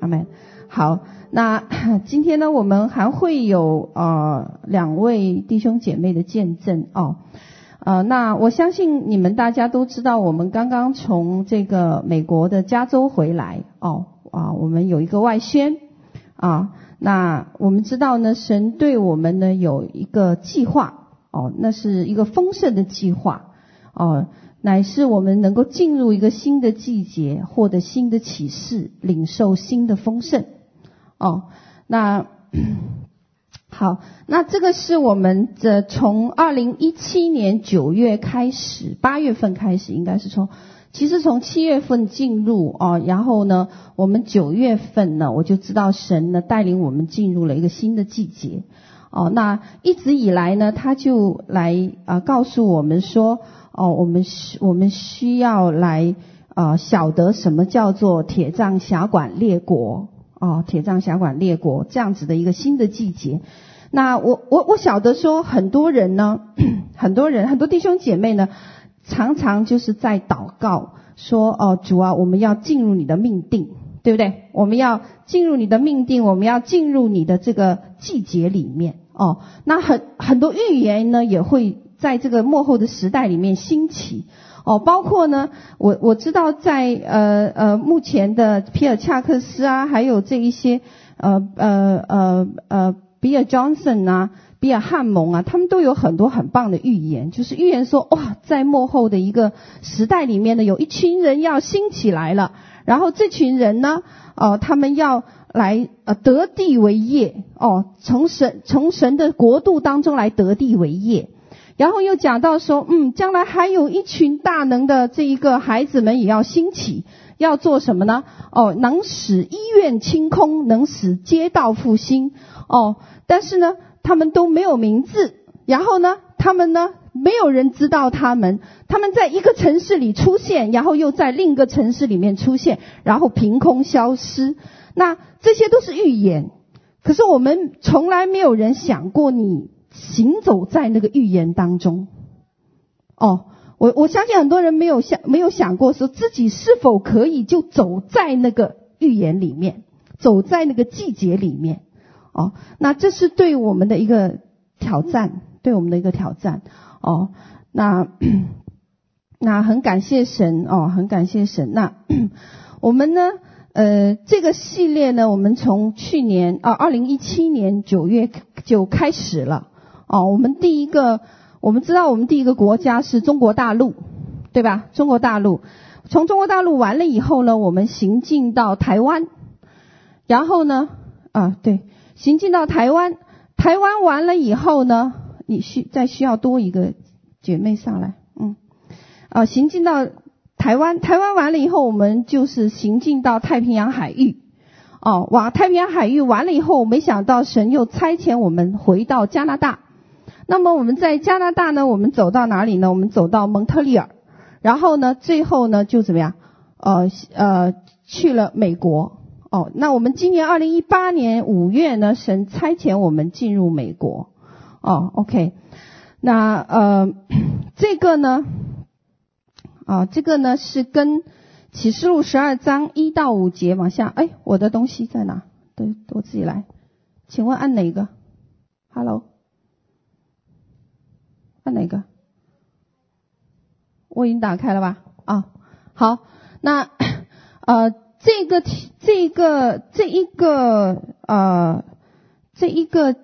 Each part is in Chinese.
阿门。好，那 今天呢，我们还会有呃两位弟兄姐妹的见证哦。呃，那我相信你们大家都知道，我们刚刚从这个美国的加州回来哦啊，我们有一个外宣啊。那我们知道呢，神对我们呢有一个计划哦，那是一个丰盛的计划哦，乃是我们能够进入一个新的季节，获得新的启示，领受新的丰盛哦。那。好，那这个是我们的从二零一七年九月开始，八月份开始，应该是从，其实从七月份进入哦，然后呢，我们九月份呢，我就知道神呢带领我们进入了一个新的季节，哦，那一直以来呢，他就来啊、告诉我们说，哦，我们需我们需要来啊、晓得什么叫做铁杖辖管列国。哦，铁杖辖管列国这样子的一个新的季节，那我我我晓得说很多人呢，很多人很多弟兄姐妹呢，常常就是在祷告说哦，主啊，我们要进入你的命定，对不对？我们要进入你的命定，我们要进入你的这个季节里面哦。那很很多预言呢，也会在这个幕后的时代里面兴起。哦，包括呢，我我知道在呃呃目前的皮尔恰克斯啊，还有这一些呃呃呃呃比尔 Johnson 啊，比尔汉蒙啊，他们都有很多很棒的预言，就是预言说哇，在幕后的一个时代里面呢，有一群人要兴起来了，然后这群人呢，哦、呃，他们要来呃得地为业，哦，从神从神的国度当中来得地为业。然后又讲到说，嗯，将来还有一群大能的这一个孩子们也要兴起，要做什么呢？哦，能使医院清空，能使街道复兴。哦，但是呢，他们都没有名字。然后呢，他们呢，没有人知道他们。他们在一个城市里出现，然后又在另一个城市里面出现，然后凭空消失。那这些都是预言。可是我们从来没有人想过你。行走在那个预言当中，哦，我我相信很多人没有想没有想过说自己是否可以就走在那个预言里面，走在那个季节里面，哦，那这是对我们的一个挑战，对我们的一个挑战，哦，那那很感谢神，哦，很感谢神，那我们呢？呃，这个系列呢，我们从去年啊，二零一七年九月就开始了。哦，我们第一个，我们知道我们第一个国家是中国大陆，对吧？中国大陆，从中国大陆完了以后呢，我们行进到台湾，然后呢，啊，对，行进到台湾，台湾完了以后呢，你需再需要多一个姐妹上来，嗯，啊，行进到台湾，台湾完了以后，我们就是行进到太平洋海域。哦，往太平洋海域完了以后，没想到神又差遣我们回到加拿大。那么我们在加拿大呢，我们走到哪里呢？我们走到蒙特利尔，然后呢，最后呢就怎么样？呃呃，去了美国。哦，那我们今年二零一八年五月呢，神差遣我们进入美国。哦，OK，那呃 这个呢，啊这个呢是跟启示录十二章一到五节往下。哎，我的东西在哪？对，我自己来。请问按哪个？Hello。看哪个？我已经打开了吧？啊，好，那呃，这个这个这一个呃，这一个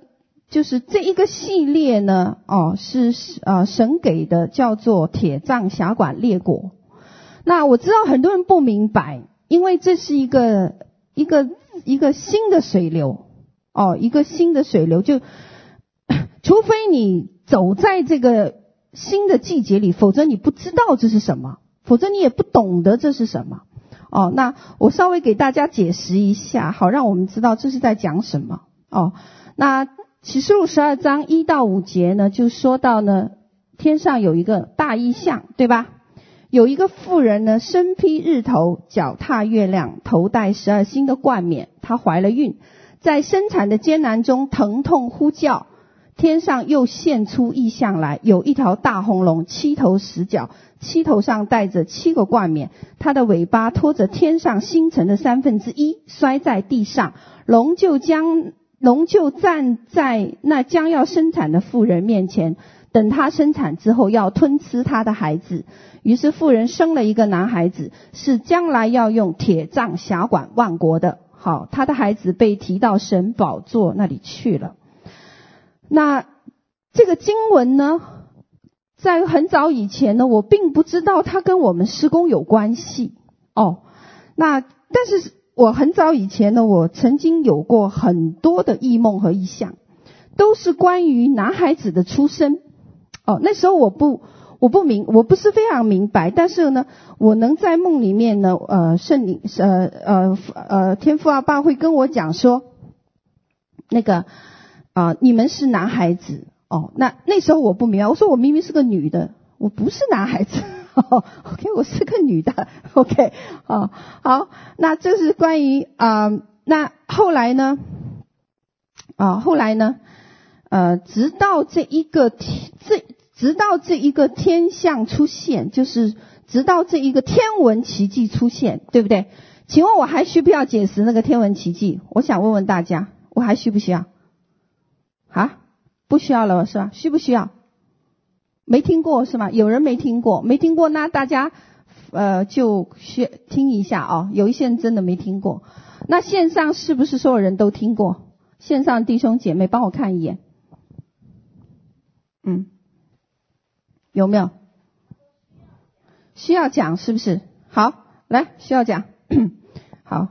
就是这一个系列呢，哦，是呃神给的，叫做铁杖侠馆列国。那我知道很多人不明白，因为这是一个一个一个新的水流，哦，一个新的水流，就除非你。走在这个新的季节里，否则你不知道这是什么，否则你也不懂得这是什么。哦，那我稍微给大家解释一下，好让我们知道这是在讲什么。哦，那启示录十二章一到五节呢，就说到呢，天上有一个大异象，对吧？有一个妇人呢，身披日头，脚踏月亮，头戴十二星的冠冕，她怀了孕，在生产的艰难中疼痛呼叫。天上又现出异象来，有一条大红龙，七头十角，七头上带着七个冠冕，它的尾巴拖着天上星辰的三分之一，摔在地上，龙就将龙就站在那将要生产的妇人面前，等她生产之后，要吞吃她的孩子。于是妇人生了一个男孩子，是将来要用铁杖辖管万国的。好，他的孩子被提到神宝座那里去了。那这个经文呢，在很早以前呢，我并不知道它跟我们施工有关系哦。那但是我很早以前呢，我曾经有过很多的异梦和异象，都是关于男孩子的出生。哦，那时候我不我不明我不是非常明白，但是呢，我能在梦里面呢，呃，圣灵呃呃呃天父阿爸会跟我讲说，那个。啊、你们是男孩子哦。那那时候我不明白，我说我明明是个女的，我不是男孩子。哦、OK，我是个女的。OK，哦，好，那这是关于啊、那后来呢？啊、后来呢？呃，直到这一个天，这直到这一个天象出现，就是直到这一个天文奇迹出现，对不对？请问我还需不需要解释那个天文奇迹？我想问问大家，我还需不需要？啊，不需要了是吧？需不需要？没听过是吗？有人没听过，没听过，那大家呃就学听一下哦。有一些人真的没听过，那线上是不是所有人都听过？线上弟兄姐妹帮我看一眼，嗯，有没有？需要讲是不是？好，来需要讲。好，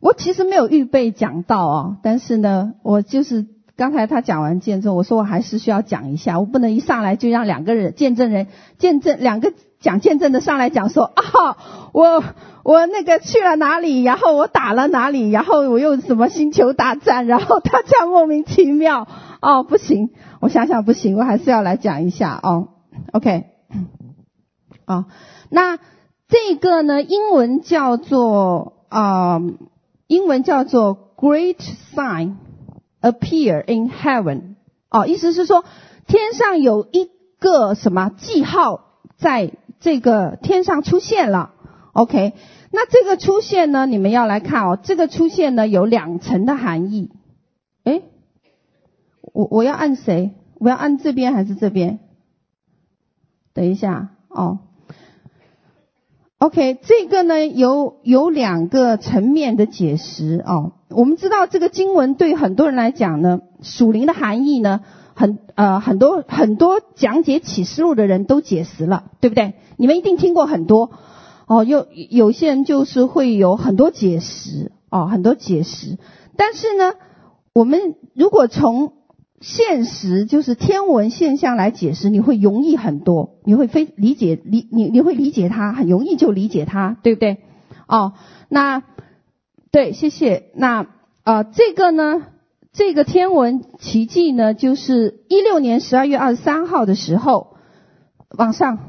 我其实没有预备讲到哦，但是呢，我就是。刚才他讲完见证，我说我还是需要讲一下，我不能一上来就让两个人见证人见证两个讲见证的上来讲说啊，我我那个去了哪里，然后我打了哪里，然后我又什么星球大战，然后他这样莫名其妙哦，不行，我想想不行，我还是要来讲一下哦，OK，哦，那这个呢，英文叫做啊、英文叫做 Great Sign。Appear in heaven，哦，意思是说天上有一个什么记号在这个天上出现了。OK，那这个出现呢，你们要来看哦，这个出现呢有两层的含义。诶，我我要按谁？我要按这边还是这边？等一下哦。OK，这个呢有有两个层面的解释哦。我们知道这个经文对很多人来讲呢，属灵的含义呢，很呃很多很多讲解启示录的人都解释了，对不对？你们一定听过很多哦。有有些人就是会有很多解释哦，很多解释。但是呢，我们如果从现实就是天文现象来解释，你会容易很多，你会非理解理你你会理解它，很容易就理解它，对不对？哦，那对，谢谢。那啊、这个呢，这个天文奇迹呢，就是一六年十二月二十三号的时候，往上，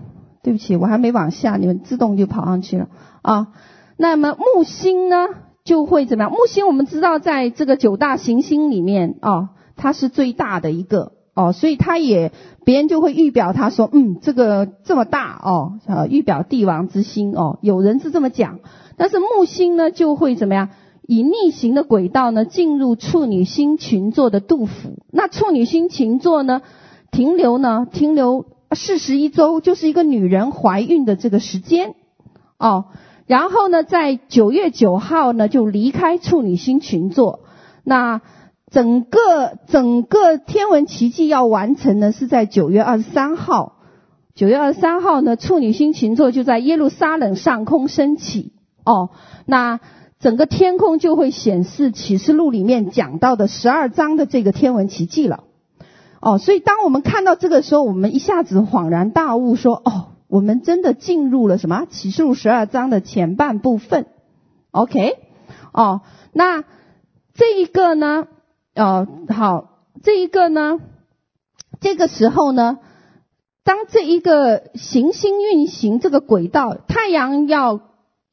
对不起，我还没往下，你们自动就跑上去了啊。那么木星呢，就会怎么样？木星我们知道，在这个九大行星里面啊。它是最大的一个哦，所以它也别人就会预表他说，嗯，这个这么大哦，呃，预表帝王之星哦，有人是这么讲。但是木星呢，就会怎么样？以逆行的轨道呢，进入处女星群座的杜甫。那处女星群座呢，停留呢，停留四十一周，就是一个女人怀孕的这个时间哦。然后呢，在九月九号呢，就离开处女星群座。那整个整个天文奇迹要完成呢，是在九月二十三号。九月二十三号呢，处女星群座就在耶路撒冷上空升起。哦，那整个天空就会显示启示录里面讲到的十二章的这个天文奇迹了。哦，所以当我们看到这个时候，我们一下子恍然大悟，说：哦，我们真的进入了什么？启示录十二章的前半部分。OK，哦，那这一个呢？哦，好，这一个呢，这个时候呢，当这一个行星运行这个轨道，太阳要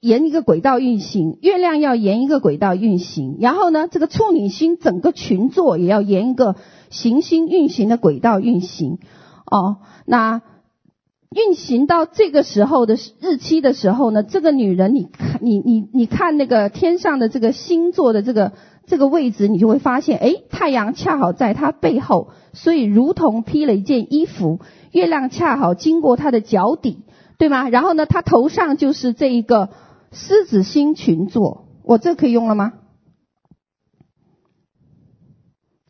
沿一个轨道运行，月亮要沿一个轨道运行，然后呢，这个处女星整个群座也要沿一个行星运行的轨道运行。哦，那运行到这个时候的日期的时候呢，这个女人，你看，你你你看那个天上的这个星座的这个这个位置，你就会发现，诶，太阳恰好在她背后，所以如同披了一件衣服，月亮恰好经过她的脚底，对吗？然后呢，她头上就是这一个。狮子星群座，我这可以用了吗？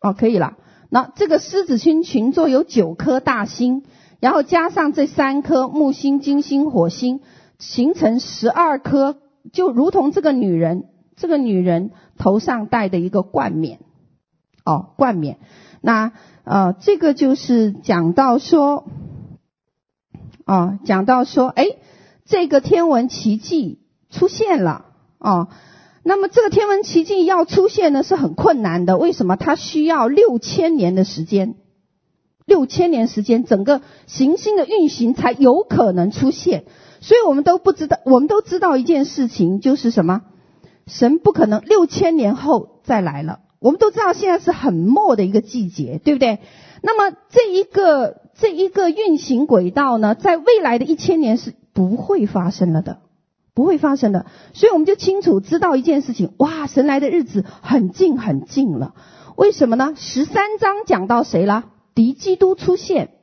哦，可以了。那这个狮子星群座有九颗大星，然后加上这三颗木星、金星、火星，形成十二颗，就如同这个女人，这个女人头上戴的一个冠冕。哦，冠冕。那呃，这个就是讲到说，啊、哦，讲到说，哎，这个天文奇迹。出现了哦，那么这个天文奇迹要出现呢，是很困难的。为什么？它需要六千年的时间，六千年时间，整个行星的运行才有可能出现。所以我们都不知道，我们都知道一件事情，就是什么？神不可能六千年后再来了。我们都知道现在是很末的一个季节，对不对？那么这一个这一个运行轨道呢，在未来的一千年是不会发生了的。不会发生的，所以我们就清楚知道一件事情：哇，神来的日子很近很近了。为什么呢？十三章讲到谁了？敌基督出现，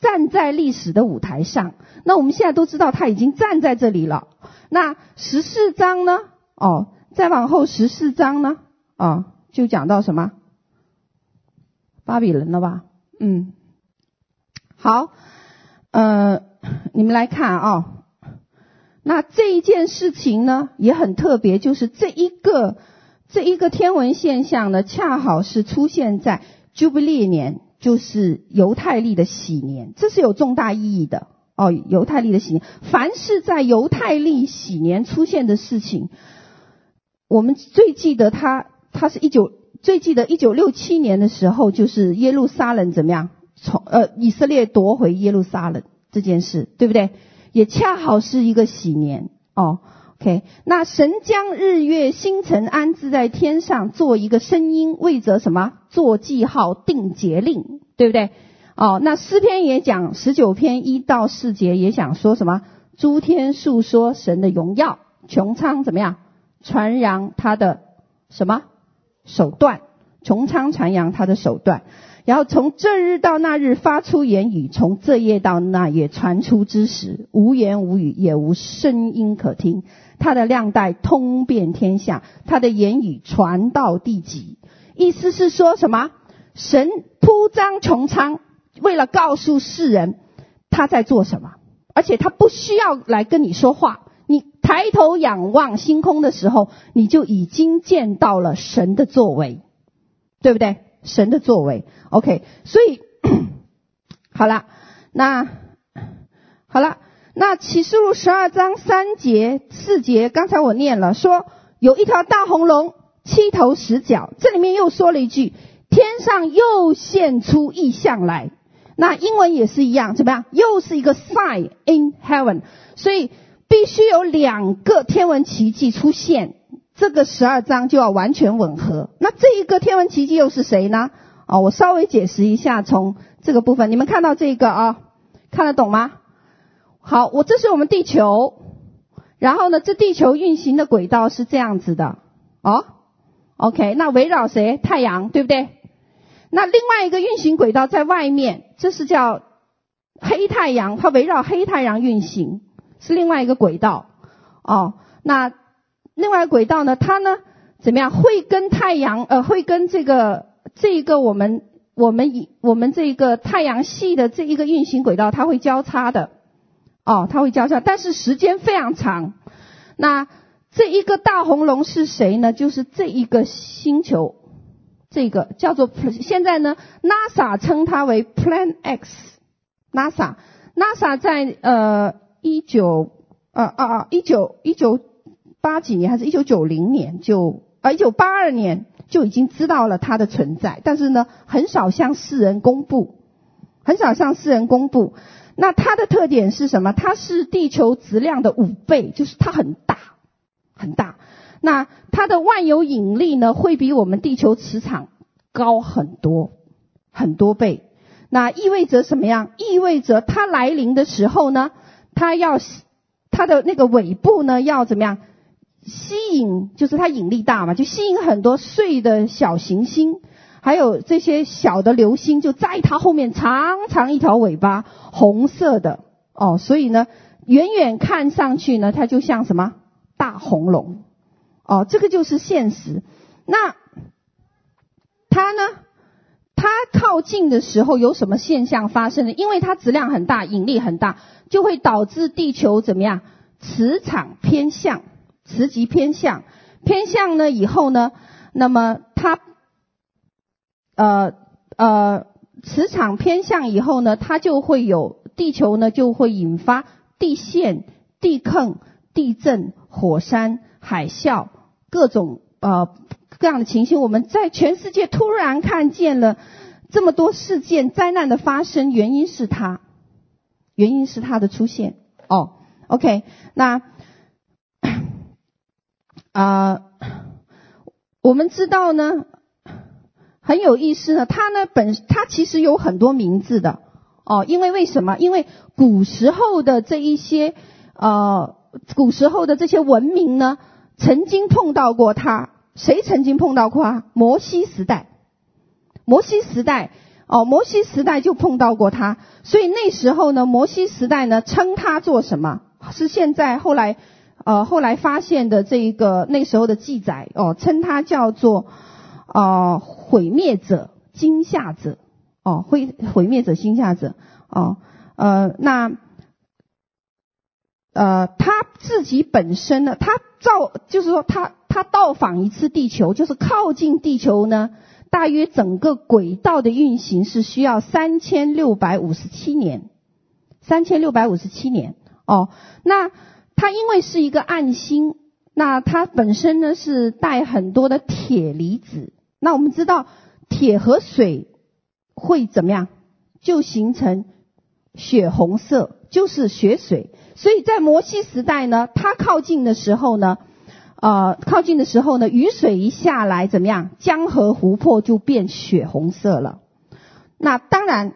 站在历史的舞台上。那我们现在都知道他已经站在这里了。那十四章呢？哦，再往后十四章呢？哦，就讲到什么？巴比伦了吧？嗯，好，呃，你们来看啊、那这一件事情呢，也很特别，就是这一个这一个天文现象呢，恰好是出现在 Jubilee 年，就是犹太历的喜年，这是有重大意义的哦。犹太历的喜年，凡是在犹太历喜年出现的事情，我们最记得它，它是一九最记得一九六七年的时候，就是耶路撒冷怎么样，从呃以色列夺回耶路撒冷这件事，对不对？也恰好是一个喜年哦，OK。那神将日月星辰安置在天上，做一个声音，为着什么？做记号，定节令，对不对？哦，那诗篇也讲十九篇一到四节也讲说什么？诸天述说神的荣耀，穹苍怎么样？传扬他的什么手段？穹苍传扬他的手段。然后从这日到那日发出言语，从这夜到那夜传出之时，无言无语，也无声音可听。他的亮带通遍天下，他的言语传到地极。意思是说什么？神铺张穹苍，为了告诉世人他在做什么，而且他不需要来跟你说话。你抬头仰望星空的时候，你就已经见到了神的作为，对不对？神的作为，OK，所以 好了，那好了，那启示录十二章三节四节，刚才我念了，说有一条大红龙，七头十角，这里面又说了一句，天上又现出异象来。那英文也是一样，怎么样？又是一个 sign in heaven，所以必须有两个天文奇迹出现。这个十二章就要完全吻合。那这一个天文奇迹又是谁呢？啊，我稍微解释一下，从这个部分，你们看到这个啊，看得懂吗？好，我这是我们地球，然后呢，这地球运行的轨道是这样子的哦。OK，那围绕谁？太阳，对不对？那另外一个运行轨道在外面，这是叫黑太阳，它围绕黑太阳运行，是另外一个轨道哦。那另外轨道呢，它呢怎么样？会跟太阳呃，会跟这个这一个我们我们以我们这一个太阳系的这一个运行轨道，它会交叉的哦，它会交叉，但是时间非常长。那这一个大红龙是谁呢？就是这一个星球，这个叫做现在呢，NASA 称它为 Plan X。NASA NASA 在呃一九呃啊啊一九一九。八几年还是一九九零年就啊一九八二年就已经知道了它的存在，但是呢很少向世人公布，很少向世人公布。那它的特点是什么？它是地球质量的五倍，就是它很大，很大。那它的万有引力呢，会比我们地球磁场高很多，很多倍。那意味着什么样？意味着它来临的时候呢，它要它的那个尾部呢，要怎么样？吸引，就是它引力大嘛，就吸引很多碎的小行星。还有这些小的流星就在它后面，长长一条尾巴，红色的哦，所以呢，远远看上去呢，它就像什么大红龙哦，这个就是现实。那它呢，它靠近的时候有什么现象发生呢？因为它质量很大，引力很大，就会导致地球怎么样？磁场偏向，磁极偏向，偏向呢以后呢，那么它。呃呃，磁场偏向以后呢，它就会有地球呢就会引发地陷、地坑、地震、火山、海啸各种呃各样的情形。我们在全世界突然看见了这么多事件灾难的发生，原因是它，原因是它的出现。哦，OK，那啊、我们知道呢。很有意思呢，它呢本它其实有很多名字的哦，因为为什么？因为古时候的这一些呃，古时候的这些文明呢，曾经碰到过它。谁曾经碰到过啊？摩西时代，摩西时代哦，摩西时代就碰到过它。所以那时候呢，摩西时代呢称它做什么？是现在后来呃后来发现的这一个那时候的记载哦，称它叫做。哦，毁灭者、惊吓者，哦，毁毁灭者、惊吓者，哦，呃，那，呃，他自己本身呢，他造，就是说他他到访一次地球，就是靠近地球呢，大约整个轨道的运行是需要三千六百五十七年，三千六百五十七年，哦，那它因为是一个暗星，那它本身呢是带很多的铁离子。那我们知道，铁和水会怎么样？就形成血红色，就是血水。所以在摩西时代呢，它靠近的时候呢，呃，靠近的时候呢，雨水一下来，怎么样？江河湖泊就变血红色了。那当然，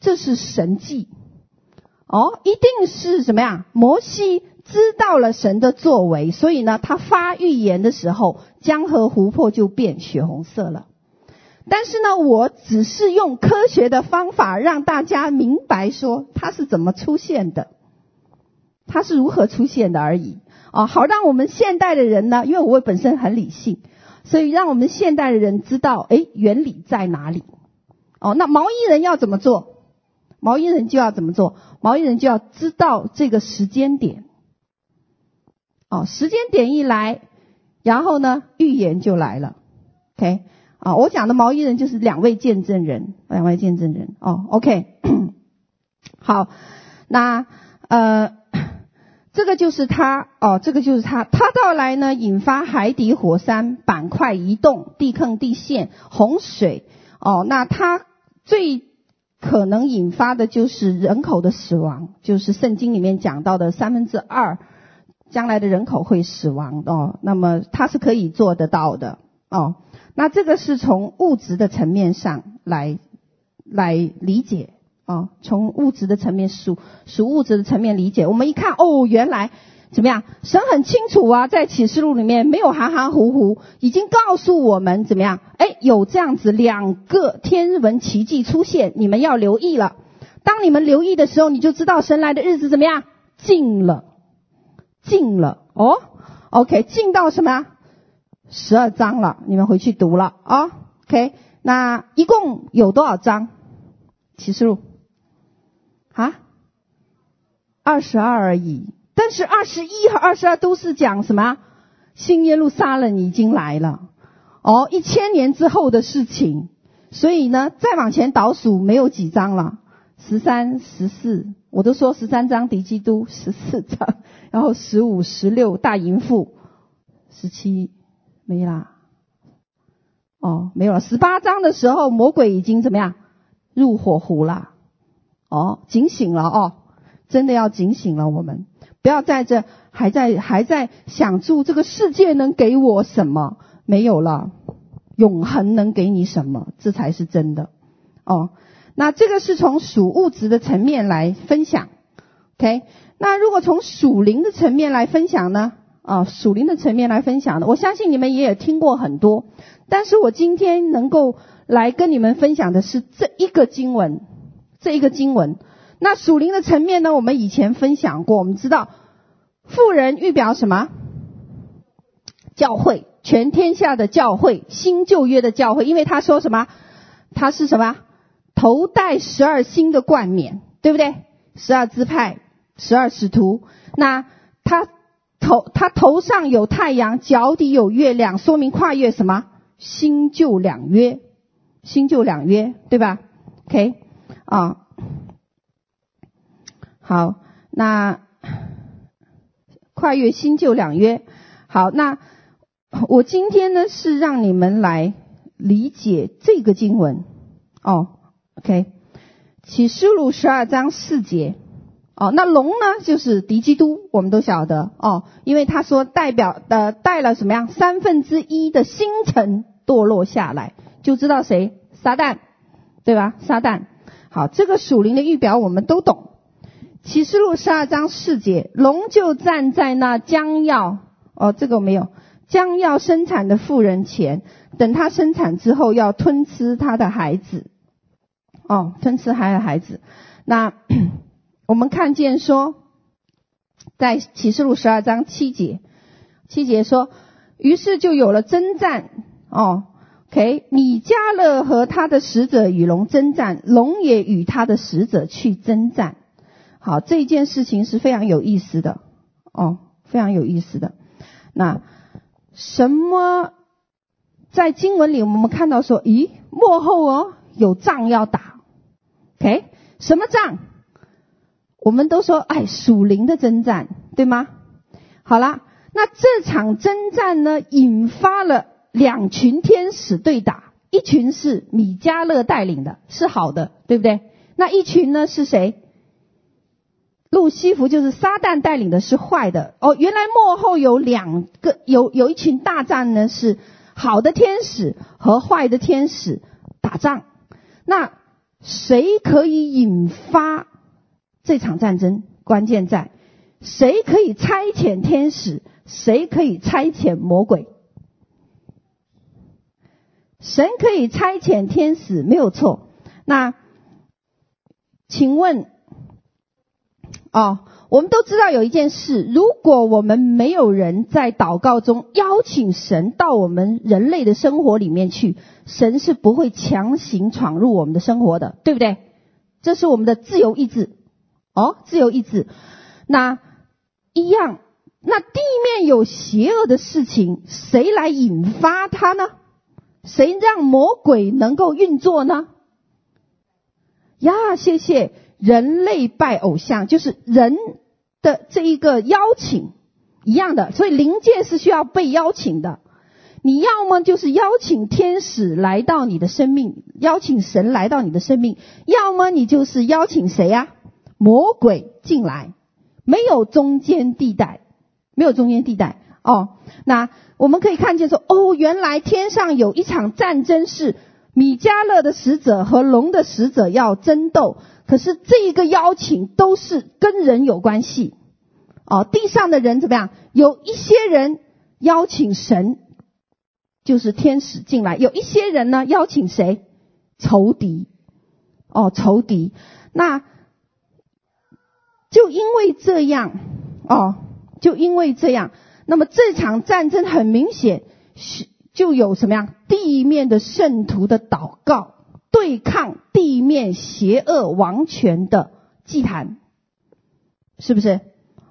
这是神迹哦，一定是什么呀？摩西。知道了神的作为，所以呢，他发预言的时候，江河湖泊就变血红色了。但是呢，我只是用科学的方法让大家明白说它是怎么出现的，它是如何出现的而已。哦，好让我们现代的人呢，因为我本身很理性，所以让我们现代的人知道，诶，原理在哪里？哦，那毛衣人要怎么做？毛衣人就要怎么做？毛衣人就要知道这个时间点。哦，时间点一来，然后呢，预言就来了。OK，啊、哦，我讲的毛衣人就是两位见证人，两位见证人。哦，OK，好，那呃，这个就是他，哦，这个就是他，他到来呢，引发海底火山板块移动、地坑、地陷、洪水。哦，那他最可能引发的就是人口的死亡，就是圣经里面讲到的三分之二。将来的人口会死亡哦，那么它是可以做得到的哦。那这个是从物质的层面上来来理解哦，从物质的层面属属物质的层面理解。我们一看哦，原来怎么样？神很清楚啊，在启示录里面没有含含糊糊，已经告诉我们怎么样？哎，有这样子两个天文奇迹出现，你们要留意了。当你们留意的时候，你就知道神来的日子怎么样？近了。进了哦，OK，进到什么？十二章了，你们回去读了啊、哦。OK，那一共有多少章？启示录啊，二十二而已。但是二十一和二十二都是讲什么？新耶路撒冷已经来了哦，一千年之后的事情。所以呢，再往前倒数没有几章了，十三、十四，我都说十三章敌基督，十四章。然后十五、十六大淫妇，十七没啦，哦，没有了。十八章的时候，魔鬼已经怎么样？入火湖了。哦，警醒了哦，真的要警醒了，我们不要在这还在还在想住这个世界能给我什么，没有了，永恒能给你什么，这才是真的哦。那这个是从属物质的层面来分享，OK？那如果从属灵的层面来分享呢？啊，属灵的层面来分享的，我相信你们也有听过很多，但是我今天能够来跟你们分享的是这一个经文，这一个经文。那属灵的层面呢，我们以前分享过，我们知道富人预表什么？教会，全天下的教会，新旧约的教会，因为他说什么？他是什么？头戴十二星的冠冕，对不对？十二支派，十二使徒，那他。头，他头上有太阳，脚底有月亮，说明跨越什么？新旧两约，新旧两约，对吧？OK，啊，好，那跨越新旧两约，好，那我今天呢是让你们来理解这个经文哦，OK，启示录十二章四节。哦，那龙呢？就是敌基督，我们都晓得哦，因为他说代表的带了什么样？三分之一的星辰堕落下来，就知道谁？撒旦，对吧？撒旦。好，这个属灵的预表我们都懂。启示录十二章四节，龙就站在那将要哦，这个没有，将要生产的妇人前，等他生产之后，要吞吃他的孩子。哦，吞吃孩的孩子，那。我们看见说，在启示录十二章七节，七节说，于是就有了征战哦。OK，米迦勒和他的使者与龙争战，龙也与他的使者去征战。好，这件事情是非常有意思的哦，非常有意思的。那什么在经文里我们看到说，咦，末后哦有仗要打。哎什么仗？我们都说，哎，属灵的征战，对吗？好了，那这场征战呢，引发了两群天使对打，一群是米迦勒带领的，是好的，对不对？那一群呢是谁？路西弗就是撒旦带领的，是坏的。哦，原来幕后有两个，有有一群大战呢，是好的天使和坏的天使打仗。那谁可以引发？这场战争关键在谁可以差遣天使，谁可以差遣魔鬼？神可以差遣天使，没有错。那请问，哦，我们都知道有一件事：如果我们没有人在祷告中邀请神到我们人类的生活里面去，神是不会强行闯入我们的生活的，对不对？这是我们的自由意志。哦，自由意志，那一样，那地面有邪恶的事情，谁来引发它呢？谁让魔鬼能够运作呢？呀，谢谢，人类拜偶像，就是人的这一个邀请一样的，所以灵界是需要被邀请的。你要么就是邀请天使来到你的生命，邀请神来到你的生命；要么你就是邀请谁呀？魔鬼进来，没有中间地带，没有中间地带哦。那我们可以看见说，哦，原来天上有一场战争，是米迦勒的使者和龙的使者要争斗。可是这一个邀请都是跟人有关系哦。地上的人怎么样？有一些人邀请神，就是天使进来；有一些人呢，邀请谁？仇敌哦，仇敌。那。就因为这样，哦，就因为这样，那么这场战争很明显是就有什么样？地面的圣徒的祷告，对抗地面邪恶王权的祭坛，是不是？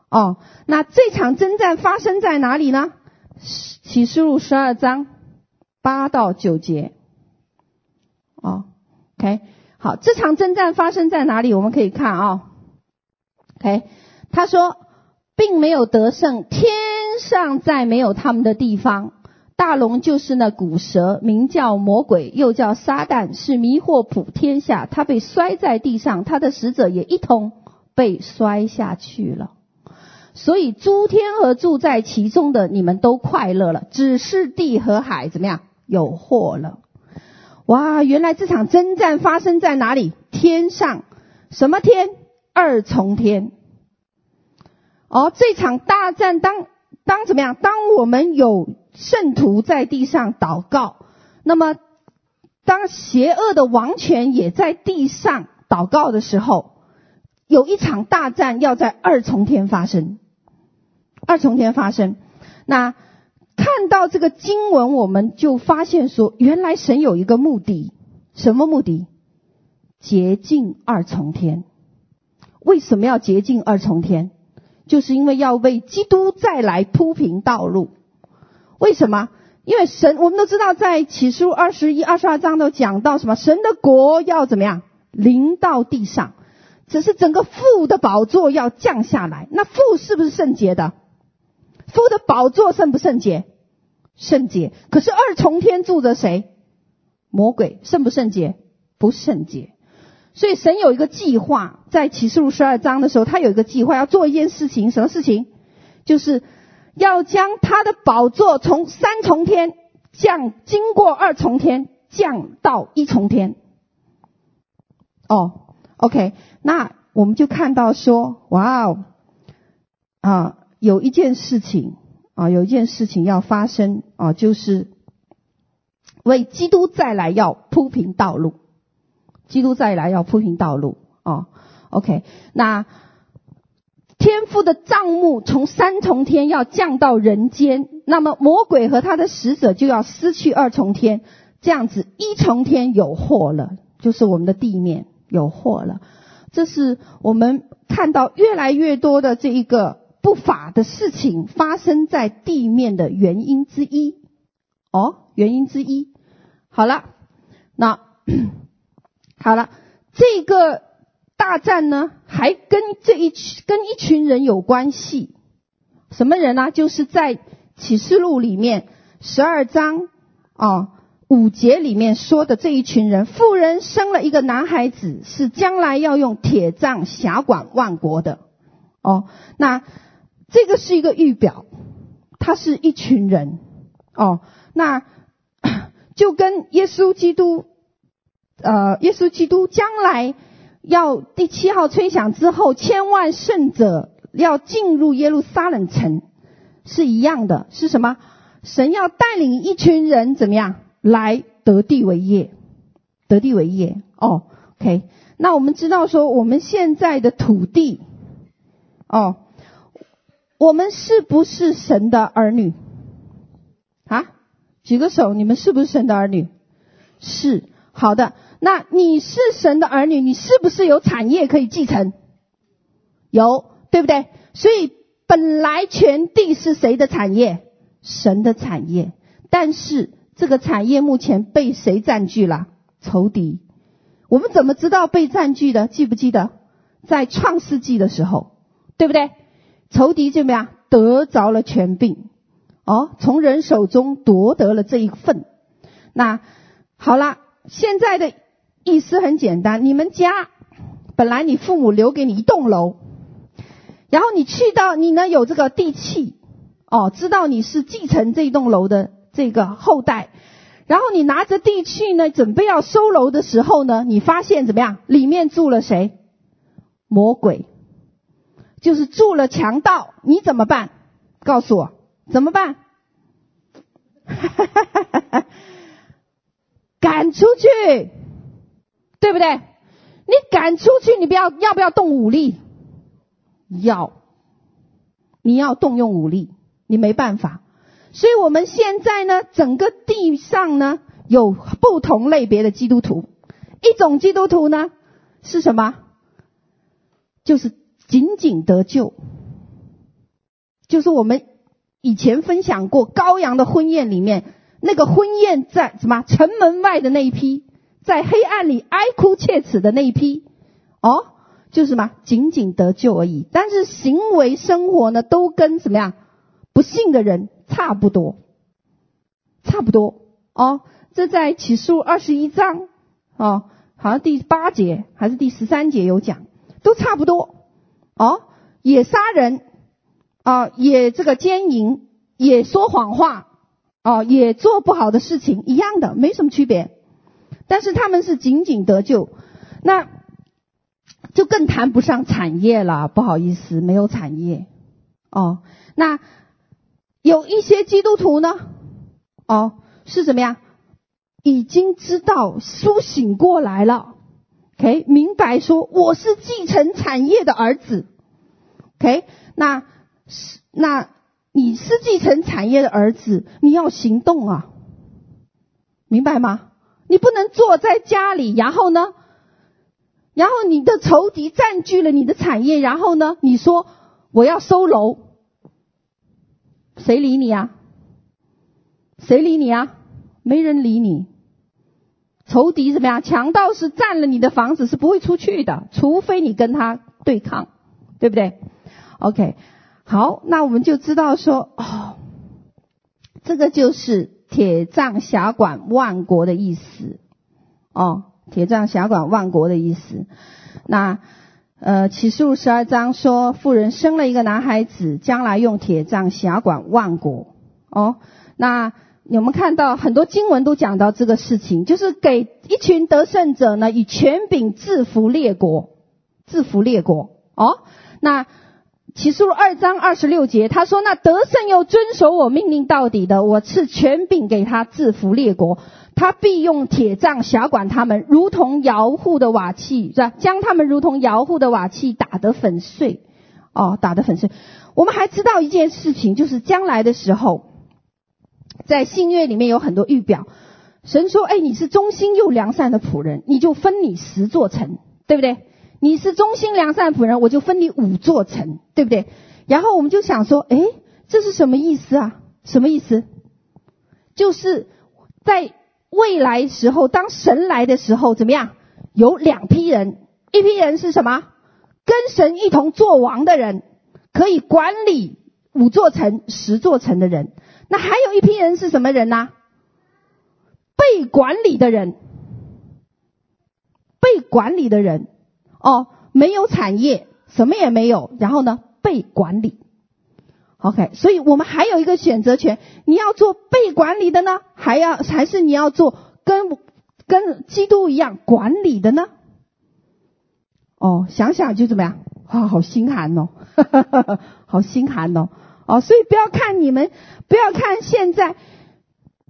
哦，那这场征战发生在哪里呢？启示录十二章八到九节。哦，OK，好，这场征战发生在哪里？我们可以看啊、OK，他说，并没有得胜，天上再没有他们的地方，大龙就是那古蛇，名叫魔鬼，又叫撒旦，是迷惑普天下。他被摔在地上，他的使者也一同被摔下去了。所以诸天和住在其中的，你们都快乐了；只是地和海怎么样？有祸了。哇，原来这场征战发生在哪里？天上，什么天？二重天。哦，这场大战当当怎么样？当我们有。圣徒在地上祷告，那么当邪恶的王权也在地上祷告的时候，有一场大战要在二重天发生。二重天发生，那看到这个经文，我们就发现说，原来神有一个目的，什么目的？洁净二重天。为什么要洁净二重天？就是因为要为基督再来铺平道路。为什么？因为神，我们都知道，在启示录二十一、二十二章都讲到什么？神的国要怎么样？临到地上，只是整个父的宝座要降下来。那父是不是圣洁的？父的宝座圣不圣洁？圣洁。可是二重天住着谁？魔鬼，圣不圣洁？不圣洁。所以神有一个计划，在启示录十二章的时候，他有一个计划，要做一件事情，什么事情？就是。要将他的宝座从三重天降，经过二重天降到一重天。哦，OK，那我们就看到说，哇哦，啊，有一件事情啊，有一件事情要发生啊，就是为基督再来要铺平道路，基督再来要铺平道路啊。OK，那。天父的帐幕从三重天要降到人间，那么魔鬼和他的使者就要失去二重天，这样子一重天有祸了，就是我们的地面有祸了。这是我们看到越来越多的这一个不法的事情发生在地面的原因之一。哦，原因之一。好了，那 好了，这个。大战呢，还跟这一群跟一群人有关系，什么人呢？就是在启示录里面十二章啊五节里面说的这一群人。妇人生了一个男孩子，是将来要用铁杖辖管万国的。哦，那这个是一个预表，他是一群人。哦，那就跟耶稣基督，呃，耶稣基督将来。要第七号吹响之后，千万圣者要进入耶路撒冷城，是一样的。是什么？神要带领一群人怎么样来得地为业？得地为业。哦，OK。那我们知道说，我们现在的土地，哦，我们是不是神的儿女？啊，举个手，你们是不是神的儿女？是。好的。那你是神的儿女，你是不是有产业可以继承？有，对不对？所以本来全地是谁的产业？神的产业。但是这个产业目前被谁占据了？仇敌。我们怎么知道被占据的？记不记得在创世纪的时候，对不对？仇敌怎么样？得着了权柄，哦，从人手中夺得了这一份。那好了，现在的。意思很简单，你们家本来你父母留给你一栋楼，然后你去到你呢有这个地契，哦，知道你是继承这栋楼的这个后代，然后你拿着地契呢准备要收楼的时候呢，你发现怎么样？里面住了谁？魔鬼，就是住了强盗，你怎么办？告诉我怎么办？哈哈哈哈哈赶出去。对不对？你赶出去，你不要要不要动武力？要，你要动用武力，你没办法。所以我们现在呢，整个地上呢，有不同类别的基督徒。一种基督徒呢，是什么？就是仅仅得救，就是我们以前分享过羔羊的婚宴里面，那个婚宴在什么城门外的那一批。在黑暗里哀哭切齿的那一批，哦，就是什么？仅仅得救而已。但是行为生活呢，都跟什么样？不信的人差不多。差不多哦。这在启示录二十一章哦，好像第八节还是第十三节有讲，都差不多哦。也杀人啊，也这个奸淫，也说谎话哦，也做不好的事情，一样的，没什么区别。但是他们是仅仅得救，那就更谈不上产业了。不好意思，没有产业哦。那有一些基督徒呢，哦，是怎么样？已经知道苏醒过来了，OK，明白说我是继承产业的儿子，OK，那是那你是继承产业的儿子，你要行动啊，明白吗？你不能坐在家里，然后呢，然后你的仇敌占据了你的产业，然后呢，你说我要收楼，谁理你啊？谁理你啊？没人理你。仇敌怎么样？强盗是占了你的房子是不会出去的，除非你跟他对抗，对不对？OK，好，那我们就知道说，哦，这个就是。铁杖辖管万国的意思，哦，铁杖辖管万国的意思。那呃，启示录十二章说，妇人生了一个男孩子，将来用铁杖辖管万国。哦，那我们看到很多经文都讲到这个事情，就是给一群得胜者呢，以权柄制服列国，制服列国。哦，那。启示录二章二十六节，他说：“那得胜又遵守我命令到底的，我赐权柄给他制服列国，他必用铁杖辖管他们，如同窑户的瓦器，是吧？将他们如同窑户的瓦器打得粉碎，哦，打得粉碎。我们还知道一件事情，就是将来的时候，在新约里面有很多预表，神说：‘哎，你是忠心又良善的仆人，你就分你十座城，对不对？’”你是忠心良善仆人，我就分你五座城，对不对？然后我们就想说，诶，这是什么意思啊？什么意思？就是在未来时候，当神来的时候，怎么样？有两批人，一批人是什么？跟神一同作王的人，可以管理五座城、十座城的人。那还有一批人是什么人呢？被管理的人，被管理的人。哦，没有产业，什么也没有，然后呢，被管理。OK，所以我们还有一个选择权，你要做被管理的呢，还要还是你要做跟跟基督一样管理的呢？哦，想想就怎么样？啊，好心寒哦，好心寒哦。哦，所以不要看你们，不要看现在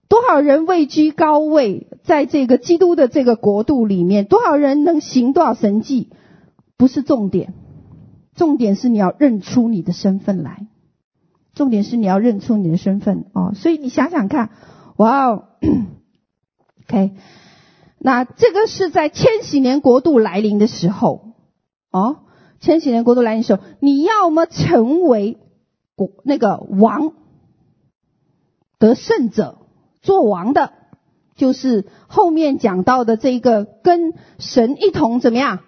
多少人位居高位，在这个基督的这个国度里面，多少人能行多少神迹。不是重点，重点是你要认出你的身份来。重点是你要认出你的身份。哦，所以你想想看，哇哦，OK，那这个是在千禧年国度来临的时候。哦，千禧年国度来临的时候，你要么成为国那个王，得胜者，做王的，就是后面讲到的这个跟神一同怎么样？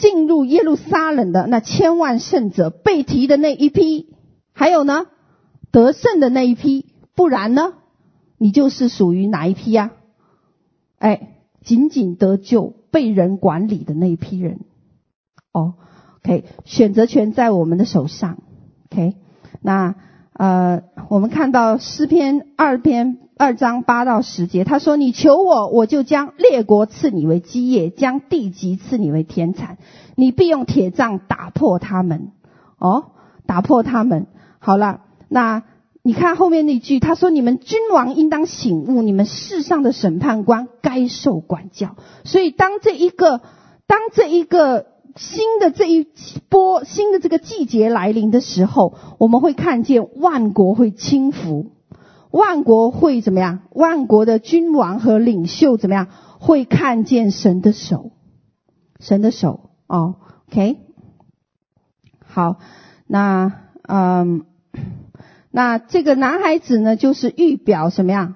进入耶路撒冷的那千万圣者，被提的那一批，还有呢，得胜的那一批，不然呢，你就是属于哪一批呀？哎，仅仅得救、被人管理的那一批人。哦，OK，选择权在我们的手上。OK，那呃，我们看到诗篇二篇。二章八到十节，他说：“你求我，我就将列国赐你为基业，将地级赐你为田产。你必用铁杖打破他们。哦，打破他们。好了，那你看后面那句，他说：你们君王应当醒悟，你们世上的审判官该受管教。所以，当这一个，当这一个新的这一波新的这个季节来临的时候，我们会看见万国会倾覆。”万国会怎么样？万国的君王和领袖怎么样？会看见神的手，神的手哦。OK，好，那嗯，那这个男孩子呢，就是预表什么样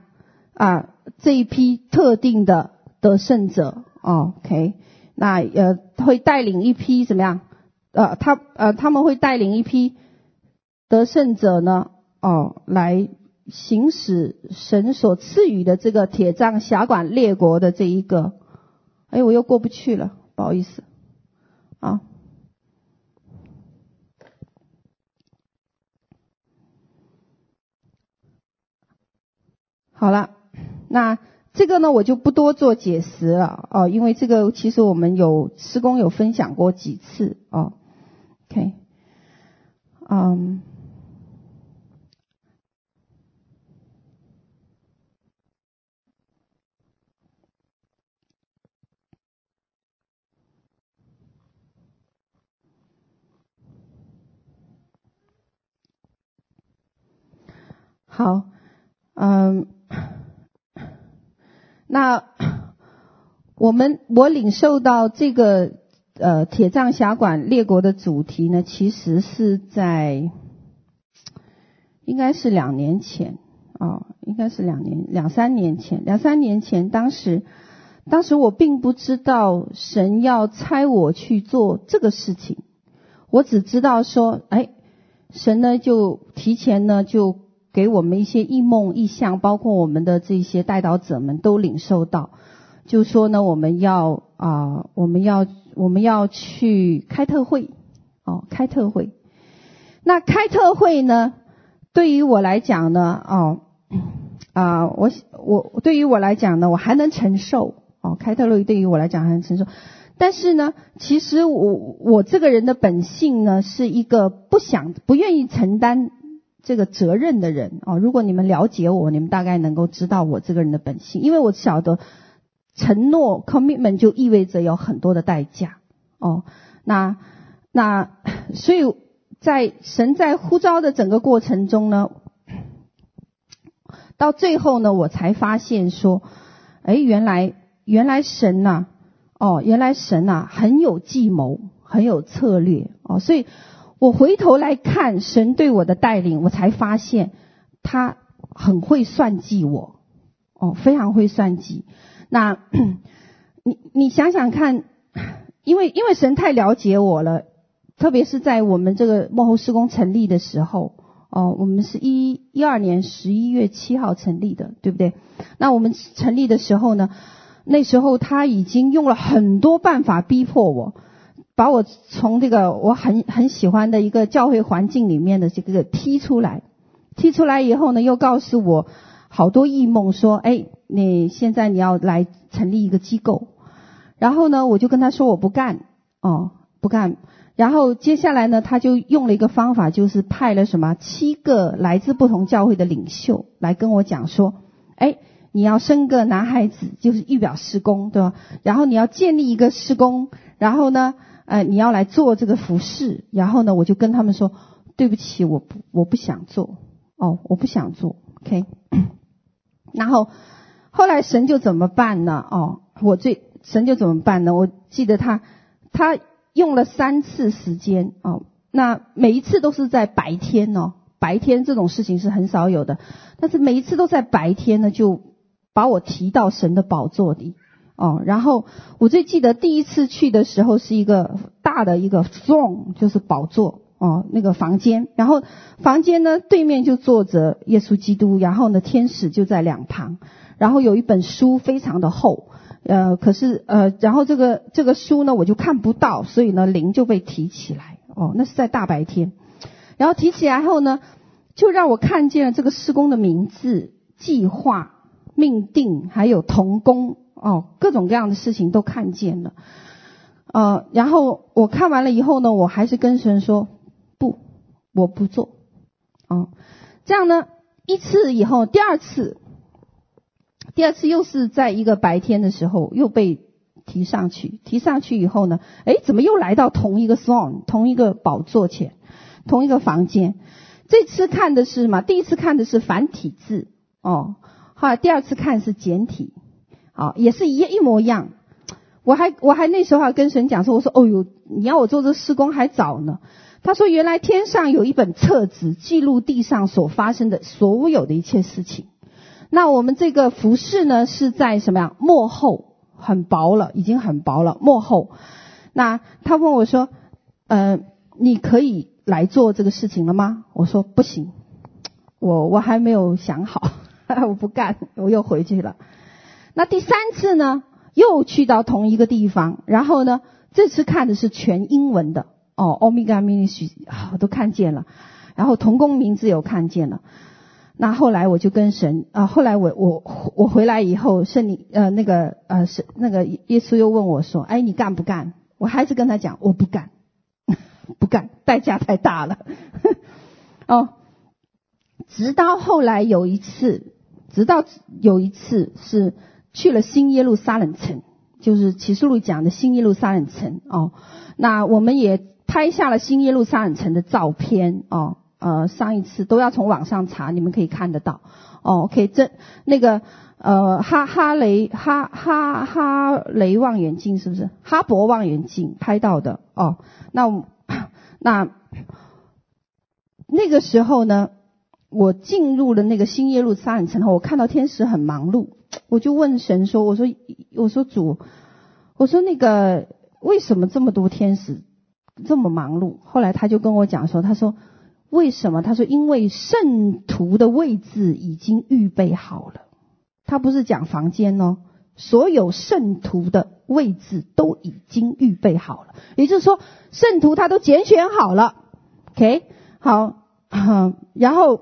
啊？这一批特定的得胜者。哦，OK，那呃会带领一批怎么样？呃，他呃他们会带领一批得胜者呢？哦，来。行使神所赐予的这个铁杖辖管列国的这一个，哎，我又过不去了，不好意思，啊，好了，那这个呢，我就不多做解释了哦，因为这个其实我们有施工有分享过几次哦，OK，嗯。好，嗯，那我们我领受到这个呃铁杖辖管列国的主题呢，其实是在应该是两年前啊、哦，应该是两年两三年前，两三年前，当时当时我并不知道神要差我去做这个事情，我只知道说，哎，神呢就提前呢就。给我们一些异梦异象，包括我们的这些代导者们都领受到，就说呢，我们要啊、我们要我们要去开特会，哦，开特会。那开特会呢，对于我来讲呢，哦，啊、呃，我我对于我来讲呢，我还能承受，哦，开特会对于我来讲还能承受。但是呢，其实我我这个人的本性呢，是一个不想不愿意承担。这个责任的人哦，如果你们了解我，你们大概能够知道我这个人的本性，因为我晓得承诺 commitment 就意味着有很多的代价哦。那那所以在神在呼召的整个过程中呢，到最后呢，我才发现说，哎，原来原来神呐，哦，原来神呐很有计谋，很有策略哦，所以。我回头来看神对我的带领，我才发现他很会算计我，哦，非常会算计。那，你你想想看，因为因为神太了解我了，特别是在我们这个幕后施工成立的时候，哦，我们是一一二年十一月七号成立的，对不对？那我们成立的时候呢，那时候他已经用了很多办法逼迫我。把我从这个我很很喜欢的一个教会环境里面的这个踢出来，踢出来以后呢，又告诉我好多异梦，说，哎，你现在你要来成立一个机构，然后呢，我就跟他说我不干，哦，不干，然后接下来呢，他就用了一个方法，就是派了什么七个来自不同教会的领袖来跟我讲说，哎，你要生个男孩子，就是预表施工，对吧？然后你要建立一个施工，然后呢，呃，你要来做这个服饰，然后呢，我就跟他们说，对不起，我不，我不想做，哦，我不想做，OK。然后后来神就怎么办呢？哦，我最神就怎么办呢？我记得他他用了三次时间哦，那每一次都是在白天哦，白天这种事情是很少有的，但是每一次都在白天呢，就把我提到神的宝座里。哦，然后我最记得第一次去的时候是一个大的一个 throne，就是宝座哦，那个房间。然后房间呢，对面就坐着耶稣基督，然后呢，天使就在两旁。然后有一本书非常的厚，呃，可是呃，然后这个这个书呢，我就看不到，所以呢，灵就被提起来。哦，那是在大白天。然后提起来后呢，就让我看见了这个施工的名字、计划、命定，还有同工。哦，各种各样的事情都看见了，呃，然后我看完了以后呢，我还是跟神说不，我不做，哦，这样呢，一次以后，第二次，第二次又是在一个白天的时候又被提上去，提上去以后呢，诶，怎么又来到同一个 throne，同一个宝座前，同一个房间？这次看的是什么？第一次看的是繁体字，哦，后来第二次看是简体。啊，也是一一模一样。我还我还那时候还跟神讲说，我说哦哟，你要我做这施工还早呢。他说原来天上有一本册子，记录地上所发生的所有的一切事情。那我们这个服饰呢，是在什么呀？幕后很薄了，已经很薄了。幕后，那他问我说，呃，你可以来做这个事情了吗？我说不行，我我还没有想好，我不干，我又回去了。那第三次呢，又去到同一个地方，然后呢，这次看的是全英文的哦，Omega Ministry 啊，我都看见了，然后同工名字有看见了。那后来我就跟神啊，后来我我我回来以后，圣灵呃那个呃是那个耶稣又问我说：“哎，你干不干？”我还是跟他讲：“我不干，不干，代价太大了。”哦，直到后来有一次，直到有一次是去了新耶路撒冷城，就是启示录讲的新耶路撒冷城哦。那我们也拍下了新耶路撒冷城的照片哦。呃，上一次都要从网上查，你们可以看得到。哦，OK，这那个呃哈哈雷哈哈哈雷望远镜是不是？哈勃望远镜拍到的哦。那那那个时候呢，我进入了那个新耶路撒冷城后，我看到天使很忙碌，我就问神说：“我说我说主，我说那个为什么这么多天使这么忙碌？”后来他就跟我讲说：“他说。”为什么？他说：“因为圣徒的位置已经预备好了。他不是讲房间哦，所有圣徒的位置都已经预备好了。也就是说，圣徒他都拣选好了。OK，好，然后。”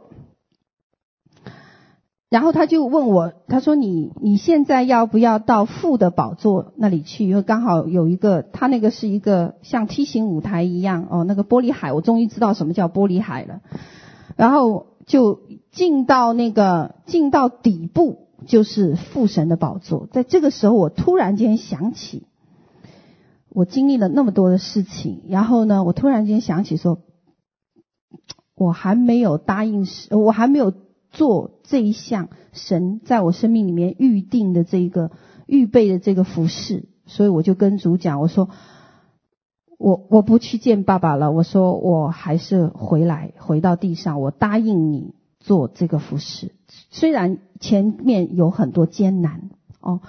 然后他就问我，他说你：“你现在要不要到父的宝座那里去？因为刚好有一个，他那个是一个像梯形舞台一样哦，那个玻璃海，我终于知道什么叫玻璃海了。然后就进到那个进到底部，就是父神的宝座。在这个时候，我突然间想起，我经历了那么多的事情，然后呢，我突然间想起说，我还没有答应，我还没有。”做这一项神在我生命里面预定的这个预备的这个服饰，所以我就跟主讲，我说我我不去见爸爸了，我说我还是回来回到地上，我答应你做这个服饰，虽然前面有很多艰难哦，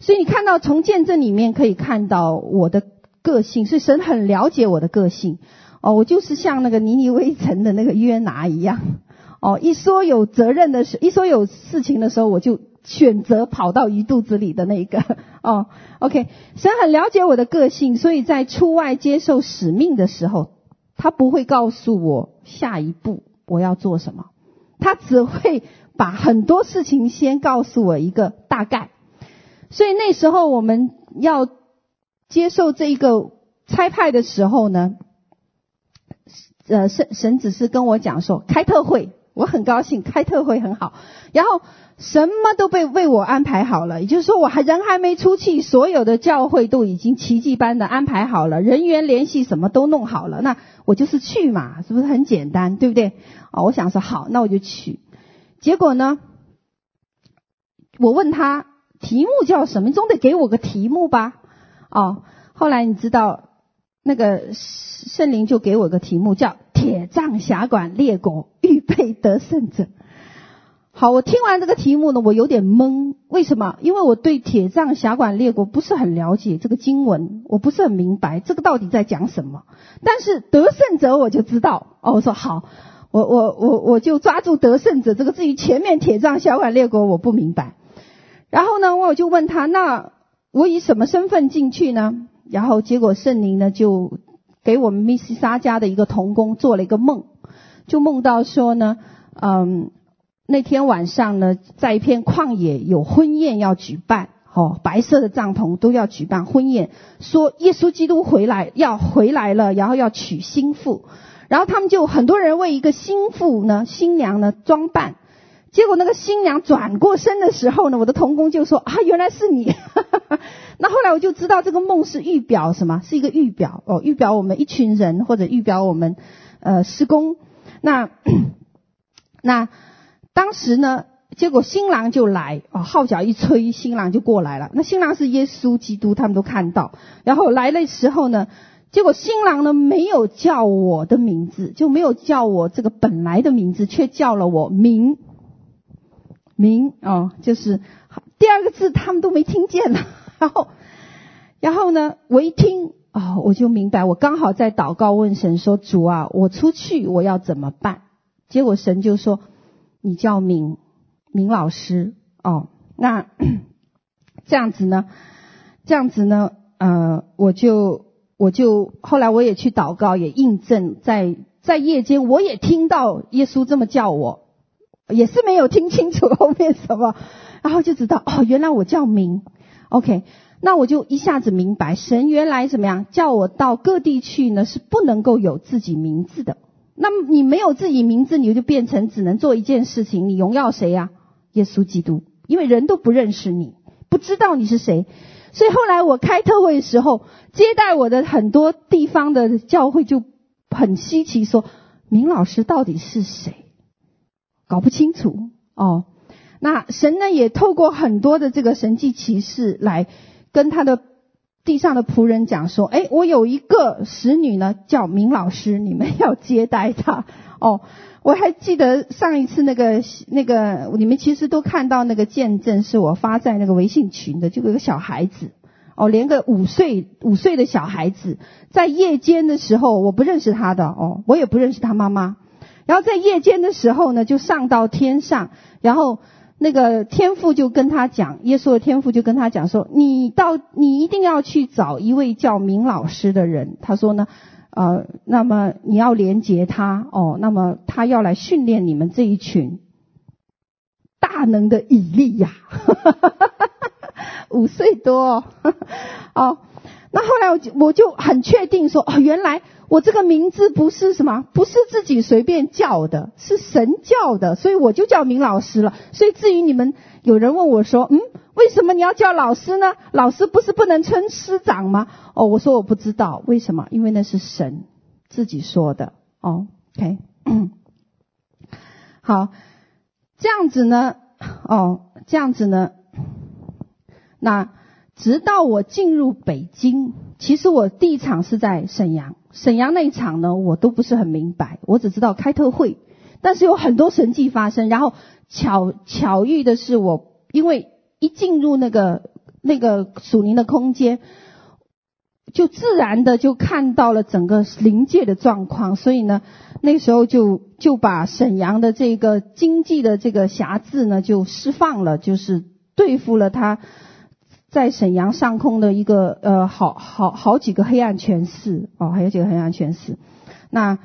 所以你看到从见证里面可以看到我的个性，是神很了解我的个性。哦，我就是像那个尼尼微城的那个约拿一样。哦，一说有责任的时，一说有事情的时候，我就选择跑到鱼肚子里的那一个。哦，OK，神很了解我的个性，所以在出外接受使命的时候，他不会告诉我下一步我要做什么，他只会把很多事情先告诉我一个大概。所以那时候我们要接受这一个差派的时候呢，呃，神神只是跟我讲说开特会。我很高兴，开特会很好，然后什么都被为我安排好了，也就是说，我还人还没出去，所有的教会都已经奇迹般的安排好了，人员联系什么都弄好了，那我就是去嘛，是不是很简单，对不对？哦，我想说好，那我就去。结果呢，我问他题目叫什么，你总得给我个题目吧？哦，后来你知道。那个圣灵就给我个题目，叫“铁杖辖管列国，预备得胜者”。好，我听完这个题目呢，我有点懵。为什么？因为我对“铁杖辖管列国”不是很了解，这个经文我不是很明白，这个到底在讲什么？但是得胜者我就知道。哦，我说好，我我我我就抓住得胜者这个。至于前面“铁杖辖管列国”，我不明白。然后呢，我就问他：那我以什么身份进去呢？然后结果圣灵呢就给我们密西沙家的一个童工做了一个梦，就梦到说呢，嗯，那天晚上呢，在一片旷野有婚宴要举办，哦，白色的帐篷都要举办婚宴，说耶稣基督回来要回来了，然后要娶新妇，然后他们就很多人为一个新妇呢新娘呢装扮。结果那个新娘转过身的时候呢，我的同工就说啊，原来是你。那后来我就知道这个梦是预表什么？是一个预表哦，预表我们一群人或者预表我们呃施工。那 那当时呢，结果新郎就来哦，号角一吹，新郎就过来了。那新郎是耶稣基督，他们都看到。然后来的时候呢，结果新郎呢没有叫我的名字，就没有叫我这个本来的名字，却叫了我名。名哦，就是第二个字，他们都没听见了。然后，然后呢，我一听哦，我就明白。我刚好在祷告问神说：“主啊，我出去我要怎么办？”结果神就说：“你叫明明老师哦。那 这样子呢？这样子呢？呃，我就我就后来我也去祷告，也印证在在夜间，我也听到耶稣这么叫我，也是没有听清楚后面什么，然后就知道哦，原来我叫明。OK，那我就一下子明白，神原来怎么样叫我到各地去呢？是不能够有自己名字的。那么你没有自己名字，你就变成只能做一件事情，你荣耀谁呀？耶稣基督，因为人都不认识你，不知道你是谁。所以后来我开特会的时候，接待我的很多地方的教会就很稀奇，说明老师到底是谁？搞不清楚哦。那神呢也透过很多的这个神迹奇事来跟他的地上的仆人讲说：诶，我有一个使女呢，叫明老师，你们要接待她 哦。我还记得上一次那个那个，你们其实都看到那个见证，是我发在那个微信群的，就有个小孩子，哦，连个五岁五岁的小孩子，在夜间的时候，我不认识他的，哦，我也不认识他妈妈，然后在夜间的时候呢，就上到天上，然后那个天父就跟他讲，耶稣的天父就跟他讲说，你到你一定要去找一位叫明老师的人，他说呢。呃，那么你要连接他哦，那么他要来训练你们这一群大能的以利亚，五岁多哦。那后来我就我就很确定说，哦，原来我这个名字不是什么，不是自己随便叫的，是神叫的，所以我就叫明老师了。所以至于你们有人问我说，嗯。为什么你要叫老师呢？老师不是不能称师长吗？哦，我说我不知道为什么，因为那是神自己说的。哦，OK，好，这样子呢，哦，这样子呢，那直到我进入北京，其实我第一场是在沈阳，沈阳那一场呢，我都不是很明白，我只知道开特会，但是有很多神迹发生，然后巧巧遇的是我，因为。一进入那个那个属灵的空间，就自然的就看到了整个灵界的状况，所以呢，那时候就就把沈阳的这个经济的这个辖制呢就释放了，就是对付了他在沈阳上空的一个呃好好好几个黑暗权势哦，还有几个黑暗权势。那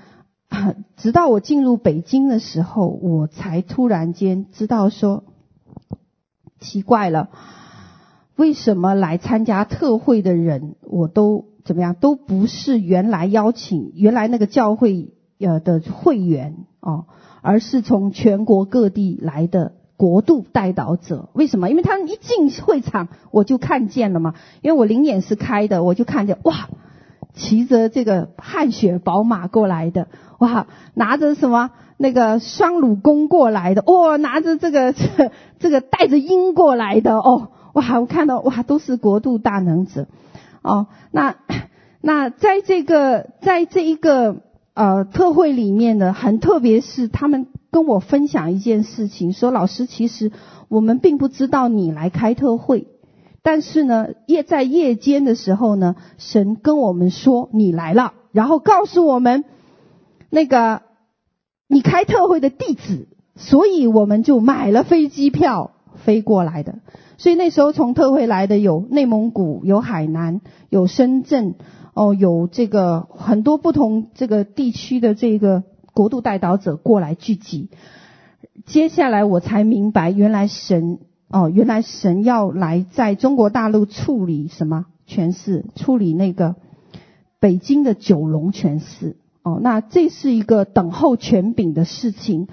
直到我进入北京的时候，我才突然间知道说。奇怪了，为什么来参加特会的人，我都怎么样，都不是原来邀请原来那个教会呃的会员哦，而是从全国各地来的国度代导者。为什么？因为他们一进会场，我就看见了嘛，因为我灵眼是开的，我就看见哇，骑着这个汗血宝马过来的，哇，拿着什么？那个双鲁弓过来的，哦，拿着这个这 这个带着鹰过来的，哦，哇，我看到哇，都是国度大能者，哦，那那在这个在这一个呃特会里面呢，很特别是他们跟我分享一件事情，说老师，其实我们并不知道你来开特会，但是呢，夜在夜间的时候呢，神跟我们说你来了，然后告诉我们那个。你开特会的地址，所以我们就买了飞机票飞过来的。所以那时候从特会来的有内蒙古、有海南、有深圳，哦，有这个很多不同这个地区的这个国度代祷者过来聚集。接下来我才明白，原来神哦，原来神要来在中国大陆处理什么权势，处理那个北京的九龙权势。哦，那这是一个等候权柄的事情，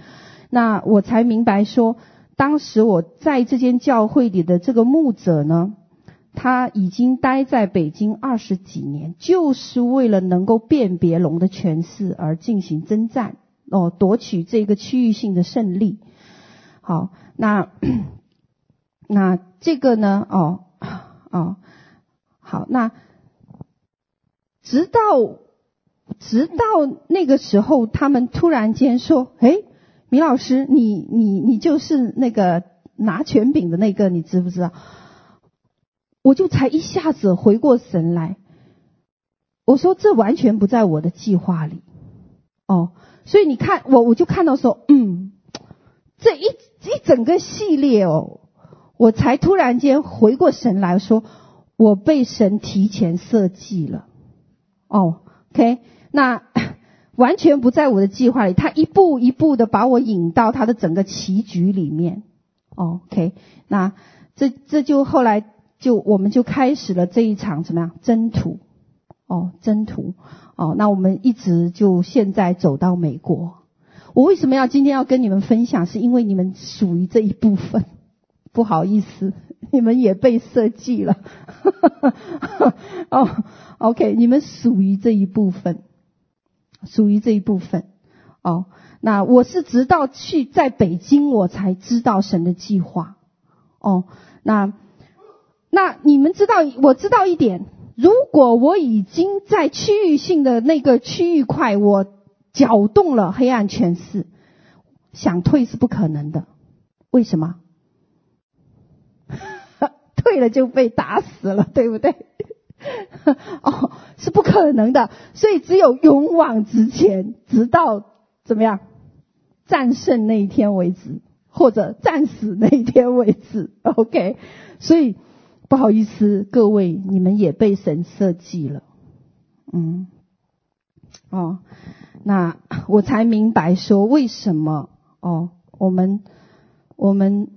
那我才明白说，当时我在这间教会里的这个牧者呢，他已经待在北京二十几年，就是为了能够辨别龙的权势而进行征战，哦，夺取这个区域性的胜利。好，那那这个呢，哦哦，好，那直到。直到那个时候，他们突然间说：“哎，米老师，你你你就是那个拿权柄的那个，你知不知道？”我就才一下子回过神来，我说：“这完全不在我的计划里。”哦，所以你看，我我就看到说：“嗯，这一一整个系列哦，我才突然间回过神来说，我被神提前设计了。哦，OK，那 完全不在我的计划里，他一步一步的把我引到他的整个棋局里面。，OK，那这这就后来就我们就开始了这一场怎么样征途？哦，征途。哦，那我们一直就现在走到美国。我为什么要今天要跟你们分享？是因为你们属于这一部分。不好意思，你们也被设计了。哦，OK，你们属于这一部分，属于这一部分。哦，那我是直到去在北京，我才知道神的计划。哦，那那你们知道，我知道一点。如果我已经在区域性的那个区域块，我搅动了黑暗权势，想退是不可能的。为什么？退了就被打死了，对不对？哦，是不可能的。所以只有勇往直前，直到怎么样战胜那一天为止，或者战死那一天为止。OK，所以。不好意思，各位，你们也被神设计了，嗯，哦，那我才明白说为什么哦，我们我们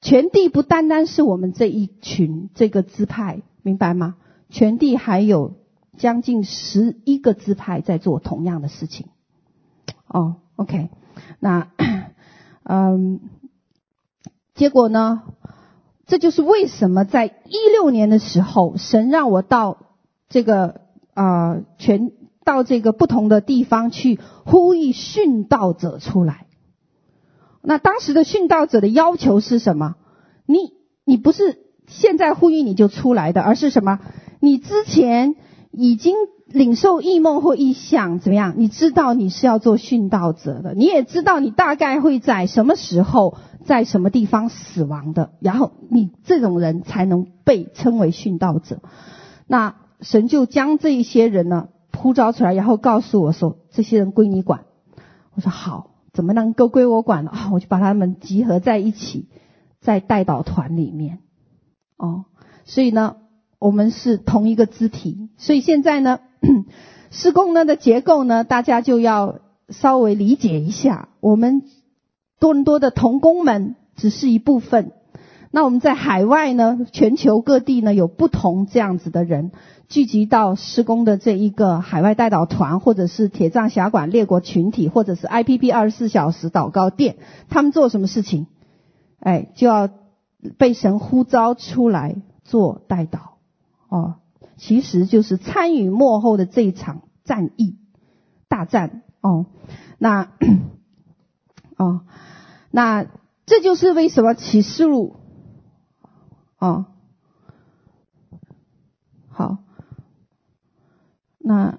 全地不单单是我们这一群这个支派，明白吗？全地还有将近十一个支派在做同样的事情，哦，OK，那嗯，结果呢？这就是为什么在一六年的时候，神让我到这个啊、全到这个不同的地方去呼吁殉道者出来。那当时的殉道者的要求是什么？你你不是现在呼吁你就出来的，而是什么？你之前已经领受异梦或异象，怎么样？你知道你是要做殉道者的，你也知道你大概会在什么时候。在什么地方死亡的，然后你这种人才能被称为殉道者。那神就将这一些人呢呼召出来，然后告诉我说：“这些人归你管。”我说：“好，怎么能够归我管呢？”啊，我就把他们集合在一起，在代祷团里面。哦，所以呢，我们是同一个肢体。所以现在呢，施工呢的结构呢，大家就要稍微理解一下。我们。多伦多的同工们只是一部分，那我们在海外呢，全球各地呢有不同这样子的人聚集到施工的这一个海外代祷团，或者是铁杖辖管列国群体，或者是 IPP 二十四小时祷告殿，他们做什么事情？哎，就要被神呼召出来做代祷哦，其实就是参与幕后的这一场战役大战。哦，那哦。那这就是为什么启示录，哦，好，那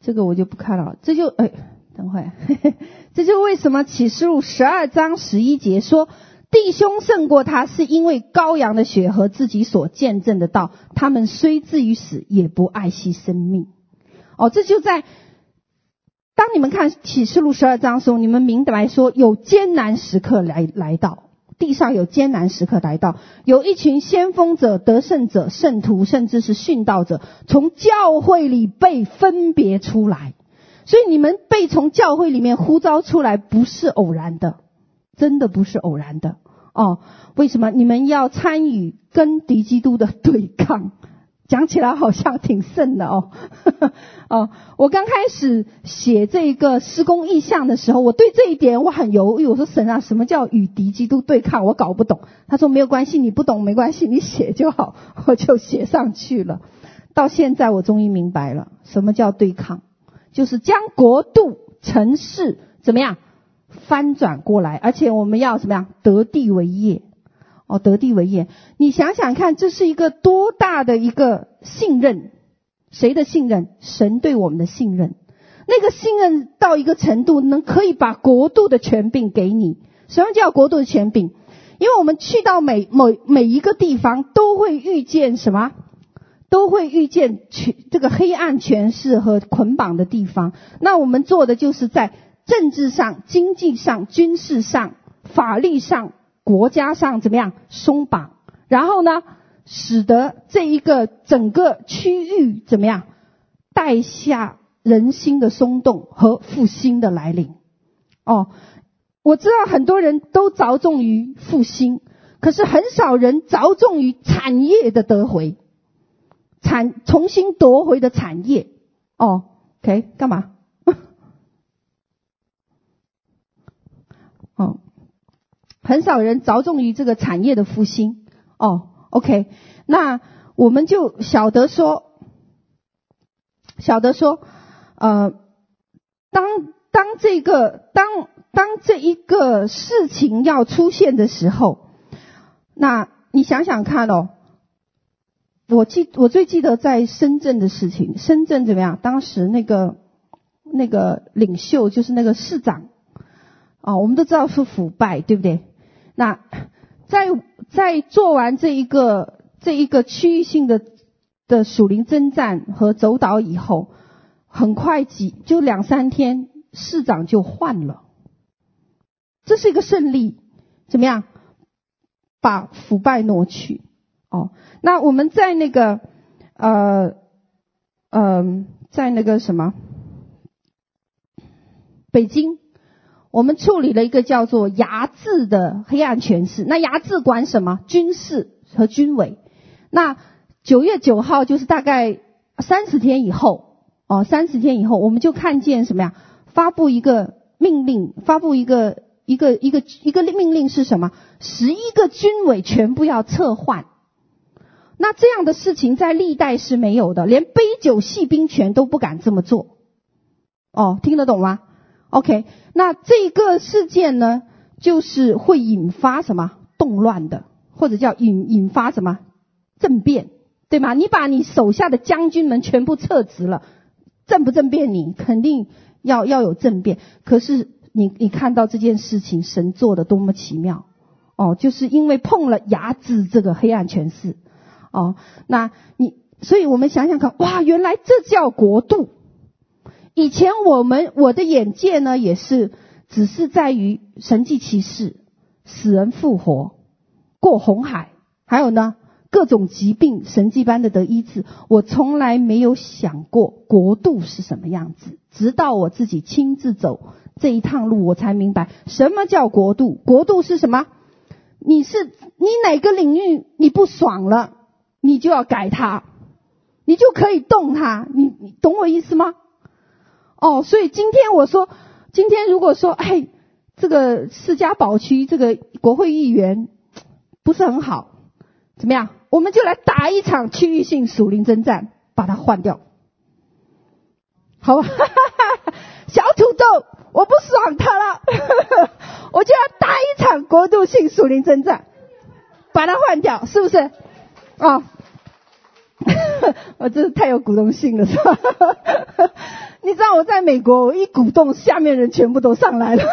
这个我就不看了。这就哎，等会，这就为什么启示录十二章十一节说，弟兄胜过他，是因为羔羊的血和自己所见证的道，他们虽至于死，也不爱惜生命。哦，这就在。当你们看启示录十二章的时候，你们明白说有艰难时刻来来到，地上有艰难时刻来到，有一群先锋者、得胜者、圣徒，甚至是殉道者，从教会里被分别出来。所以你们被从教会里面呼召出来，不是偶然的，真的不是偶然的哦。为什么？你们要参与跟敌基督的对抗。讲起来好像挺慎的哦，哦，我刚开始写这个施工意向的时候，我对这一点我很犹豫。我说神啊，什么叫与敌基督对抗？我搞不懂。他说没有关系，你不懂没关系，你写就好，我就写上去了。到现在我终于明白了，什么叫对抗，就是将国度、城市怎么样翻转过来，而且我们要怎么样得地为业。哦，得地为业，你想想看，这是一个多大的一个信任？谁的信任？神对我们的信任。那个信任到一个程度，能可以把国度的权柄给你。什么叫国度的权柄？因为我们去到每每每一个地方，都会遇见什么？都会遇见权这个黑暗权势和捆绑的地方。那我们做的就是在政治上、经济上、军事上。法律上、国家上怎么样松绑，然后呢，使得这一个整个区域怎么样带下人心的松动和复兴的来临。哦，我知道很多人都着重于复兴，可是很少人着重于产业的得回，产重新夺回的产业。哦，OK，干嘛？哦，很少人着重于这个产业的复兴。哦，OK，那我们就晓得说，晓得说，呃，当当这个当当这一个事情要出现的时候，那你想想看哦，我记我最记得在深圳的事情，深圳怎么样？当时那个那个领袖就是那个市长。哦，我们都知道是腐败，对不对？那在在做完这一个这一个区域性的的属灵征战和走岛以后，很快几就两三天，市长就换了，这是一个胜利，怎么样？把腐败挪去。哦，那我们在那个呃呃，在那个什么北京。我们处理了一个叫做颐治的黑暗权势。那颐治管什么？军事和军委。那九月九号就是大概三十天以后，哦，三十天以后，我们就看见什么呀？发布一个命令，发布一个一个一个一个命令是什么？十一个军委全部要撤换。那这样的事情在历代是没有的，连杯酒释兵权都不敢这么做。哦，听得懂吗？OK，那这个事件呢，就是会引发什么动乱的，或者叫引引发什么政变，对吗？你把你手下的将军们全部撤职了，政不政变？你肯定要要有政变。可是你你看到这件事情，神做的多么奇妙哦，就是因为碰了颐治这个黑暗权势哦，那你所以我们想想看，哇，原来这叫国度。以前我们我的眼界呢，也是只是在于神迹奇事、死人复活、过红海，还有呢各种疾病神迹般的得医治。我从来没有想过国度是什么样子，直到我自己亲自走这一趟路，我才明白什么叫国度。国度是什么？你是你哪个领域你不爽了，你就要改它，你就可以动它。你你懂我意思吗？哦，所以今天我说，今天如果说，哎，这个士嘉堡区这个国会议员不是很好，怎么样？我们就来打一场区域性属灵征战，把它换掉，好吧？小土豆，我不爽他了，我就要打一场国度性属灵征战，把它换掉，是不是？啊、哦，我真是太有鼓动性了，是吧？你知道我在美国，我一鼓动，下面人全部都上来了。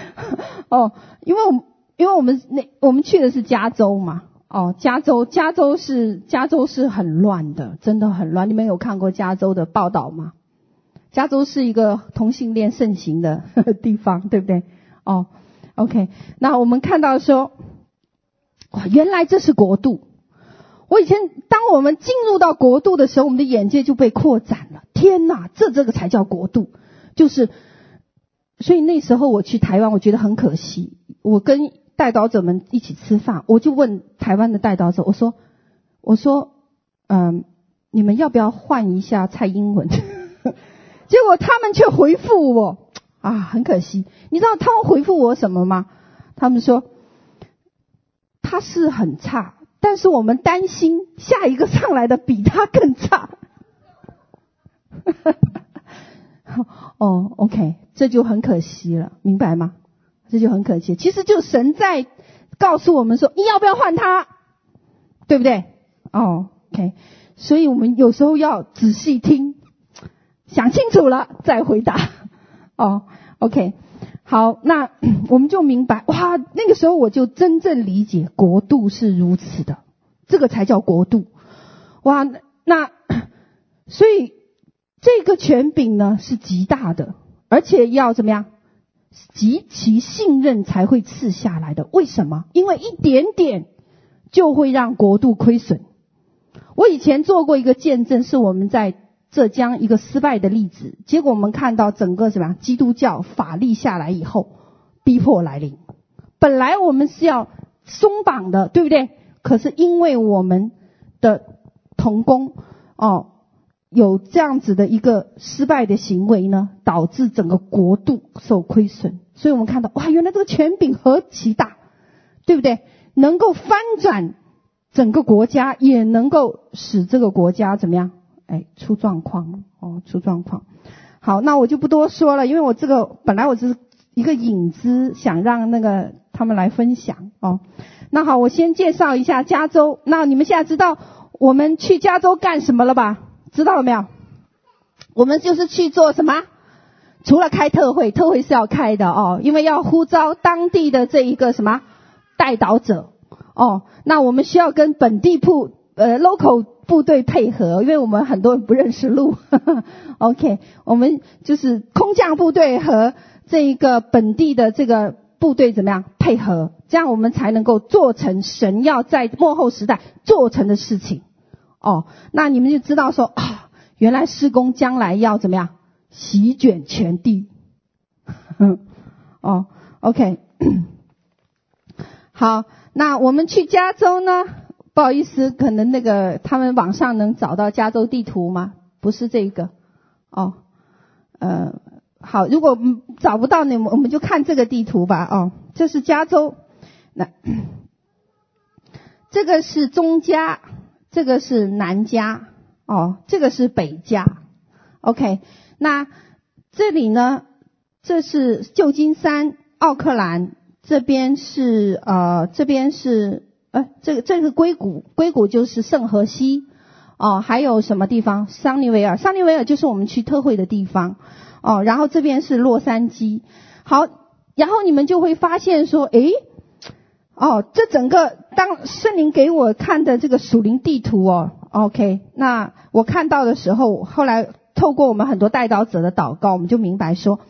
哦，因为我因为我们那我们去的是加州嘛。哦，加州加州是加州是很乱的，真的很乱。你们有看过加州的报道吗？加州是一个同性恋盛行的地方，对不对？哦，OK。那我们看到说，哇，原来这是国度。我以前，当我们进入到国度的时候，我们的眼界就被扩展了。天哪，这这个才叫国度，就是。所以那时候我去台湾，我觉得很可惜。我跟代导者们一起吃饭，我就问台湾的代导者，我说：“我说，嗯，你们要不要换一下蔡英文？” 结果他们却回复我：“啊，很可惜。”你知道他们回复我什么吗？他们说：“他是很差。”但是我们担心下一个上来的比他更差。哦，OK，这就很可惜了，明白吗？这就很可惜。其实就神在告诉我们说，你要不要换他？对不对？哦，OK，所以我们有时候要仔细听，想清楚了再回答。哦，OK。好，那 我们就明白哇，那个时候我就真正理解国度是如此的，这个才叫国度。哇，那所以这个权柄呢是极大的，而且要怎么样？极其信任才会赐下来的。为什么？因为一点点就会让国度亏损。我以前做过一个见证，是我们在浙江一个失败的例子。结果我们看到整个什么基督教法律下来以后，逼迫来临。本来我们是要松绑的，对不对？可是因为我们的同工哦。有这样子的一个失败的行为呢，导致整个国度受亏损。所以我们看到，哇，原来这个权柄何其大，对不对？能够翻转整个国家，也能够使这个国家怎么样？哎，出状况哦，出状况。好，那我就不多说了，因为我这个本来我只是一个引子，想让那个他们来分享哦。那好，我先介绍一下加州。那你们现在知道我们去加州干什么了吧？知道了没有？我们就是去做什么？除了开特会，特会是要开的哦，因为要呼召当地的这一个什么代导者哦。那我们需要跟本地部呃 local 部队配合，因为我们很多人不认识路。呵 呵 OK，我们就是空降部队和这一个本地的这个部队怎么样配合？这样我们才能够做成神要在末后时代做成的事情。哦，那你们就知道说啊，原来施工将来要怎么样席卷全地。哦，OK，好，那我们去加州呢？不好意思，可能那个他们网上能找到加州地图吗？不是这个。哦，呃，好，如果找不到，那我们就看这个地图吧。哦，这是加州，那 这个是中加。这个是南加哦，这个是北加，OK。那这里呢，这是旧金山、奥克兰，这边是呃，这边是呃，这个这个硅谷，硅谷就是圣荷西哦，还有什么地方？桑尼维尔，桑尼维尔就是我们去特会的地方哦。然后这边是洛杉矶，好，然后你们就会发现说，诶。哦，这整个当圣灵给我看的这个属灵地图哦，OK，那我看到的时候，后来透过我们很多代祷者的祷告，我们就明白说，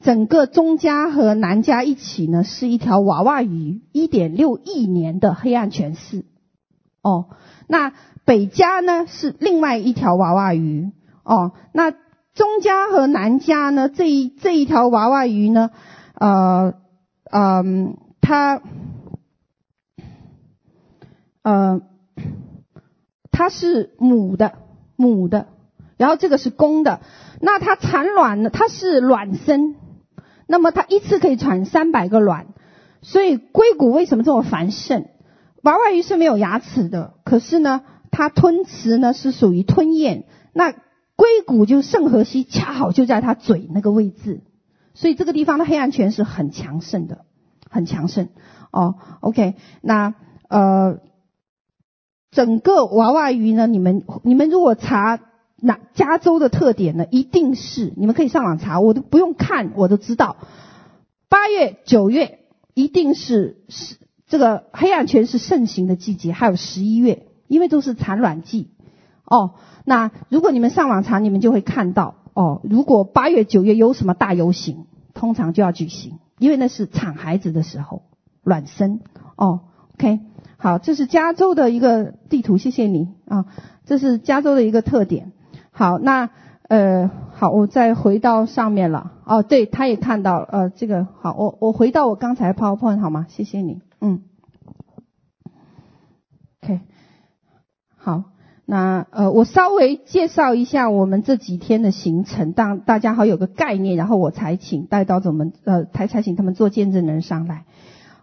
整个中家和南家一起呢，是一条娃娃鱼，一点六亿年的黑暗权势。哦，那北家呢是另外一条娃娃鱼。哦，那中家和南家呢这一这一条娃娃鱼呢，呃，嗯，它。呃，它是母的，母的，然后这个是公的。那它产卵呢？它是卵生，那么它一次可以产三百个卵。所以硅谷为什么这么繁盛？娃娃鱼是没有牙齿的，可是呢，它吞食呢是属于吞咽。那硅谷就圣荷西，恰好就在它嘴那个位置，所以这个地方的黑暗权是很强盛的，很强盛。哦，OK，那呃。整个娃娃鱼呢？你们你们如果查那加州的特点呢，一定是你们可以上网查，我都不用看，我都知道。八月、九月一定是是这个黑暗权是盛行的季节，还有十一月，因为都是产卵季。哦，那如果你们上网查，你们就会看到哦。如果八月、九月有什么大游行，通常就要举行，因为那是产孩子的时候，卵生。哦，OK。好，这是加州的一个地图，谢谢你啊。这是加州的一个特点。好，那呃，好，我再回到上面了。哦，对，他也看到了呃，这个好，我我回到我刚才 PowerPoint 好吗？谢谢你，嗯。OK，好，那呃，我稍微介绍一下我们这几天的行程，让大家好有个概念，然后我才请带到我们呃，才才请他们做见证人上来。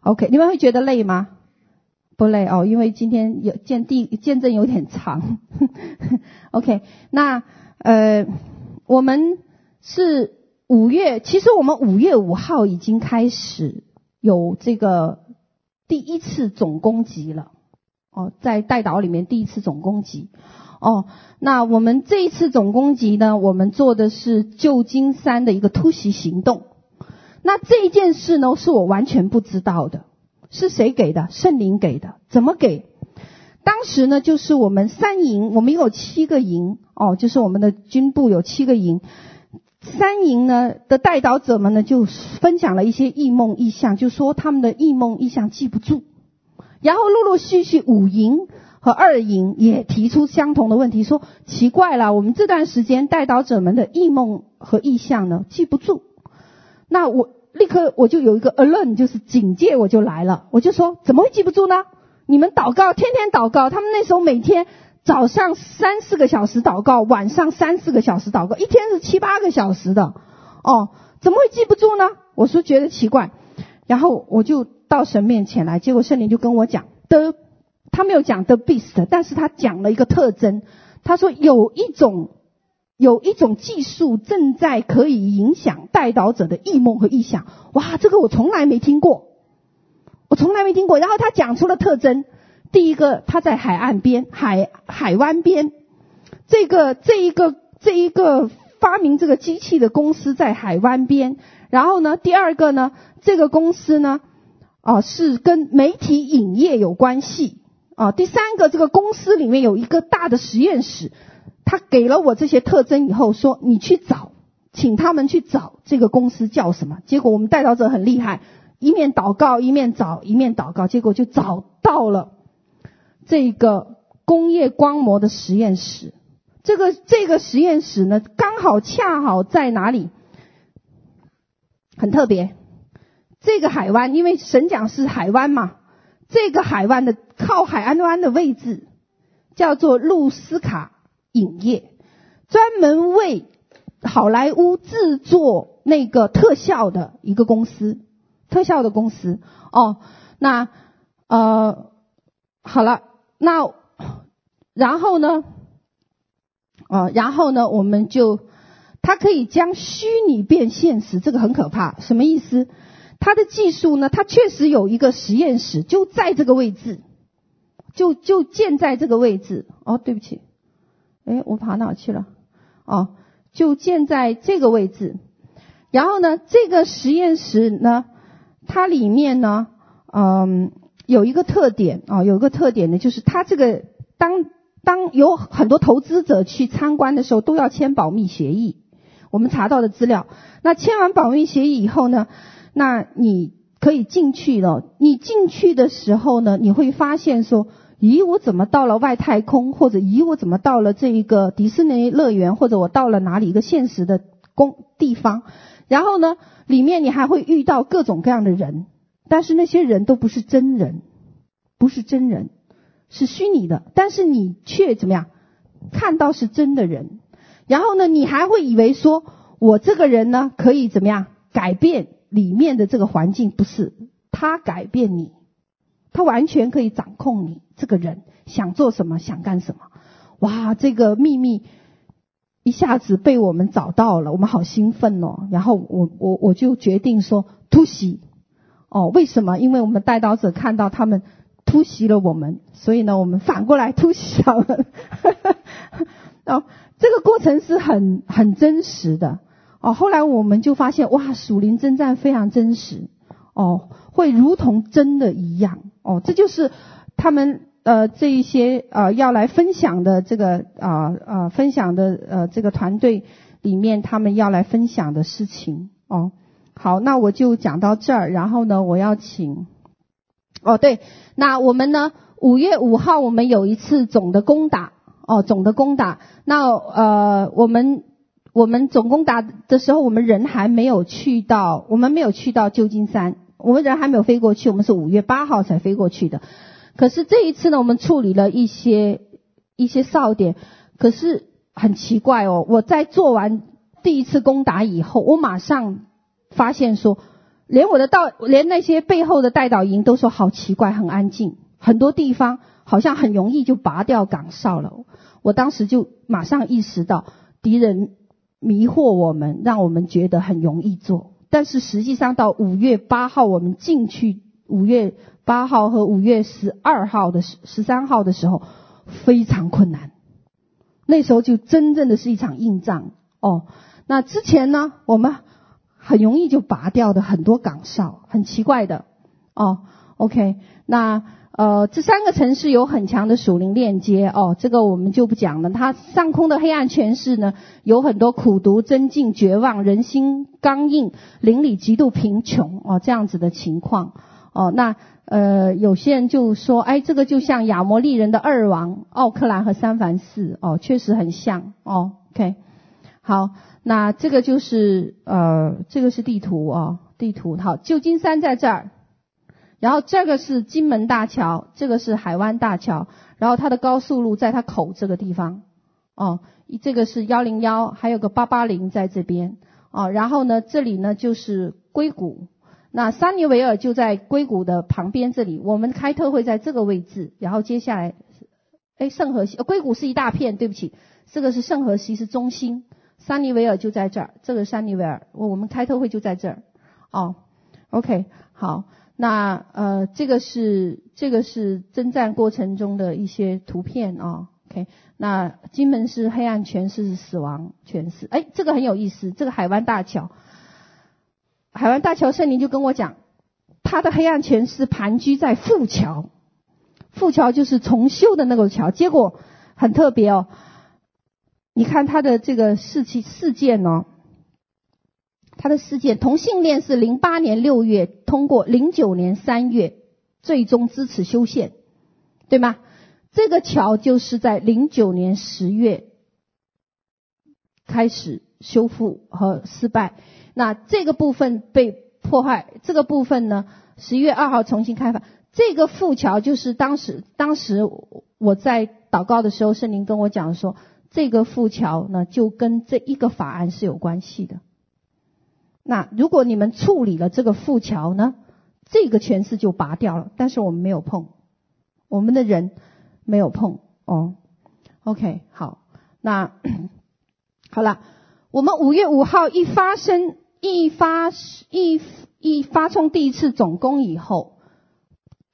OK，你们会觉得累吗？不累哦，因为今天有见地见证有点长。OK，那呃，我们是五月，其实我们五月五号已经开始有这个第一次总攻击了。哦，在代岛里面第一次总攻击。哦，那我们这一次总攻击呢，我们做的是旧金山的一个突袭行动。那这件事呢，是我完全不知道的。是谁给的？圣灵给的。怎么给？当时呢，就是我们三营，我们有七个营哦，就是我们的军部有七个营。三营呢的代祷者们呢就分享了一些异梦异象，就说他们的异梦异象记不住。然后陆陆续续五营和二营也提出相同的问题，说奇怪了，我们这段时间代祷者们的异梦和异象呢记不住。那我立刻我就有一个 alert，就是警戒，我就来了，我就说怎么会记不住呢？你们祷告，天天祷告，他们那时候每天早上三四个小时祷告，晚上三四个小时祷告，一天是七八个小时的，哦，怎么会记不住呢？我说觉得奇怪，然后我就到神面前来，结果圣灵就跟我讲的，他没有讲 the beast，但是他讲了一个特征，他说有一种有一种技术正在可以影响带导者的异梦和异想，哇，这个我从来没听过。我从来没听过。然后他讲出了特征，第一个他在海岸边、海海湾边，这个这一个这一个发明这个机器的公司在海湾边。然后呢，第二个呢，这个公司呢，啊是跟媒体影业有关系啊。第三个，这个公司里面有一个大的实验室。他给了我这些特征以后，说你去找，请他们去找这个公司叫什么。结果我们代祷者很厉害。一面祷告，一面找，一面祷告，结果就找到了这个工业光膜的实验室。这个这个实验室呢，刚好恰好在哪里？很特别。这个海湾，因为神讲是海湾嘛，这个海湾的靠海岸湾的位置叫做露斯卡影业，专门为好莱坞制作那个特效的一个公司。特效的公司哦，那呃好了，那然后呢，呃然后呢，我们就它可以将虚拟变现实，这个很可怕，什么意思？它的技术呢，它确实有一个实验室，就在这个位置，就就建在这个位置。哦，对不起，哎，我跑哪去了？哦，就建在这个位置。然后呢，这个实验室呢？它里面呢，嗯，有一个特点啊，有一个特点呢，就是它这个当当有很多投资者去参观的时候，都要签保密协议。我们查到的资料，那签完保密协议以后呢，那你可以进去了。你进去的时候呢，你会发现说，咦，我怎么到了外太空？或者咦，我怎么到了这一个迪士尼乐园？或者我到了哪里一个现实的公地方？然后呢，里面你还会遇到各种各样的人，但是那些人都不是真人，不是真人，是虚拟的。但是你却怎么样看到是真的人？然后呢，你还会以为说我这个人呢可以怎么样改变里面的这个环境？不是，他改变你，他完全可以掌控你这个人想做什么，想干什么。哇，这个秘密。一下子被我们找到了，我们好兴奋哦！然后我我我就决定说突袭哦，为什么？因为我们带刀者看到他们突袭了我们，所以呢，我们反过来突袭他们。哦，这个过程是很很真实的哦。后来我们就发现，哇，属灵征战非常真实哦，会如同真的一样哦。这就是他们。呃，这一些呃要来分享的这个啊啊、呃呃、分享的呃这个团队里面，他们要来分享的事情哦。好，那我就讲到这儿，然后呢，我要请哦对，那我们呢五月五号我们有一次总的攻打哦，总的攻打。那呃我们我们总攻打的时候，我们人还没有去到，我们没有去到旧金山，我们人还没有飞过去，我们是五月八号才飞过去的。可是这一次呢，我们处理了一些一些哨点，可是很奇怪哦。我在做完第一次攻打以后，我马上发现说，连我的道，连那些背后的代导营都说好奇怪，很安静，很多地方好像很容易就拔掉岗哨了。我当时就马上意识到，敌人迷惑我们，让我们觉得很容易做，但是实际上到五月八号我们进去，五月。八号和五月十二号的十十三号的时候非常困难，那时候就真正的是一场硬仗哦。那之前呢，我们很容易就拔掉的很多岗哨，很奇怪的哦。OK，那呃，这三个城市有很强的属灵链接哦，这个我们就不讲了。它上空的黑暗权势呢，有很多苦毒、争竞、绝望、人心刚硬、邻里极度贫穷哦，这样子的情况哦。那呃，有些人就说，哎，这个就像亚摩利人的二王奥克兰和三藩市哦，确实很像哦。OK，好，那这个就是呃，这个是地图哦，地图好，旧金山在这儿。然后这个是金门大桥，这个是海湾大桥，然后它的高速路在它口这个地方，哦，这个是幺零幺，还有个八八零在这边，哦，然后呢，这里呢就是硅谷，那桑尼维尔就在硅谷的旁边这里，我们开特会在这个位置，然后接下来，哎，圣荷西，硅谷是一大片，对不起，这个是圣荷西是中心，桑尼维尔就在这儿，这个桑尼维尔，我我们开特会就在这儿，哦，OK，好。那呃，这个是这个是征战过程中的一些图片啊、哦。OK，那金门是黑暗权势是死亡权势。哎，这个很有意思。这个海湾大桥，海湾大桥圣灵就跟我讲，他的黑暗权势盘踞在富桥，富桥就是重修的那个桥。结果很特别哦，你看他的这个事情事件哦。他的事件，同性恋是零八年六月通过，零九年三月最终支持修宪，对吗？这个桥就是在零九年十月开始修复和失败，那这个部分被破坏，这个部分呢，十一月二号重新开放。这个复桥就是当时当时我在祷告的时候，圣灵跟我讲说，这个复桥呢，就跟这一个法案是有关系的。那如果你们处理了这个复桥呢，这个权势就拔掉了，但是我们没有碰，我们的人没有碰哦。OK，好，那 好了，我们五月五号一发生一发一一发冲第一次总攻以后，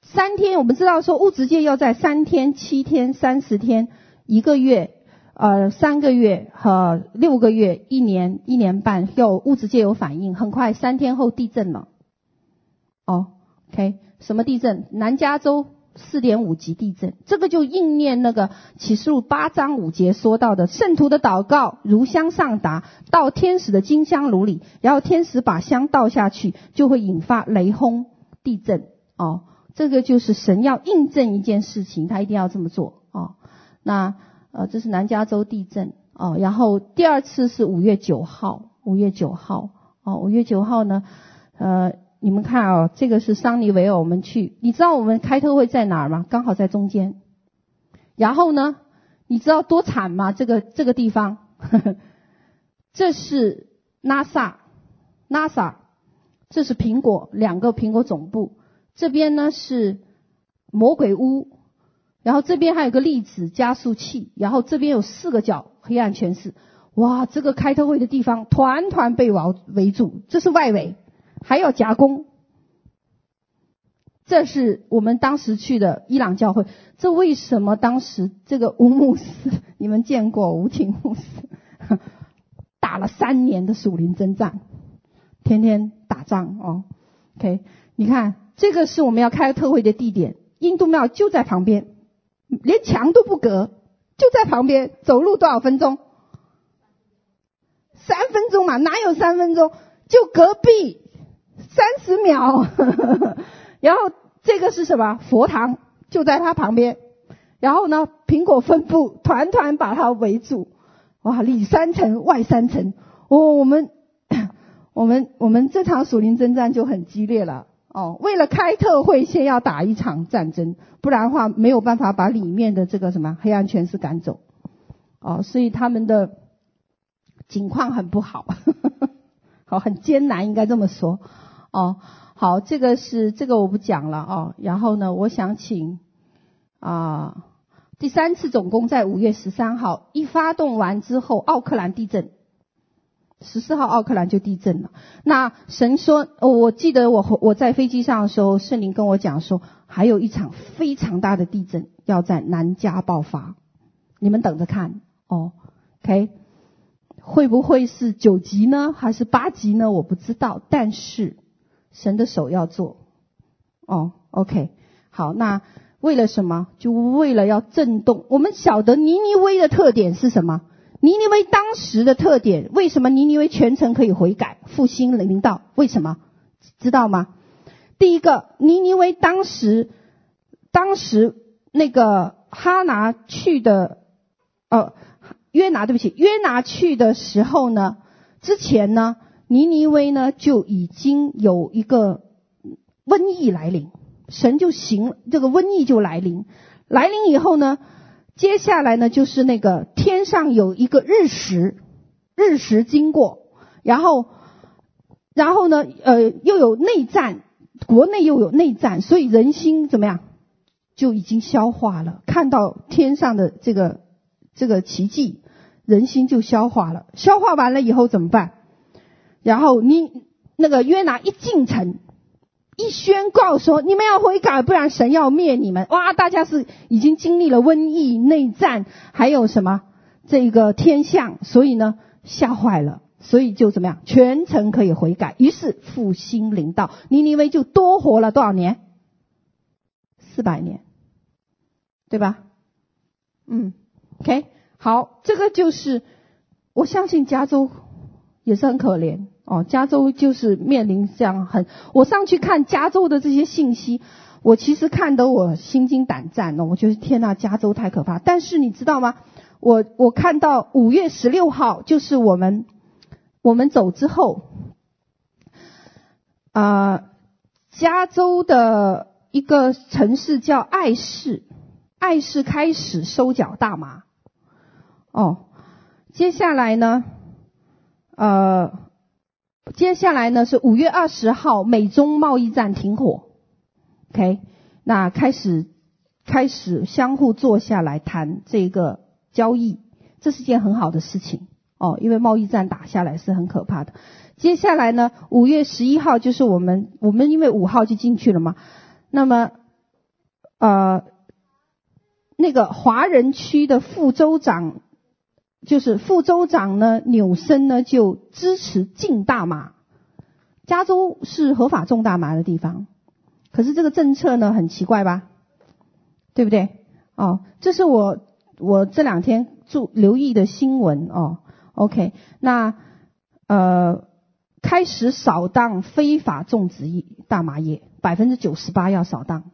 三天我们知道说物质界要在三天、七天、三十天、一个月。呃，三个月和六个月、一年、一年半，有物质界有反应，很快三天后地震了。哦，OK，什么地震？南加州四点五级地震，这个就应验那个启示录八章五节说到的，圣徒的祷告如香上达到天使的金香炉里，然后天使把香倒下去，就会引发雷轰地震。哦，这个就是神要印证一件事情，他一定要这么做。哦，那。呃，这是南加州地震哦，然后第二次是五月九号，五月九号哦，五月九号呢，呃，你们看啊，这个是桑尼维尔，我们去，你知道我们开特会在哪儿吗？刚好在中间。然后呢，你知道多惨吗？这个这个地方，这是 NASA，NASA，这是苹果，两个苹果总部，这边呢是魔鬼屋。然后这边还有个粒子加速器，然后这边有四个角黑暗权势，哇，这个开特会的地方团团被围围住，这是外围，还要夹攻。这是我们当时去的伊朗教会，这为什么当时这个吴牧师，你们见过吴廷牧师，打了三年的属灵征战，天天打仗哦。OK，你看这个是我们要开特会的地点，印度庙就在旁边。连墙都不隔，就在旁边，走路多少分钟？三分钟嘛，哪有三分钟？就隔壁，三十秒。然后这个是什么？佛堂就在他旁边。然后呢，苹果分布团团把他围住。哇，里三层外三层。哦，我们 我们我们这场属灵征战就很激烈了。哦，为了开特会，先要打一场战争，不然的话没有办法把里面的这个什么黑暗权势赶走。哦，所以他们的境况很不好，呵 呵好，很艰难，应该这么说。哦，好，这个是这个我不讲了哦。然后呢，我想请啊，第三次总攻在五月十三号一发动完之后，奥克兰地震。十四号奥克兰就地震了。那神说，我记得我我在飞机上的时候，圣灵跟我讲说，还有一场非常大的地震要在南加爆发，你们等着看哦。OK，会不会是九级呢，还是八级呢？我不知道，但是神的手要做。哦，OK，好，那为了什么？就为了要震动。我们晓得尼尼微的特点是什么？尼尼微当时的特点，为什么尼尼微全程可以悔改、复兴临到？为什么？知道吗？第一个，尼尼微当时，当时那个哈拿去的，呃，约拿，对不起，约拿去的时候呢，之前呢，尼尼微呢就已经有一个瘟疫来临，神就行，这个瘟疫就来临，来临以后呢，接下来呢就是那个天上有一个日食，日食经过，然后，然后呢，呃，又有内战。国内又有内战，所以人心怎么样？就已经消化了。看到天上的这个这个奇迹，人心就消化了。消化完了以后怎么办？然后你那个约拿一进城，一宣告说：“你们要悔改，不然神要灭你们。”哇！大家是已经经历了瘟疫、内战，还有什么这个天象，所以呢吓坏了。所以就怎么样，全城可以悔改，于是复兴临到，尼尼微就多活了多少年？四百年，对吧？嗯，OK，好，这个就是我相信加州也是很可怜哦，加州就是面临这样很，我上去看加州的这些信息，我其实看得我心惊胆战哦，我觉得天呐，加州太可怕。但是你知道吗？我我看到五月十六号就是我们。我们走之后，啊、加州的一个城市叫爱市，爱市开始收缴大麻。哦，接下来呢，呃，接下来呢是五月二十号，美中贸易战停火，OK，那开始开始相互坐下来谈这个交易，这是件很好的事情。哦，因为贸易战打下来是很可怕的。接下来呢，五月十一号就是我们，我们因为五号就进去了嘛。那么，呃，那个华人区的副州长，就是副州长呢，纽森呢就支持禁大麻。加州是合法种大麻的地方，可是这个政策呢很奇怪吧？对不对？哦，这是我我这两天注留意的新闻哦。OK，那呃，开始扫荡非法种植业大麻叶，百分之九十八要扫荡，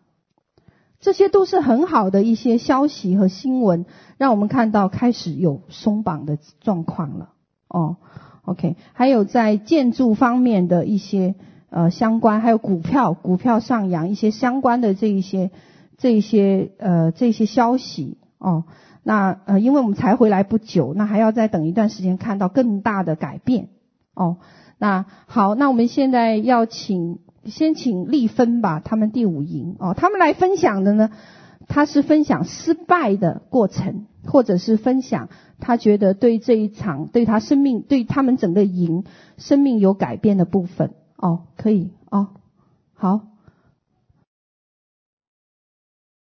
这些都是很好的一些消息和新闻，让我们看到开始有松绑的状况了。哦，OK，还有在建筑方面的一些呃相关，还有股票股票上扬一些相关的这一些这一些呃这些消息哦。那呃，因为我们才回来不久，那还要再等一段时间，看到更大的改变哦。那好，那我们现在要请先请丽芬吧，他们第五营哦，他们来分享的呢，他是分享失败的过程，或者是分享他觉得对这一场对他生命对他们整个营生命有改变的部分哦，可以哦，好。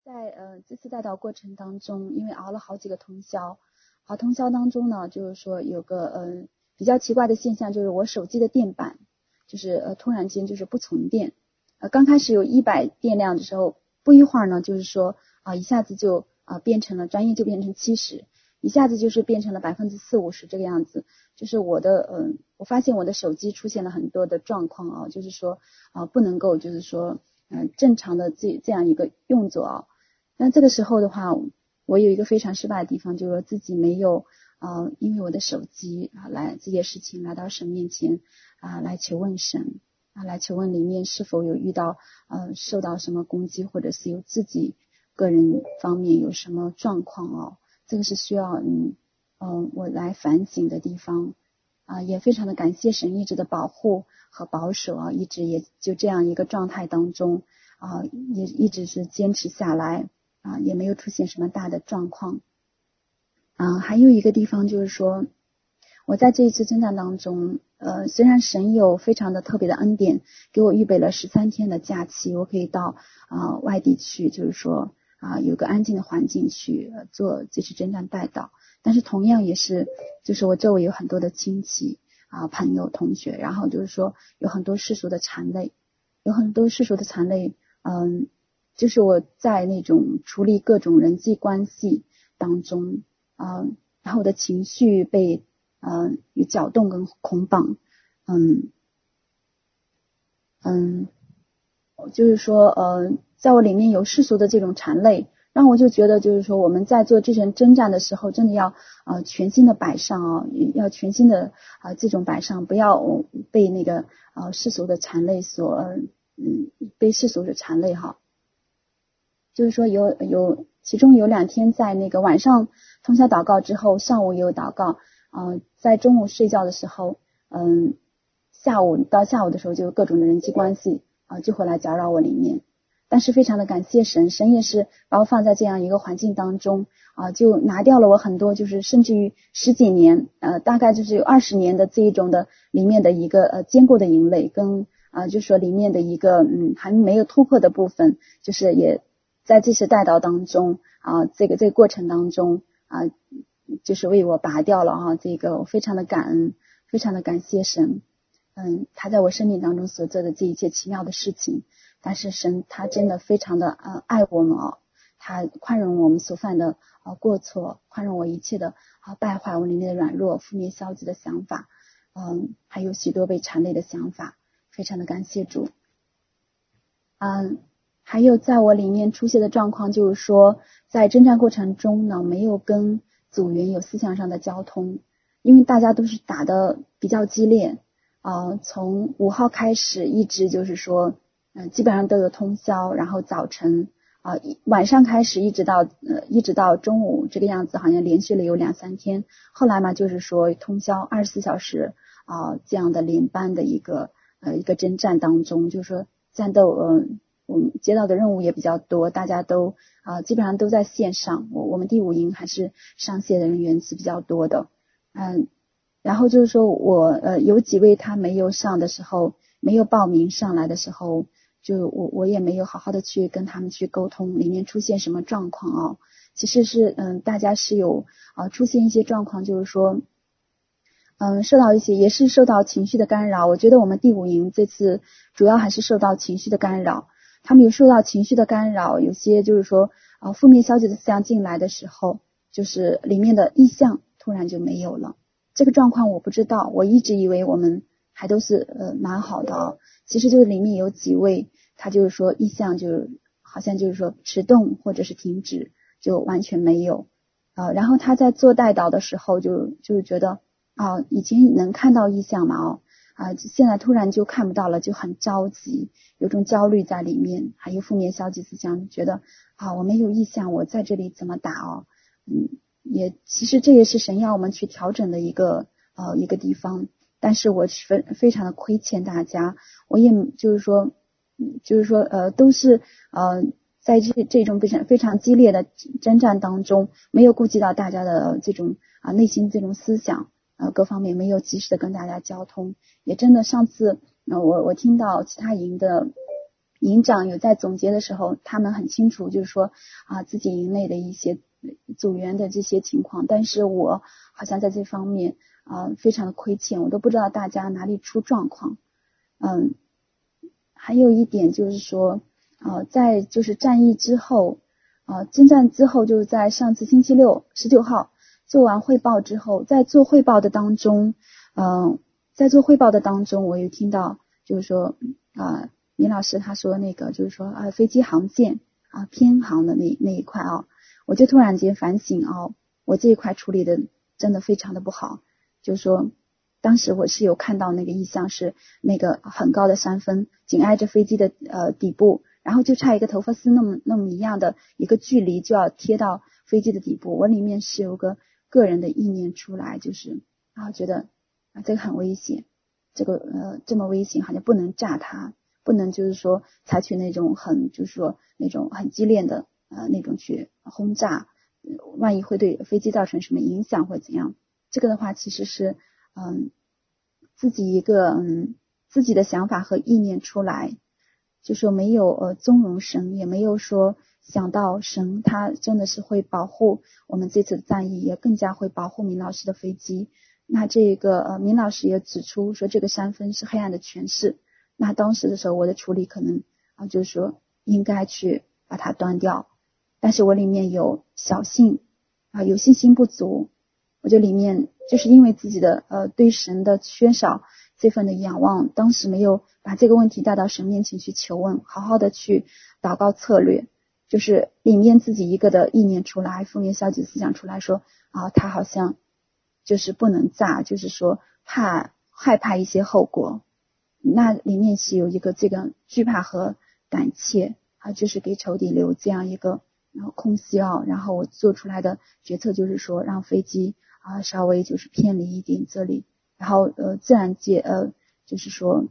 在呃这次带导过程当中，因为熬了好几个通宵，熬通宵当中呢，就是说有个呃比较奇怪的现象，就是我手机的电板就是呃突然间就是不存电，呃刚开始有一百电量的时候，不一会儿呢就是说啊、一下子就啊、变成了专业就变成七十，一下子就是变成了百分之四五十这个样子，就是我的嗯、我发现我的手机出现了很多的状况啊，就是说啊、不能够就是说嗯、正常的这这样一个用作啊。那这个时候的话，我有一个非常失败的地方，就是说自己没有呃，因为我的手机啊，来这件事情来到神面前啊，来求问神啊，来求问里面是否有遇到呃受到什么攻击，或者是有自己个人方面有什么状况哦，这个是需要嗯嗯、呃、我来反省的地方啊，也非常的感谢神一直的保护和保守啊，一直也就这样一个状态当中啊，也一直是坚持下来。啊，也没有出现什么大的状况。啊，还有一个地方就是说，我在这一次征战当中，呃，虽然神有非常的特别的恩典，给我预备了十三天的假期，我可以到啊外地去，就是说啊有个安静的环境去做这次征战代祷。但是同样也是，就是我周围有很多的亲戚啊、朋友、同学，然后就是说有很多世俗的缠累，有很多世俗的缠累，嗯。就是我在那种处理各种人际关系当中啊、然后我的情绪被呃有搅动跟捆绑，嗯嗯，就是说呃，在我里面有世俗的这种缠累。让我就觉得，就是说我们在做这场征战的时候，真的要呃全新的摆上啊，要全新的啊、这种摆上，不要被那个呃世俗的缠累所嗯被世俗的缠累哈。就是说有有其中有两天在那个晚上通宵祷告之后，上午也有祷告、呃，在中午睡觉的时候，嗯，下午到下午的时候就有各种的人际关系啊、就会来搅扰我里面。但是非常的感谢神，神也是把我放在这样一个环境当中啊，就拿掉了我很多，就是甚至于十几年，呃，大概就是有二十年的这一种的里面的一个呃坚固的营垒，跟啊，就是说里面的一个嗯还没有突破的部分，就是也在这次带到当中啊，这个这个过程当中啊，就是为我拔掉了哈，这个我非常的感恩，非常的感谢神，嗯，他在我生命当中所做的这一切奇妙的事情。但是神他真的非常的呃爱我们哦，他宽容我们所犯的呃过错，宽容我一切的啊败坏我里面的软弱、负面消极的想法，嗯，还有许多被缠累的想法，非常的感谢主。嗯，还有在我里面出现的状况就是说，在征战过程中呢，没有跟组员有思想上的交通，因为大家都是打的比较激烈啊，从五号开始一直就是说。嗯，基本上都有通宵，然后早晨啊，晚上开始一直到呃一直到中午这个样子，好像连续了有两三天。后来嘛，就是说通宵二十四小时啊这样的连班的一个呃一个征战当中，就是说战斗，嗯，我们接到的任务也比较多，大家都啊基本上都在线上。我我们第五营还是上线的人员是比较多的，嗯，然后就是说我呃有几位他没有上的时候，没有报名上来的时候。就我我也没有好好的去跟他们去沟通，里面出现什么状况啊？其实是嗯，大家是有啊出现一些状况，就是说嗯受到一些也是受到情绪的干扰。我觉得我们第五营这次主要还是受到情绪的干扰，他们有受到情绪的干扰，有些就是说啊负面消极的思想进来的时候，就是里面的意向突然就没有了。这个状况我不知道，我一直以为我们还都是呃蛮好的啊。其实就是里面有几位，他就是说意向就是好像就是说迟钝或者是停止，就完全没有啊。然后他在做代导的时候就，就是觉得啊，以前能看到意向嘛哦啊，现在突然就看不到了，就很着急，有种焦虑在里面，还有负面消极思想，觉得啊我没有意向，我在这里怎么打哦？嗯，也其实这也是神要我们去调整的一个呃一个地方。但是我是非非常的亏欠大家，我也就是说，就是说呃都是呃在这这种非常非常激烈的征战当中，没有顾及到大家的这种啊内心这种思想呃各方面没有及时的跟大家交通，也真的上次呃我我听到其他营的营长有在总结的时候，他们很清楚就是说啊自己营内的一些组员的这些情况，但是我好像在这方面。啊、非常的亏欠，我都不知道大家哪里出状况。嗯，还有一点就是说，呃，在就是战役之后，啊、征战之后，就是在上次星期六十九号做完汇报之后，在做汇报的当中，嗯、在做汇报的当中，我有听到就是说，啊，林老师他说那个就是说啊，飞机航线啊偏航的那那一块啊，我就突然间反省哦，我这一块处理的真的非常的不好。就是说，当时我是有看到那个意象，是那个很高的山峰，紧挨着飞机的呃底部，然后就差一个头发丝那么那么一样的一个距离，就要贴到飞机的底部。我里面是有个个人的意念出来，就是然后觉得啊这个很危险，这个呃这么危险，好像不能炸它，不能就是说采取那种很就是说那种很激烈的呃那种去轰炸，万一会对飞机造成什么影响或怎样。这个的话，其实是嗯自己一个嗯自己的想法和意念出来，就说没有呃纵容神，也没有说想到神他真的是会保护我们这次的战役，也更加会保护明老师的飞机。那这个呃明老师也指出说，这个山峰是黑暗的权势。那当时的时候，我的处理可能啊就是说应该去把它端掉，但是我里面有小信啊，有信心不足，我就里面就是因为自己的呃对神的缺少这份的仰望，当时没有把这个问题带到神面前去求问，好好的去祷告策略，就是里面自己一个的意念出来，负面消极思想出来说啊，他好像就是不能炸，就是说怕害怕一些后果，那里面是有一个这个惧怕和胆怯。啊，就是给仇敌留这样一个然后空隙啊，然后我做出来的决策就是说，让飞机啊稍微就是偏离一点这里，然后呃自然界呃就是说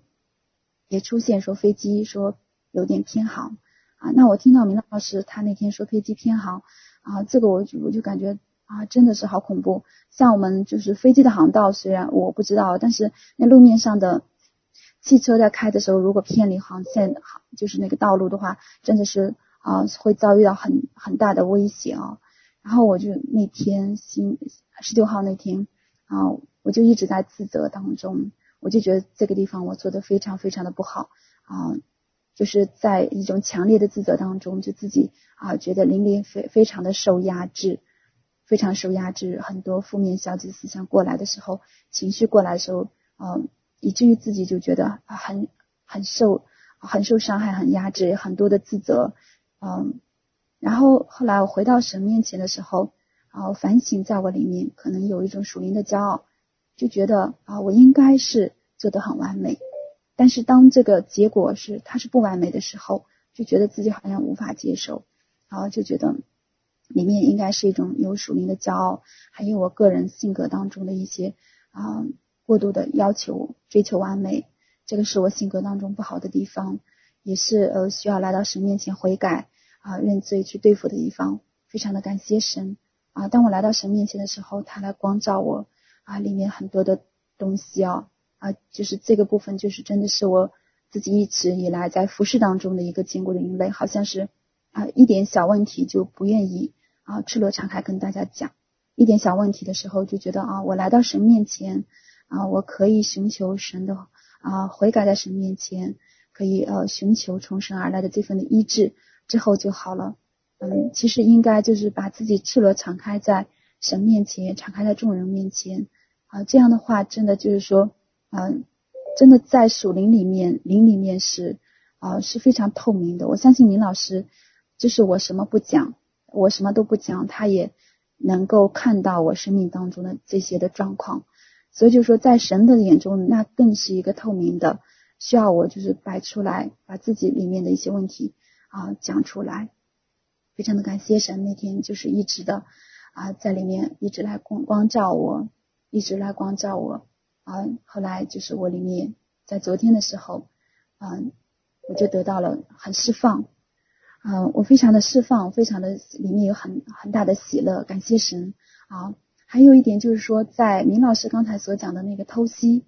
也出现说飞机说有点偏航啊，那我听到明老师他那天说飞机偏航啊，这个我就我就感觉啊真的是好恐怖，像我们就是飞机的航道虽然我不知道，但是那路面上的。汽车在开的时候，如果偏离航线，就是那个道路的话，真的是啊，会遭遇到很很大的危险啊。然后我就那天星十九号那天啊，我就一直在自责当中，我就觉得这个地方我做的非常非常的不好啊，就是在一种强烈的自责当中，就自己啊觉得灵里非非常的受压制，非常受压制，很多负面消极思想过来的时候，情绪过来的时候，嗯。以至于自己就觉得很很受很受伤害，很压制，很多的自责，嗯，然后后来我回到神面前的时候，啊，反省在我里面可能有一种属灵的骄傲，就觉得啊，我应该是做得很完美，但是当这个结果是它是不完美的时候，就觉得自己好像无法接受，然后就觉得里面应该是一种有属灵的骄傲，还有我个人性格当中的一些啊。过度的要求、追求完美，这个是我性格当中不好的地方，也是呃需要来到神面前悔改啊、认罪去对付的地方。非常的感谢神啊！当我来到神面前的时候，他来光照我啊，里面很多的东西啊啊，就是这个部分，就是真的是我自己一直以来在服侍当中的一个坚固的营垒，好像是啊一点小问题就不愿意啊赤裸敞开跟大家讲，一点小问题的时候就觉得啊，我来到神面前。啊，我可以寻求神的啊悔改，在神面前，可以呃寻求从神而来的这份的医治之后就好了。嗯，其实应该就是把自己赤裸敞开在神面前，敞开在众人面前啊，这样的话真的就是说，嗯，真的在属灵里面，灵里面是啊是非常透明的。我相信林老师，就是我什么不讲，我什么都不讲，他也能够看到我生命当中的这些的状况。所以就说，在神的眼中，那更是一个透明的，需要我就是摆出来，把自己里面的一些问题啊讲出来。非常的感谢神，那天就是一直的啊在里面一直来光光照我，一直来光照我啊。后来就是我里面在昨天的时候啊，我就得到了很释放啊，我非常的释放，非常的里面有很很大的喜乐，感谢神啊。还有一点就是说，在明老师刚才所讲的那个偷袭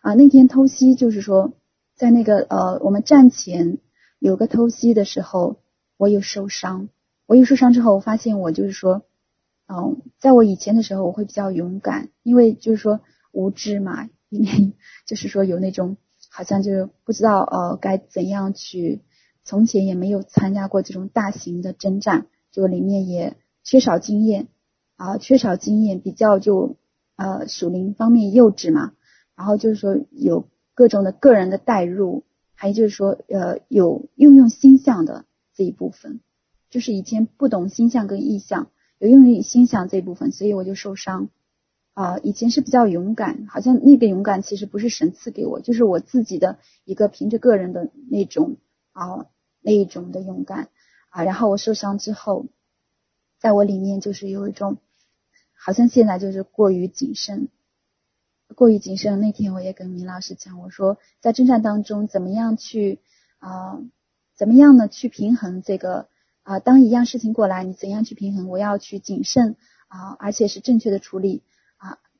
啊，那天偷袭就是说，在那个呃，我们站前有个偷袭的时候，我有受伤。我有受伤之后，我发现我就是说，嗯，在我以前的时候，我会比较勇敢，因为就是说无知嘛，里面就是说有那种好像就不知道呃该怎样去，从前也没有参加过这种大型的征战，就里面也缺少经验。啊，缺少经验，比较就呃属灵方面幼稚嘛，然后就是说有各种的个人的代入，还有就是说呃有运用星象的这一部分，就是以前不懂星象跟意象，有用于星象这一部分，所以我就受伤。啊、以前是比较勇敢，好像那个勇敢其实不是神赐给我，就是我自己的一个凭着个人的那种啊那一种的勇敢啊，然后我受伤之后，在我里面就是有一种。好像现在就是过于谨慎，过于谨慎。那天我也跟明老师讲，我说在征战当中怎么样去啊、怎么样呢？去平衡这个啊、当一样事情过来，你怎样去平衡？我要去谨慎啊、而且是正确的处理、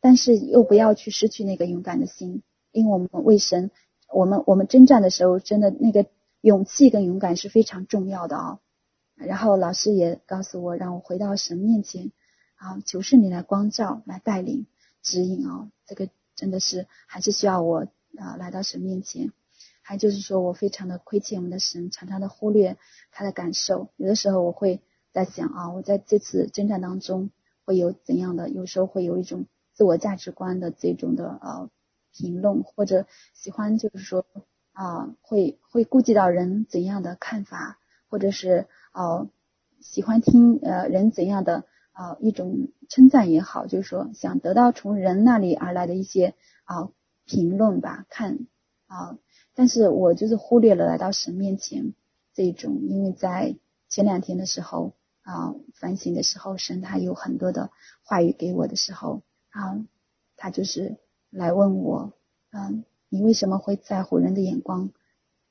但是又不要去失去那个勇敢的心，因为我们为神，我们我们征战的时候，真的那个勇气跟勇敢是非常重要的啊、哦。然后老师也告诉我，让我回到神面前。啊，求圣灵来光照、来带领、指引哦，这个真的是还是需要我啊来到神面前。还就是说我非常的亏欠我们的神，常常的忽略他的感受。有的时候我会在想啊，我在这次征战当中会有怎样的，有时候会有一种自我价值观的这种的呃评论，或者喜欢就是说啊，会会顾及到人怎样的看法，或者是呃喜欢听呃人怎样的啊一种称赞也好，就是说想得到从人那里而来的一些啊评论吧，看啊。但是我就是忽略了来到神面前这种，因为在前两天的时候啊，反省的时候，神他有很多的话语给我的时候啊，他就是来问我，嗯，你为什么会在乎人的眼光？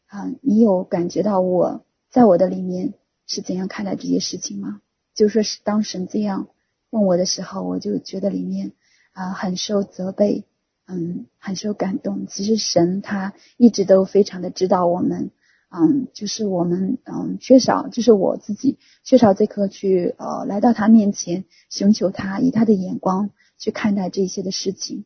啊，你有感觉到我在我的里面是怎样看待这些事情吗？就说是当神这样问我的时候，我就觉得里面啊很受责备。嗯，很受感动。其实神他一直都非常的知道我们，嗯，就是我们嗯缺少，就是我自己缺少这颗去呃来到他面前寻求他，以他的眼光去看待这些的事情。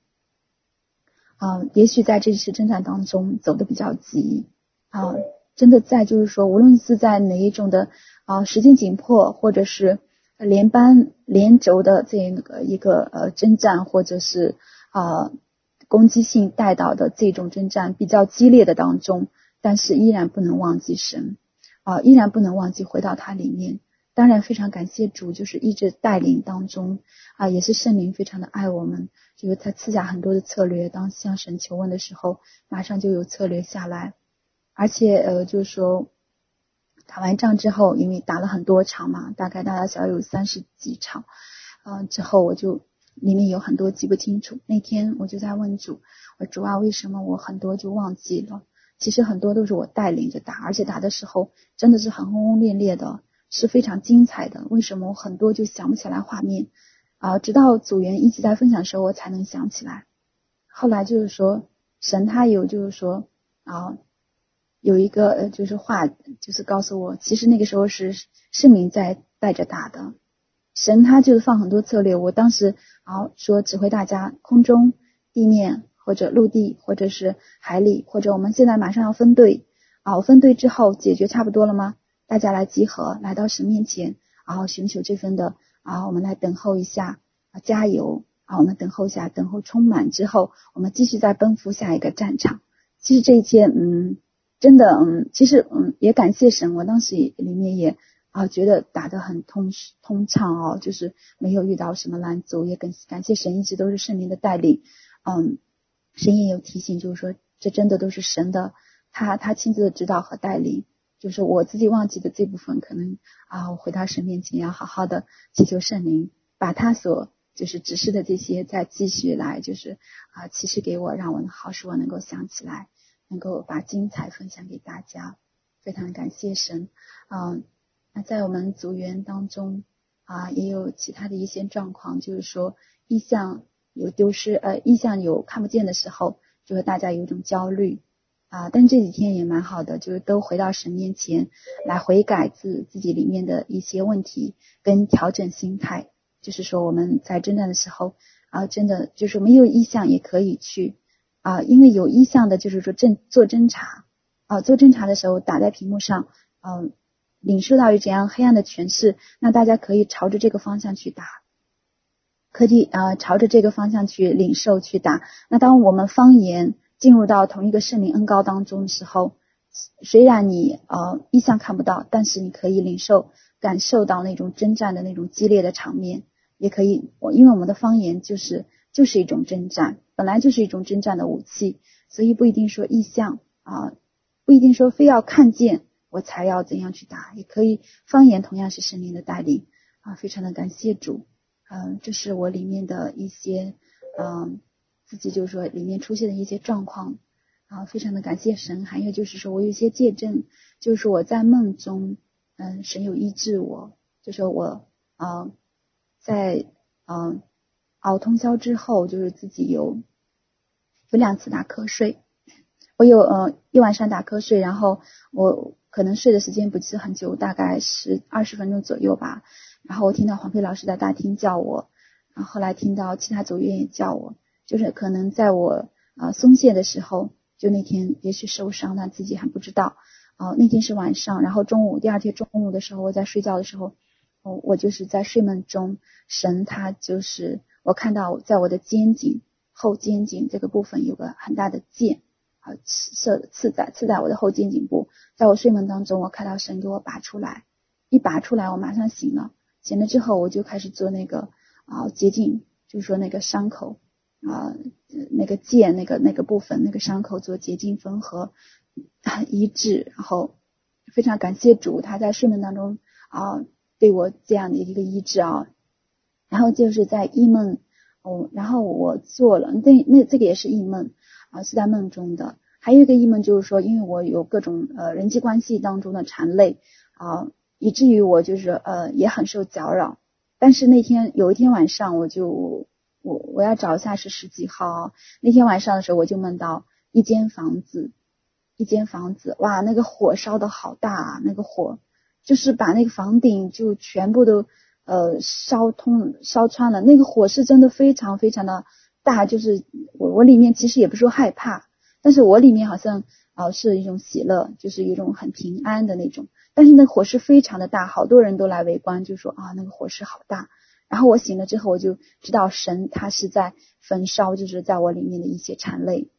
啊、也许在这次征战当中走得比较急啊、真的在就是说，无论是在哪一种的啊时间紧迫，或者是连班连轴的这个一个呃征战，或者是啊。攻击性带导的这种征战比较激烈的当中，但是依然不能忘记神啊，依然不能忘记回到他里面。当然非常感谢主，就是一直带领当中啊，也是圣灵非常的爱我们，就是他赐下很多的策略，当向神求问的时候，马上就有策略下来。而且呃，就是说打完仗之后，因为打了很多场嘛，大概大大小小有三十几场，嗯、之后我就。里面有很多记不清楚。那天我就在问主，我主啊，为什么我很多就忘记了？其实很多都是我带领着打，而且打的时候真的是很轰轰烈烈的，是非常精彩的。为什么我很多就想不起来画面？啊，直到组员一直在分享的时候，我才能想起来。后来就是说，神他有就是说啊，有一个呃就是话，就是告诉我，其实那个时候是圣灵在带着打的。神他就是放很多策略，我当时好说指挥大家空中、地面或者陆地或者是海里，或者我们现在马上要分队啊，分队之后解决差不多了吗？大家来集合，来到神面前，然后寻求这份的啊，我们来等候一下啊，加油啊，我们等候一下，等候充满之后，我们继续再奔赴下一个战场。其实这一切，嗯，真的，嗯，其实，嗯，也感谢神，我当时也里面也。啊，觉得打得很通通畅哦，就是没有遇到什么拦阻，也感感谢神一直都是圣灵的带领。嗯，神也有提醒，就是说这真的都是神的，他他亲自的指导和带领。就是我自己忘记的这部分，可能啊，我回到神面前要好好的祈求圣灵，把他所就是指示的这些再继续来，就是啊启示给我，让我好使我能够想起来，能够把精彩分享给大家。非常感谢神，嗯。那在我们组员当中啊，也有其他的一些状况，就是说意象有丢失，呃，意象有看不见的时候，就是大家有一种焦虑啊。但这几天也蛮好的，就是都回到神面前来悔改自自己里面的一些问题，跟调整心态。就是说我们在征战的时候啊，真的就是没有意向也可以去啊，因为有意向的，就是说正做侦查啊，做侦查的时候打在屏幕上，嗯。领受到有怎样黑暗的诠释，那大家可以朝着这个方向去打，可以啊、朝着这个方向去领受去打。那当我们方言进入到同一个圣灵恩膏当中的时候，虽然你呃意象看不到，但是你可以领受感受到那种征战的那种激烈的场面，也可以我因为我们的方言就是就是一种征战，本来就是一种征战的武器，所以不一定说意象啊、不一定说非要看见。我才要怎样去打，也可以方言同样是圣灵的带领啊，非常的感谢主，嗯，这是我里面的一些嗯自己就是说里面出现的一些状况然后，非常的感谢神，还有就是说我有一些见证，就是我在梦中嗯神有医治我，就说我啊在嗯熬通宵之后，就是自己有有两次打瞌睡，我有呃一晚上打瞌睡，然后我。可能睡的时间不是很久，大概十二十分钟左右吧。然后我听到黄佩老师在大厅叫我，然后后来听到其他组员也叫我，就是可能在我啊、松懈的时候，就那天也许受伤，但自己还不知道。啊，那天是晚上，然后中午，第二天中午的时候，我在睡觉的时候，我我就是在睡梦中，神他就是我看到在我的肩颈后肩颈这个部分有个很大的剑，啊刺刺在刺在我的后肩颈部，在我睡梦当中，我看到神给我拔出来，一拔出来，我马上醒了，醒了之后我就开始做那个啊洁净，就是说那个伤口啊那个剑那个那个部分那个伤口做洁净缝合。医治，然后非常感谢主，他在睡梦当中啊对我这样的一个医治啊，然后就是在异梦，哦，然后我做了，那那这个也是异梦啊，是在梦中的。还有一个异梦就是说，因为我有各种呃人际关系当中的缠累啊，以至于我就是呃也很受搅扰。但是那天有一天晚上，我就我我要找一下是十几号，那天晚上的时候，我就梦到一间房子。一间房子，哇，那个火烧得好大啊！那个火就是把那个房顶就全部都呃烧通、烧穿了。那个火是真的非常非常的大，就是我我里面其实也不是说害怕，但是我里面好像啊、是一种喜乐，就是一种很平安的那种。但是那火是非常的大，好多人都来围观，就说啊那个火势好大。然后我醒了之后，我就知道神他是在焚烧，就是在我里面的一些缠累。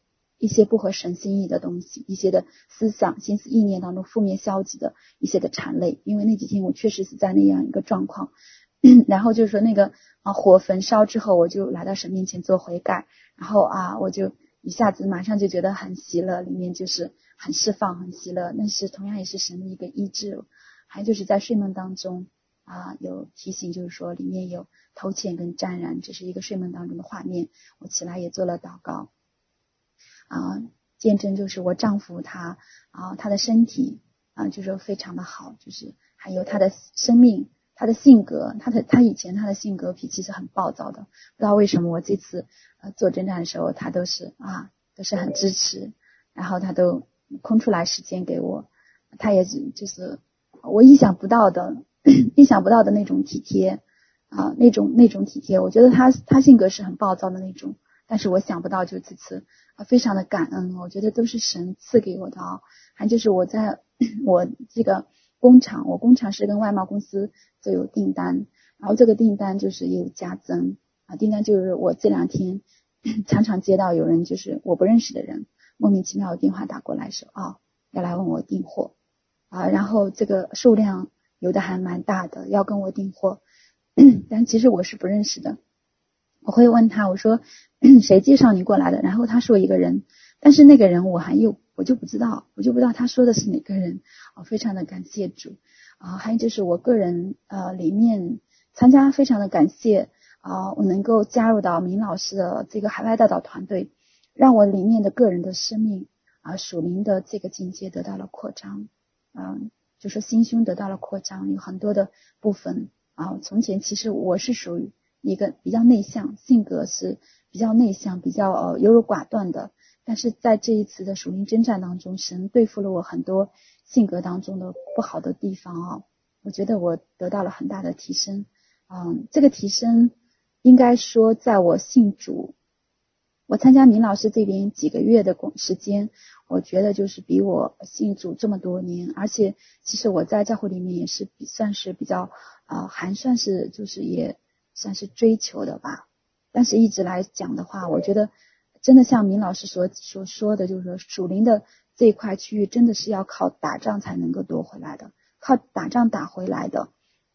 一些不合神心意的东西，一些的思想、心思、意念当中负面、消极的一些的缠累。因为那几天我确实是在那样一个状况，然后就是说那个啊火焚烧之后，我就来到神面前做悔改，然后啊我就一下子马上就觉得很喜乐，里面就是很释放、很喜乐。那是同样也是神的一个医治。还有就是在睡梦当中啊有提醒，就是说里面有头前跟沾染，这是一个睡梦当中的画面。我起来也做了祷告。啊，见证就是我丈夫他啊，他的身体啊，就是非常的好，就是还有他的生命，他的性格，他的他以前他的性格脾气是很暴躁的，不知道为什么我这次呃做征战的时候，他都是啊都是很支持，然后他都空出来时间给我，他也是就是我意想不到的 意想不到的那种体贴啊，那种那种体贴，我觉得他他性格是很暴躁的那种。但是我想不到，就这次啊，非常的感恩，我觉得都是神赐给我的啊。还就是我在 我这个工厂，我工厂是跟外贸公司都有订单，然后这个订单就是也有加增啊。订单就是我这两天 常常接到有人就是我不认识的人莫名其妙的电话打过来说啊，要来问我订货啊，然后这个数量有的还蛮大的，要跟我订货，但其实我是不认识的。我会问他，我说 谁介绍你过来的？然后他说一个人，但是那个人我还有我就不知道，我就不知道他说的是哪个人。啊，非常的感谢主啊！还有就是我个人呃里面参加，非常的感谢啊！我能够加入到明老师的这个海外代导团队，让我里面的个人的生命啊属灵的这个境界得到了扩张，嗯，就是心胸得到了扩张，有很多的部分啊。从前其实我是属于。一个比较内向，性格是比较内向，比较呃优柔寡断的。但是在这一次的属灵征战当中，神对付了我很多性格当中的不好的地方啊，我觉得我得到了很大的提升。嗯，这个提升应该说，在我信主，我参加明老师这边几个月的工时间，我觉得就是比我信主这么多年，而且其实我在教会里面也是比算是比较啊、还算是就是也。算是追求的吧，但是一直来讲的话，我觉得真的像明老师所所说的，就是说属灵的这一块区域，真的是要靠打仗才能够夺回来的，靠打仗打回来的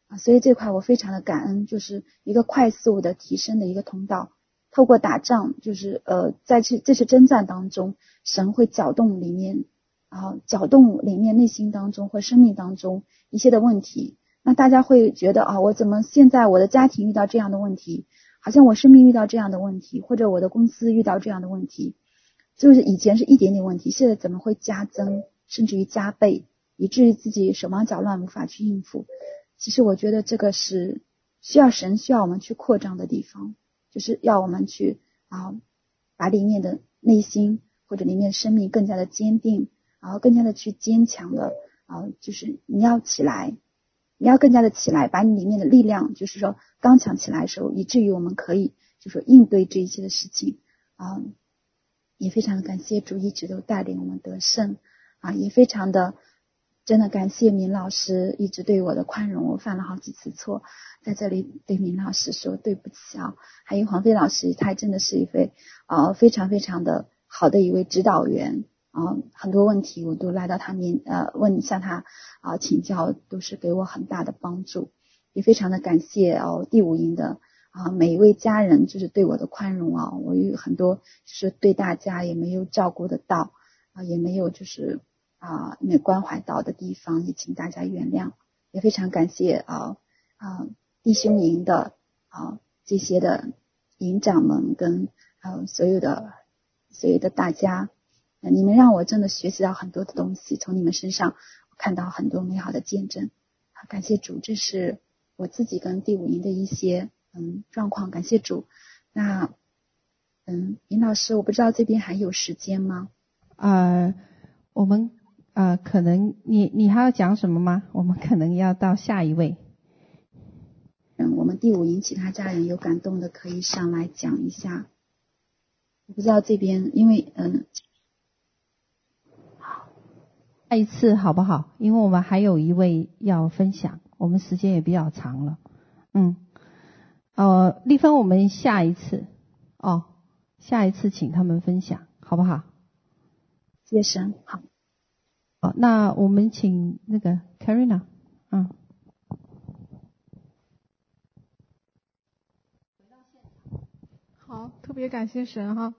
啊。所以这块我非常的感恩，就是一个快速的提升的一个通道。透过打仗，就是呃，在这这次征战当中，神会搅动里面啊，搅动里面内心当中或生命当中一些的问题。那大家会觉得啊，我怎么现在我的家庭遇到这样的问题，好像我生命遇到这样的问题，或者我的公司遇到这样的问题，就是以前是一点点问题，现在怎么会加增，甚至于加倍，以至于自己手忙脚乱无法去应付。其实我觉得这个是需要神需要我们去扩张的地方，就是要我们去啊，把里面的内心或者里面生命更加的坚定，然后更加的去坚强的啊，就是你要起来。你要更加的起来，把你里面的力量，就是说刚强起来的时候，以至于我们可以，就说应对这一些的事情啊。也非常的感谢主一直都带领我们得胜啊，也非常的真的感谢明老师一直对我的宽容，我犯了好几次错，在这里对明老师说对不起啊，还有黄飞老师，他真的是一位啊非常非常的好的一位指导员啊，很多问题我都来到他面呃问向他啊请教，都是给我很大的帮助，也非常的感谢哦第五营的。啊，每一位家人就是对我的宽容啊，我有很多就是对大家也没有照顾得到啊，也没有就是啊没关怀到的地方，也请大家原谅。也非常感谢啊啊弟兄营的啊这些的营长们跟还有所有的所有的大家，你们让我真的学习到很多的东西，从你们身上看到很多美好的见证。好，感谢主，这是我自己跟第五营的一些。嗯，状况感谢主。那嗯，林老师，我不知道这边还有时间吗？呃，我们呃，可能你你还要讲什么吗？我们可能要到下一位。嗯，我们第五营其他家人有感动的可以上来讲一下。我不知道这边，因为嗯，好，下一次好不好？因为我们还有一位要分享，我们时间也比较长了。嗯。呃，丽芬，我们下一次哦，下一次请他们分享，好不好？谢谢神，好。那我们请那个 Karina，嗯。好，特别感谢神哈，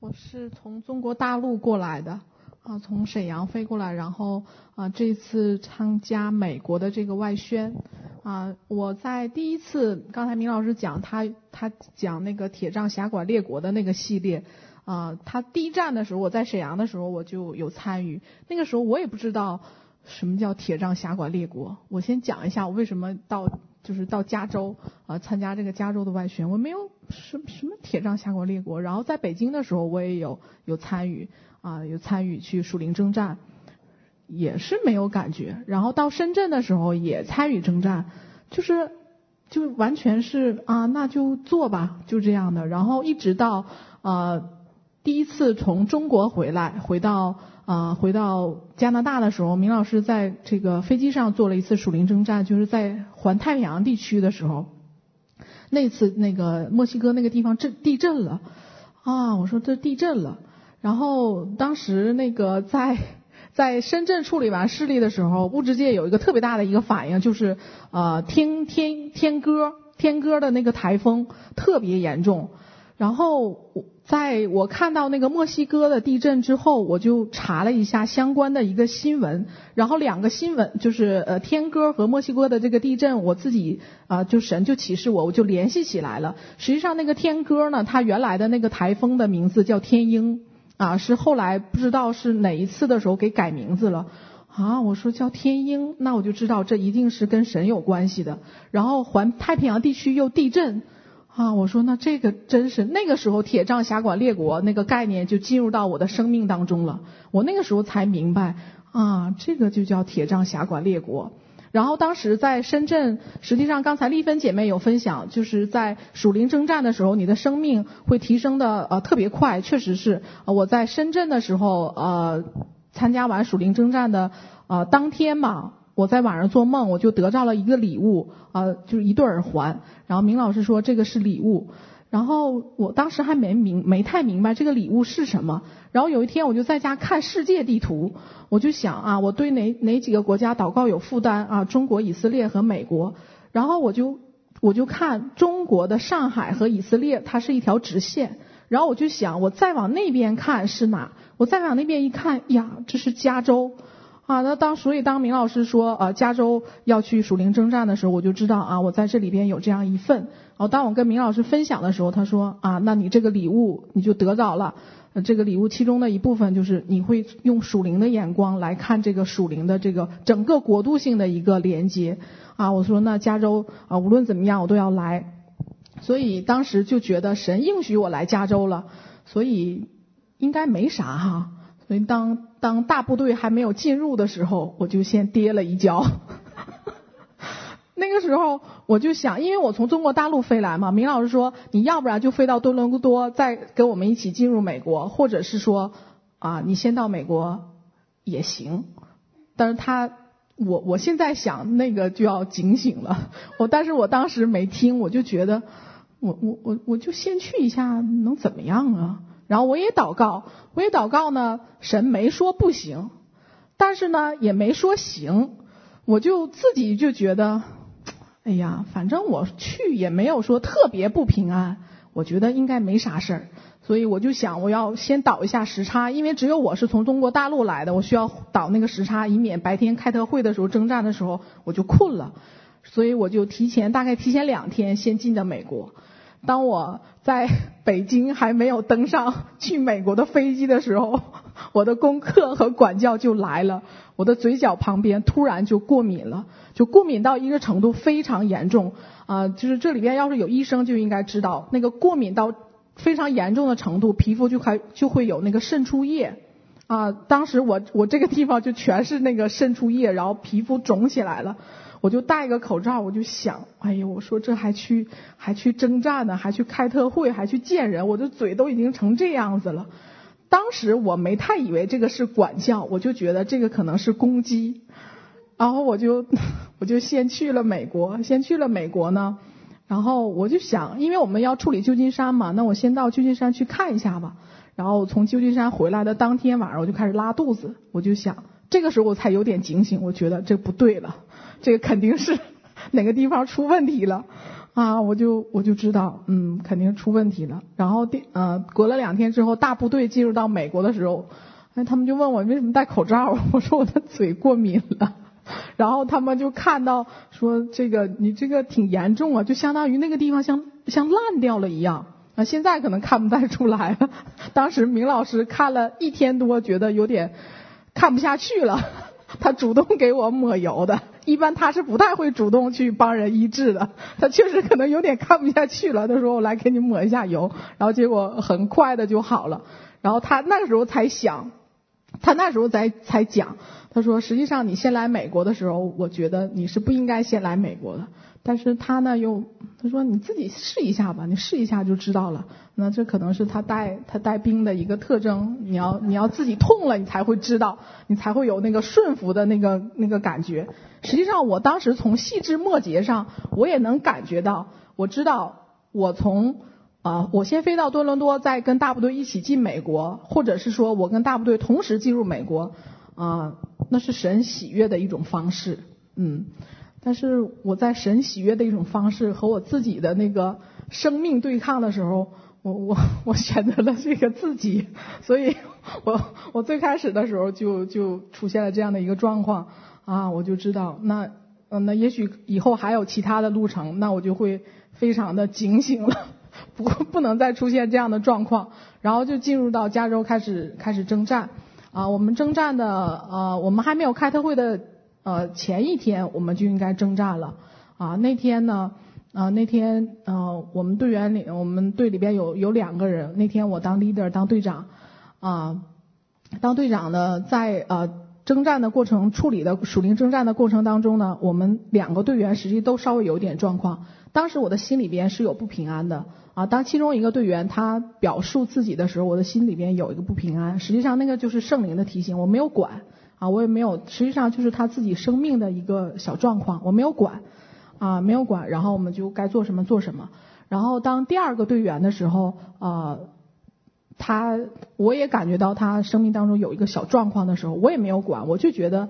我是从中国大陆过来的啊，从沈阳飞过来，然后啊这次参加美国的这个外宣。啊，我在第一次，刚才明老师讲他他讲那个铁杖侠馆列国的那个系列，啊，他第一站的时候，我在沈阳的时候我就有参与，那个时候我也不知道什么叫铁杖辖管列国。我先讲一下我为什么到就是到加州啊参加这个加州的外宣，我没有什么什么铁杖辖管列国。然后在北京的时候我也有有参与啊有参与去属灵征战。也是没有感觉，然后到深圳的时候也参与征战，就是就完全是啊，那就做吧，就这样的。然后一直到呃第一次从中国回来，回到啊、回到加拿大的时候，明老师在这个飞机上做了一次属灵征战，就是在环太平洋地区的时候，那次那个墨西哥那个地方震地震了啊，我说这地震了，然后当时那个在。在深圳处理完事例的时候，物质界有一个特别大的一个反应，就是呃天天天歌天歌的那个台风特别严重。然后在我看到那个墨西哥的地震之后，我就查了一下相关的一个新闻，然后两个新闻就是呃天鸽和墨西哥的这个地震，我自己啊、就神就启示我，我就联系起来了。实际上那个天鸽呢，它原来的那个台风的名字叫天鹰。啊，是后来不知道是哪一次的时候给改名字了啊。我说叫天鹰，那我就知道这一定是跟神有关系的。然后环太平洋地区又地震啊，我说那这个真是那个时候铁杖辖管列国那个概念就进入到我的生命当中了。我那个时候才明白啊，这个就叫铁杖辖管列国。然后当时在深圳，实际上刚才丽芬姐妹有分享，就是在属灵征战的时候，你的生命会提升的呃特别快，确实是。我在深圳的时候，呃，参加完属灵征战的呃当天嘛，我在晚上做梦，我就得到了一个礼物，呃，就是一对耳环。然后明老师说这个是礼物。然后我当时还没明没太明白这个礼物是什么。然后有一天我就在家看世界地图，我就想啊，我对哪哪几个国家祷告有负担啊？中国、以色列和美国。然后我就我就看中国的上海和以色列，它是一条直线。然后我就想，我再往那边看是哪？我再往那边一看，呀，这是加州。啊，那当所以当明老师说呃加州要去属灵征战的时候，我就知道啊，我在这里边有这样一份。然后当我跟明老师分享的时候，他说啊，那你这个礼物你就得着了。这个礼物其中的一部分就是你会用属灵的眼光来看这个属灵的这个整个国度性的一个连接。啊，我说那加州啊，无论怎么样我都要来。所以当时就觉得神应许我来加州了，所以应该没啥哈。所以当当大部队还没有进入的时候，我就先跌了一跤。那个时候我就想，因为我从中国大陆飞来嘛，明老师说你要不然就飞到多伦多，再跟我们一起进入美国，或者是说啊你先到美国也行。但是他我我现在想那个就要警醒了，我但是我当时没听，我就觉得我我我我就先去一下能怎么样啊？然后我也祷告，我也祷告呢，神没说不行，但是呢也没说行。我就自己就觉得，哎呀，反正我去也没有说特别不平安，我觉得应该没啥事儿，所以我就想我要先倒一下时差，因为只有我是从中国大陆来的，我需要倒那个时差，以免白天开特会的时候征战的时候我就困了，所以我就提前大概提前两天先进的美国。当我在北京还没有登上去美国的飞机的时候，我的功课和管教就来了。我的嘴角旁边突然就过敏了，就过敏到一个程度非常严重啊！就是这里边要是有医生就应该知道，那个过敏到非常严重的程度，皮肤就还就会有那个渗出液啊。当时我我这个地方就全是那个渗出液，然后皮肤肿起来了。我就戴个口罩，我就想，哎呀，我说这还去还去征战呢，还去开特会，还去见人，我的嘴都已经成这样子了。当时我没太以为这个是管教，我就觉得这个可能是攻击。然后我就我就先去了美国，先去了美国呢，然后我就想，因为我们要处理旧金山嘛，那我先到旧金山去看一下吧。然后从旧金山回来的当天晚上，我就开始拉肚子，我就想，这个时候我才有点警醒，我觉得这不对了。这个肯定是哪个地方出问题了啊！我就我就知道，嗯，肯定出问题了。然后第呃，隔了两天之后，大部队进入到美国的时候，哎，他们就问我为什么戴口罩，我说我的嘴过敏了。然后他们就看到说这个你这个挺严重啊，就相当于那个地方像像烂掉了一样啊。现在可能看不太出来了，当时明老师看了一天多，觉得有点看不下去了。他主动给我抹油的，一般他是不太会主动去帮人医治的。他确实可能有点看不下去了，他说我来给你抹一下油，然后结果很快的就好了。然后他那个时候才想，他那时候才才讲，他说实际上你先来美国的时候，我觉得你是不应该先来美国的。但是他呢又他说你自己试一下吧，你试一下就知道了。那这可能是他带他带兵的一个特征。你要你要自己痛了，你才会知道，你才会有那个顺服的那个那个感觉。实际上，我当时从细枝末节上，我也能感觉到，我知道我从啊、我先飞到多伦多，再跟大部队一起进美国，或者是说我跟大部队同时进入美国啊、那是神喜悦的一种方式，嗯。但是我在神喜悦的一种方式和我自己的那个生命对抗的时候，我我 我选择了这个自己，所以我我最开始的时候就就出现了这样的一个状况。啊，我就知道那嗯那也许以后还有其他的路程，那我就会非常的警醒了，不不能再出现这样的状况，然后就进入到加州开始开始征战。啊，我们征战的呃我们还没有开特会的。呃，前一天我们就应该征战了啊。那天呢，啊那天呃，我们队员里，我们队里边有有两个人。那天我当 leader，当队长啊，当队长呢，在呃征战的过程处理的属灵征战的过程当中呢，我们两个队员实际都稍微有点状况。当时我的心里边是有不平安的啊。当其中一个队员他表述自己的时候，我的心里边有一个不平安。实际上那个就是圣灵的提醒，我没有管。啊，我也没有，实际上就是他自己生命的一个小状况，我没有管，啊，没有管，然后我们就该做什么做什么。然后当第二个队员的时候，啊，他我也感觉到他生命当中有一个小状况的时候，我也没有管，我就觉得，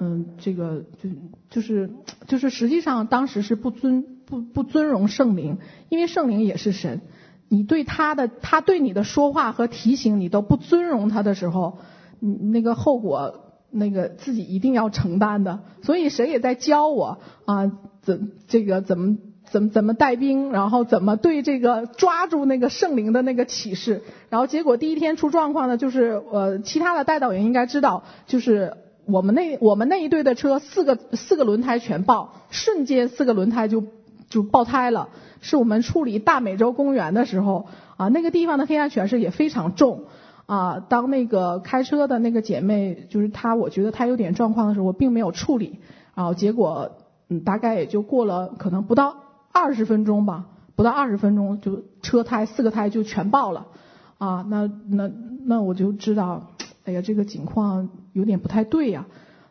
嗯，这个就就是就是实际上当时是不尊不不尊荣圣灵，因为圣灵也是神，你对他的他对你的说话和提醒你都不尊荣他的时候，你那个后果。那个自己一定要承担的，所以谁也在教我啊，怎这个怎么怎么怎么带兵，然后怎么对这个抓住那个圣灵的那个启示，然后结果第一天出状况呢，就是呃其他的带导员应该知道，就是我们那我们那一队的车四个四个轮胎全爆，瞬间四个轮胎就就爆胎了，是我们处理大美洲公园的时候啊，那个地方的黑暗权势也非常重。啊，当那个开车的那个姐妹，就是她，我觉得她有点状况的时候，我并没有处理，然后结果嗯，大概也就过了可能不到二十分钟吧，不到二十分钟就车胎四个胎就全爆了，啊，那那那我就知道，哎呀，这个情况有点不太对呀。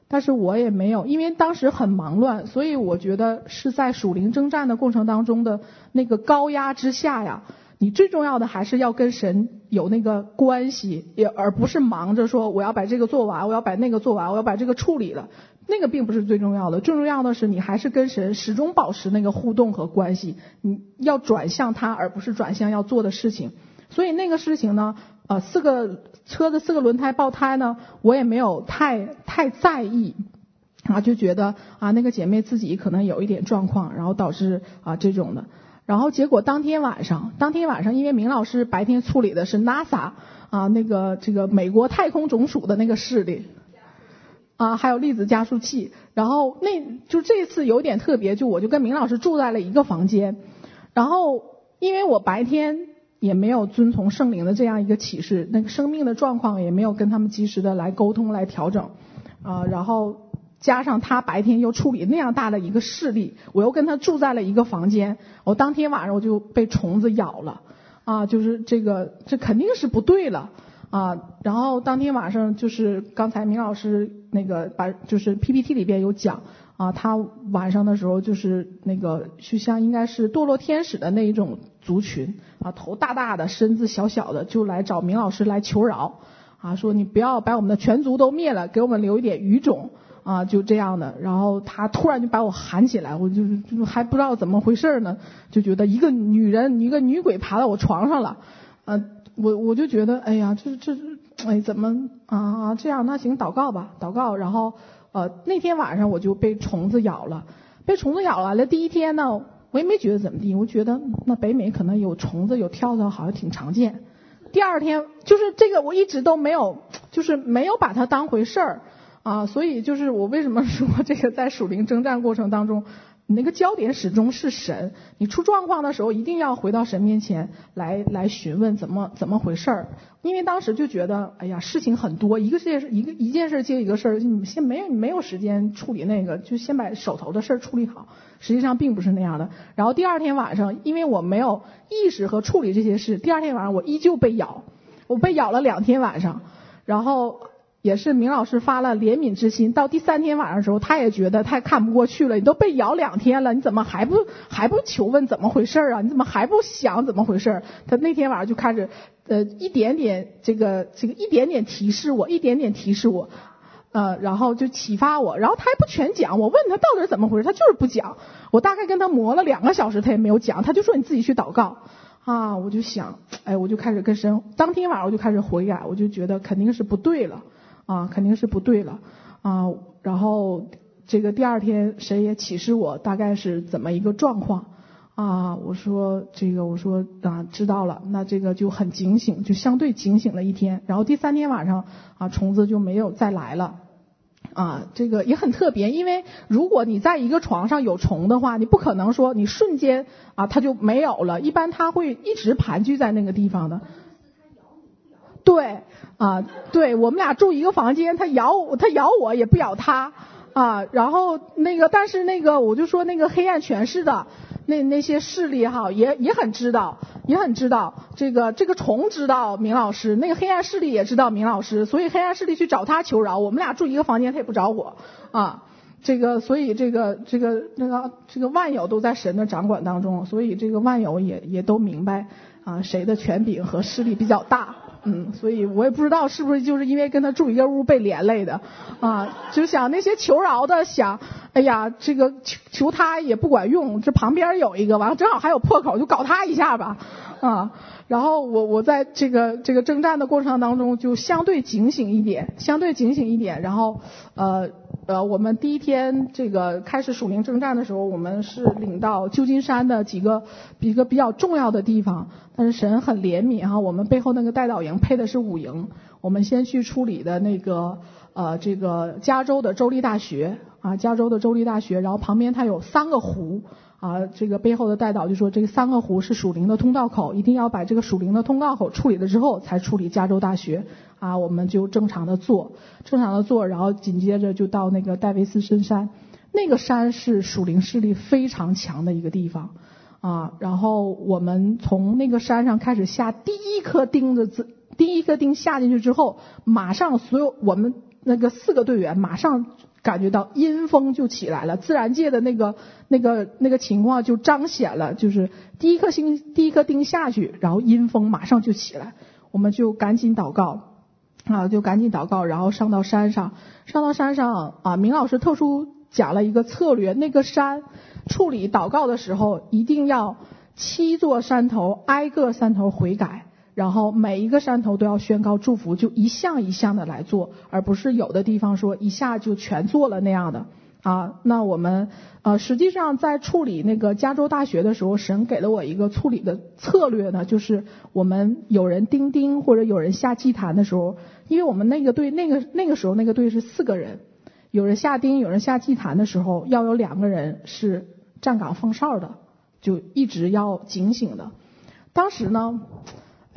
但是我也没有，因为当时很忙乱，所以我觉得是在属灵征战的过程当中的那个高压之下呀，你最重要的还是要跟神有那个关系，也而不是忙着说我要把这个做完，我要把那个做完，我要把这个处理了，那个并不是最重要的，最重要的是你还是跟神始终保持那个互动和关系，你要转向他，而不是转向要做的事情。所以那个事情呢，呃，四个车的四个轮胎爆胎呢，我也没有太太在意，啊，就觉得啊，那个姐妹自己可能有一点状况，然后导致啊这种的。然后结果当天晚上，当天晚上，因为明老师白天处理的是 NASA 啊，那个这个美国太空总署的那个事例，啊，还有粒子加速器。然后那就这次有点特别，就我就跟明老师住在了一个房间，然后因为我白天。也没有遵从圣灵的这样一个启示，那个生命的状况也没有跟他们及时的来沟通来调整，啊，然后加上他白天又处理那样大的一个事例，我又跟他住在了一个房间，我当天晚上我就被虫子咬了，啊，就是这个这肯定是不对了，啊，然后当天晚上就是刚才明老师那个把就是 PPT 里边有讲，啊，他晚上的时候就是那个就像应该是堕落天使的那一种。族群啊，头大大的，身子小小的，就来找明老师来求饶啊，说你不要把我们的全族都灭了，给我们留一点余种啊，就这样的。然后他突然就把我喊起来，我就就还不知道怎么回事呢，就觉得一个女人，一个女鬼爬到我床上了，啊，我我就觉得，哎呀，这这哎怎么啊这样？那行祷告吧，祷告。然后呃那天晚上我就被虫子咬了，被虫子咬了。那第一天呢？我也没觉得怎么地，我觉得那北美可能有虫子有跳蚤，好像挺常见。第二天就是这个，我一直都没有，就是没有把它当回事儿啊。所以就是我为什么说 这个在属灵征战过程当中。你那个焦点始终是神，你出状况的时候一定要回到神面前来来询问怎么怎么回事儿，因为当时就觉得哎呀事情很多，一个事一个一件事接一个事儿，你先没有没有时间处理那个，就先把手头的事儿处理好。实际上并不是那样的。然后第二天晚上，因为我没有意识和处理这些事，第二天晚上我依旧被咬，我被咬了两天晚上，然后。也是明老师发了怜悯之心，到第三天晚上的时候，他也觉得太看不过去了。你都被咬两天了，你怎么还不还不求问怎么回事啊？你怎么还不想怎么回事？他那天晚上就开始呃一点点这个这个一点点提示我，一点点提示我，呃，然后就启发我。然后他还不全讲，我问他到底是怎么回事，他就是不讲。我大概跟他磨了两个小时，他也没有讲，他就说你自己去祷告啊。我就想，哎，我就开始跟神，当天晚上我就开始悔改，我就觉得肯定是不对了。啊，肯定是不对了啊！然后这个第二天谁也启示我大概是怎么一个状况啊？我说这个，我说啊，知道了，那这个就很警醒，就相对警醒了一天。然后第三天晚上啊，虫子就没有再来了啊。这个也很特别，因为如果你在一个床上有虫的话，你不可能说你瞬间啊它就没有了，一般它会一直盘踞在那个地方的。对。啊，对，我们俩住一个房间，他咬我，他咬我也不咬他啊。然后那个，但是那个，我就说那个黑暗权势的那那些势力哈，也也很知道，也很知道这个这个虫知道明老师，那个黑暗势力也知道明老师，所以黑暗势力去找他求饶。我们俩住一个房间，他也不找我啊。这个，所以这个这个那个这个万有都在神的掌管当中，所以这个万有也也都明白啊，谁的权柄和势力比较大。嗯，所以我也不知道是不是就是因为跟他住一个屋被连累的，啊，就想那些求饶的想，哎呀，这个求求他也不管用，这旁边有一个，完了正好还有破口，就搞他一下吧，啊，然后我我在这个这个征战的过程当中就相对警醒一点，相对警醒一点，然后呃。呃，我们第一天这个开始署名征战的时候，我们是领到旧金山的几个一个比较重要的地方，但是神很怜悯哈，我们背后那个代导营配的是五营，我们先去处理的那个呃这个加州的州立大学啊，加州的州立大学，然后旁边它有三个湖啊，这个背后的代导就说这三个湖是属灵的通道口，一定要把这个属灵的通道口处理了之后，才处理加州大学。啊，我们就正常的做，正常的做，然后紧接着就到那个戴维斯深山。那个山是属灵势力非常强的一个地方啊。然后我们从那个山上开始下第一颗钉子，第一颗钉下进去之后，马上所有我们那个四个队员马上感觉到阴风就起来了，自然界的那个那个那个情况就彰显了，就是第一颗星第一颗钉下去，然后阴风马上就起来，我们就赶紧祷告。啊，就赶紧祷告，然后上到山上，上到山上啊，明老师特殊讲了一个策略，那个山处理祷告的时候，一定要七座山头挨个山头悔改，然后每一个山头都要宣告祝福，就一项一项的来做，而不是有的地方说一下就全做了那样的。啊，那我们呃，实际上在处理那个加州大学的时候，神给了我一个处理的策略呢，就是我们有人钉钉或者有人下祭坛的时候，因为我们那个队那个那个时候那个队是四个人，有人下钉，有人下祭坛的时候，要有两个人是站岗放哨的，就一直要警醒的。当时呢，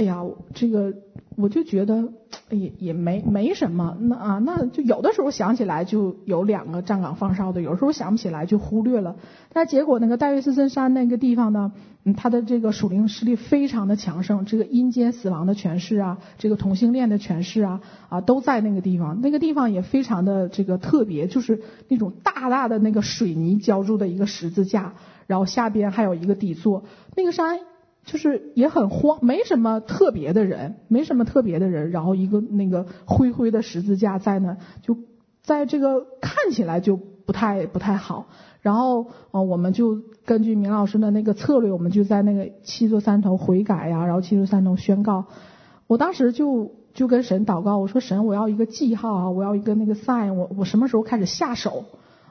哎呀，这个我就觉得。也也没没什么，那啊，那就有的时候想起来就有两个站岗放哨的，有时候想不起来就忽略了。但结果那个戴维斯森山那个地方呢，嗯，它的这个属灵势力非常的强盛，这个阴间死亡的权势啊，这个同性恋的权势啊，啊都在那个地方。那个地方也非常的这个特别，就是那种大大的那个水泥浇筑的一个十字架，然后下边还有一个底座。那个山。就是也很慌，没什么特别的人，没什么特别的人，然后一个那个灰灰的十字架在那，就在这个看起来就不太不太好。然后呃，我们就根据明老师的那个策略，我们就在那个七座山头悔改呀，然后七座山头宣告。我当时就就跟神祷告，我说神，我要一个记号啊，我要一个那个 sign，我我什么时候开始下手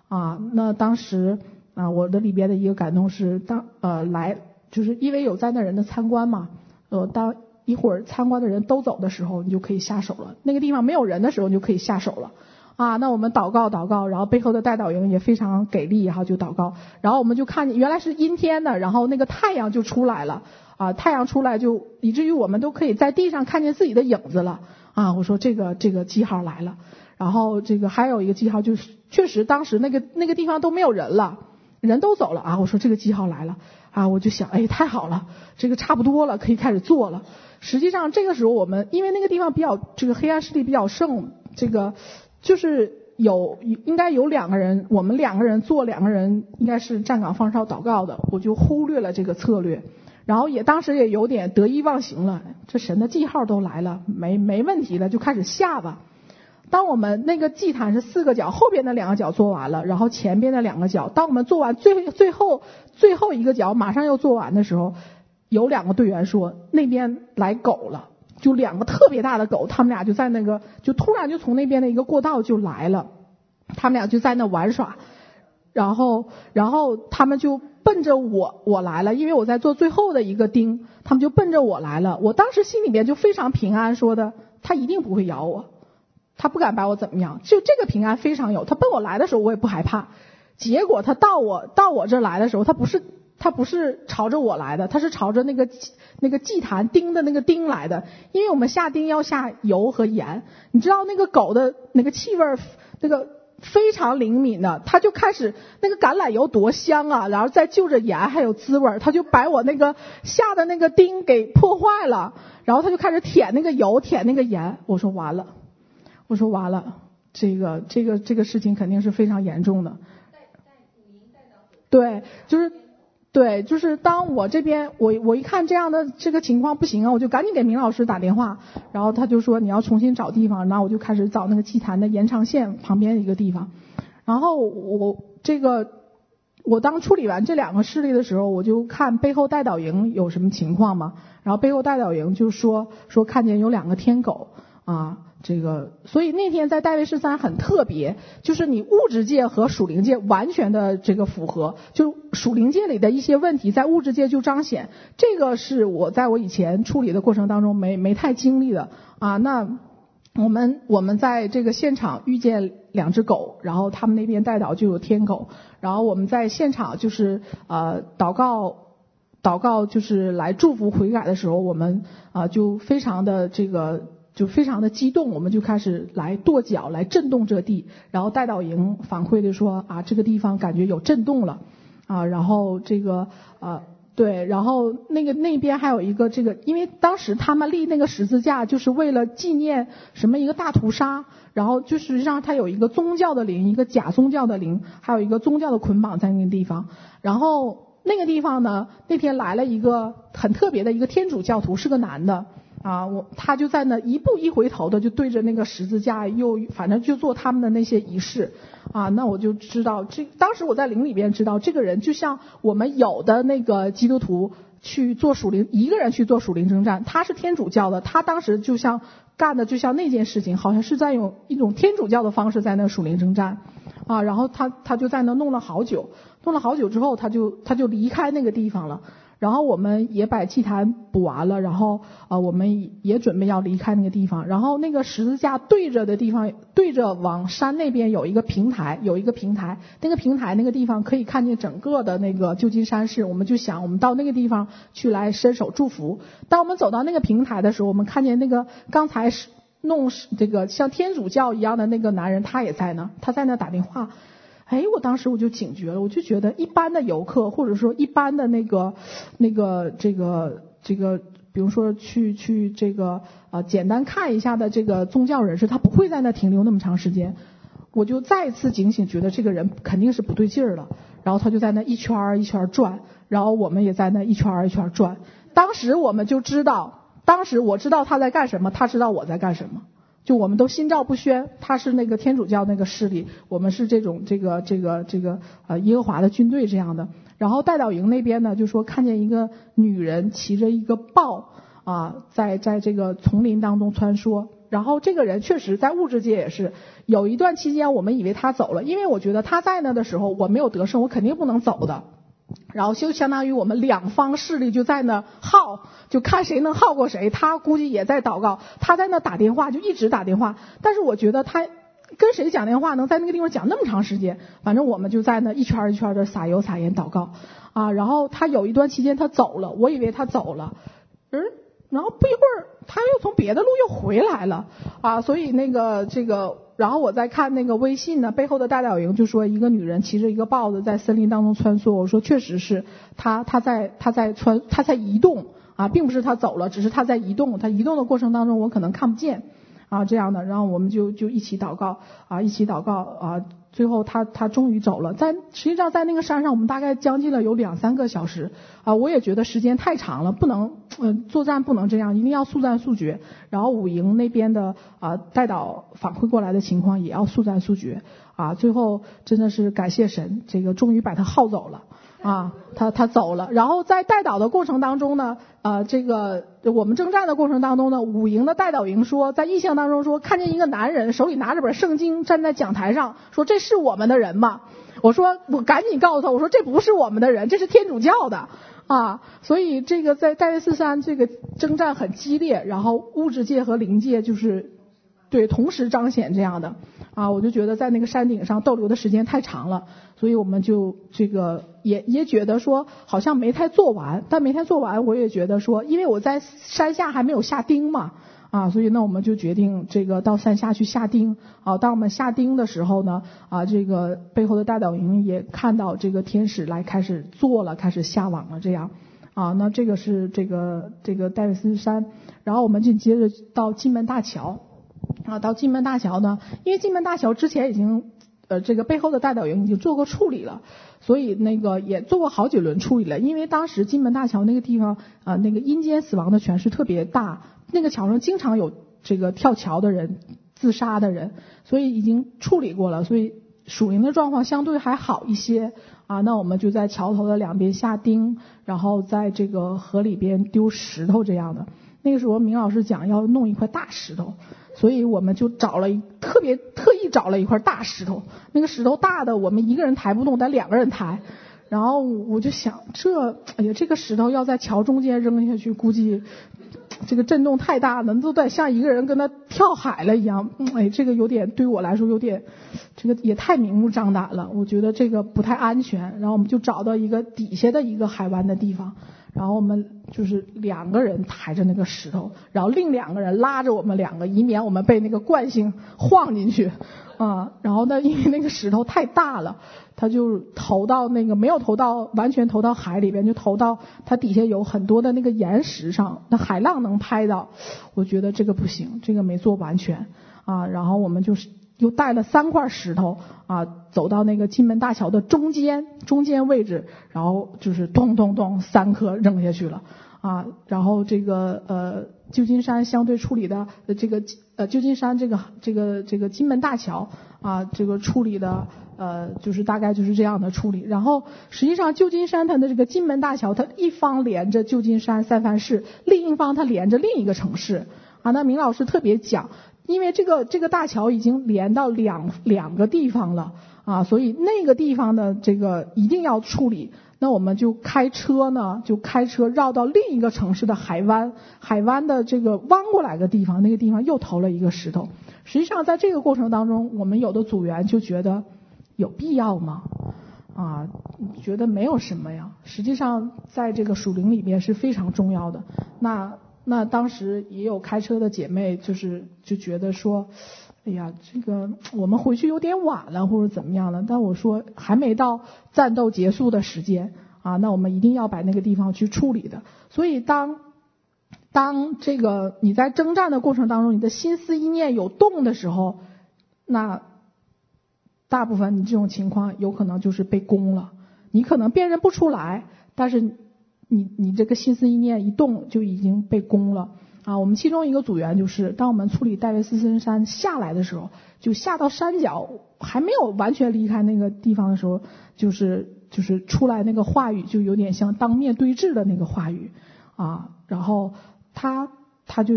啊？那当时啊，我的里边的一个感动是当呃来。就是因为有在那人的参观嘛，呃，当一会儿参观的人都走的时候，你就可以下手了。那个地方没有人的时候，你就可以下手了。啊，那我们祷告祷告，然后背后的代祷营也非常给力哈，就祷告。然后我们就看见原来是阴天的，然后那个太阳就出来了。啊，太阳出来就以至于我们都可以在地上看见自己的影子了。啊，我说这个这个记号来了。然后这个还有一个记号就是，确实当时那个那个地方都没有人了，人都走了啊。我说这个记号来了。啊，我就想，哎，太好了，这个差不多了，可以开始做了。实际上，这个时候我们因为那个地方比较这个黑暗势力比较盛，这个就是有应该有两个人，我们两个人做两个人应该是站岗放哨祷告的，我就忽略了这个策略，然后也当时也有点得意忘形了，这神的记号都来了，没没问题了，就开始下吧。当我们那个祭坛是四个角，后边的两个角做完了，然后前边的两个角，当我们做完最最后最后一个角马上要做完的时候，有两个队员说那边来狗了，就两个特别大的狗，他们俩就在那个就突然就从那边的一个过道就来了，他们俩就在那玩耍，然后然后他们就奔着我我来了，因为我在做最后的一个钉，他们就奔着我来了，我当时心里面就非常平安，说的他一定不会咬我。他不敢把我怎么样，就这个平安非常有。他奔我来的时候，我也不害怕。结果他到我到我这来的时候，他不是他不是朝着我来的，他是朝着那个那个祭坛钉的那个钉来的。因为我们下钉要下油和盐，你知道那个狗的那个气味那个非常灵敏的，他就开始那个橄榄油多香啊，然后再就着盐还有滋味，他就把我那个下的那个钉给破坏了，然后他就开始舔那个油，舔那个盐。我说完了。我说完了，这个这个这个事情肯定是非常严重的。对，就是对，就是当我这边我我一看这样的这个情况不行啊，我就赶紧给明老师打电话，然后他就说你要重新找地方，然后我就开始找那个祭坛的延长线旁边一个地方，然后我这个我当处理完这两个事例的时候，我就看背后代导营有什么情况嘛，然后背后代导营就说说看见有两个天狗啊。这个，所以那天在戴维十三很特别，就是你物质界和属灵界完全的这个符合，就属灵界里的一些问题在物质界就彰显，这个是我在我以前处理的过程当中没没太经历的啊。那我们我们在这个现场遇见两只狗，然后他们那边代祷就有天狗，然后我们在现场就是呃祷告祷告就是来祝福悔改的时候，我们啊就非常的这个。就非常的激动，我们就开始来跺脚来震动这地，然后带导营反馈的说啊，这个地方感觉有震动了啊，然后这个啊。对，然后那个那边还有一个这个，因为当时他们立那个十字架，就是为了纪念什么一个大屠杀，然后就实际上它有一个宗教的灵，一个假宗教的灵，还有一个宗教的捆绑在那个地方。然后那个地方呢，那天来了一个很特别的一个天主教徒，是个男的。啊，我他就在那一步一回头的就对着那个十字架，又反正就做他们的那些仪式，啊，那我就知道这当时我在灵里边知道这个人就像我们有的那个基督徒去做属灵一个人去做属灵征战，他是天主教的，他当时就像干的就像那件事情，好像是在用一种天主教的方式在那属灵征战，啊，然后他他就在那弄了好久，弄了好久之后他就他就离开那个地方了。然后我们也把祭坛补完了，然后啊、呃，我们也准备要离开那个地方。然后那个十字架对着的地方，对着往山那边有一个平台，有一个平台。那个平台那个地方可以看见整个的那个旧金山市。我们就想，我们到那个地方去来伸手祝福。当我们走到那个平台的时候，我们看见那个刚才是弄这个像天主教一样的那个男人，他也在呢，他在那打电话。哎，我当时我就警觉了，我就觉得一般的游客，或者说一般的那个、那个、这个、这个，比如说去去这个啊、简单看一下的这个宗教人士，他不会在那停留那么长时间。我就再次警醒，觉得这个人肯定是不对劲儿了。然后他就在那一圈儿一圈儿转，然后我们也在那一圈儿一圈儿转。当时我们就知道，当时我知道他在干什么，他知道我在干什么。就我们都心照不宣，他是那个天主教那个势力，我们是这种这个这个这个呃耶和华的军队这样的。然后代祷营那边呢，就说看见一个女人骑着一个豹啊，在在这个丛林当中穿梭。然后这个人确实在物质界也是有一段期间，我们以为他走了，因为我觉得他在那的时候我没有得胜，我肯定不能走的。然后就相当于我们两方势力就在那耗，就看谁能耗过谁。他估计也在祷告，他在那打电话，就一直打电话。但是我觉得他跟谁讲电话能在那个地方讲那么长时间？反正我们就在那一圈一圈的撒油撒盐祷告啊。然后他有一段期间他走了，我以为他走了，嗯，然后不一会儿他又从别的路又回来了啊。所以那个这个。然后我在看那个微信呢，背后的大导营就说一个女人骑着一个豹子在森林当中穿梭。我说确实是她，她在她在穿，她在移动啊，并不是她走了，只是她在移动。她移动的过程当中我可能看不见啊这样的。然后我们就就一起祷告啊，一起祷告啊。最后他他终于走了，在实际上在那个山上我们大概将近了有两三个小时啊，我也觉得时间太长了，不能嗯、作战不能这样，一定要速战速决。然后五营那边的啊代导反馈过来的情况也要速战速决啊，最后真的是感谢神，这个终于把他耗走了。啊，他他走了，然后在代祷的过程当中呢，呃，这个我们征战的过程当中呢，五营的代祷营说，在异象当中说，看见一个男人手里拿着本圣经站在讲台上，说这是我们的人吗？我说我赶紧告诉他，我说这不是我们的人，这是天主教的啊。所以这个在戴维斯山这个征战很激烈，然后物质界和灵界就是对同时彰显这样的啊，我就觉得在那个山顶上逗留的时间太长了。所以我们就这个也也觉得说好像没太做完，但没太做完，我也觉得说，因为我在山下还没有下钉嘛，啊，所以那我们就决定这个到山下去下钉。啊，当我们下钉的时候呢，啊，这个背后的大导营也看到这个天使来开始做了，开始下网了，这样。啊，那这个是这个这个戴维斯山，然后我们就接着到金门大桥。啊，到金门大桥呢，因为金门大桥之前已经。呃，这个背后的大导营已经做过处理了，所以那个也做过好几轮处理了。因为当时金门大桥那个地方啊、那个阴间死亡的权势特别大，那个桥上经常有这个跳桥的人、自杀的人，所以已经处理过了，所以属灵的状况相对还好一些啊。那我们就在桥头的两边下钉，然后在这个河里边丢石头这样的。那个时候明老师讲要弄一块大石头。所以我们就找了特别特意找了一块大石头，那个石头大的我们一个人抬不动，得两个人抬。然后我就想，这哎呀，这个石头要在桥中间扔下去，估计这个震动太大了，都得像一个人跟他跳海了一样。哎，这个有点对我来说有点，这个也太明目张胆了，我觉得这个不太安全。然后我们就找到一个底下的一个海湾的地方。然后我们就是两个人抬着那个石头，然后另两个人拉着我们两个，以免我们被那个惯性晃进去啊。然后呢，因为那个石头太大了，他就投到那个没有投到完全投到海里边，就投到它底下有很多的那个岩石上，那海浪能拍到。我觉得这个不行，这个没做完全啊。然后我们就是。又带了三块石头啊，走到那个金门大桥的中间中间位置，然后就是咚咚咚三颗扔下去了啊，然后这个呃旧金山相对处理的这个呃旧金山这个这个这个金门大桥啊，这个处理的呃就是大概就是这样的处理。然后实际上旧金山它的这个金门大桥，它一方连着旧金山三藩市，另一方它连着另一个城市啊。那明老师特别讲。因为这个这个大桥已经连到两两个地方了啊，所以那个地方的这个一定要处理。那我们就开车呢，就开车绕到另一个城市的海湾，海湾的这个弯过来的地方，那个地方又投了一个石头。实际上，在这个过程当中，我们有的组员就觉得有必要吗？啊，觉得没有什么呀。实际上，在这个属灵里面是非常重要的。那。那当时也有开车的姐妹，就是就觉得说，哎呀，这个我们回去有点晚了，或者怎么样了。但我说还没到战斗结束的时间啊，那我们一定要把那个地方去处理的。所以当当这个你在征战的过程当中，你的心思意念有动的时候，那大部分你这种情况有可能就是被攻了，你可能辨认不出来，但是。你你这个心思意念一动就已经被攻了啊！我们其中一个组员就是，当我们处理戴维斯森山下来的时候，就下到山脚还没有完全离开那个地方的时候，就是就是出来那个话语就有点像当面对质的那个话语啊，然后他他就。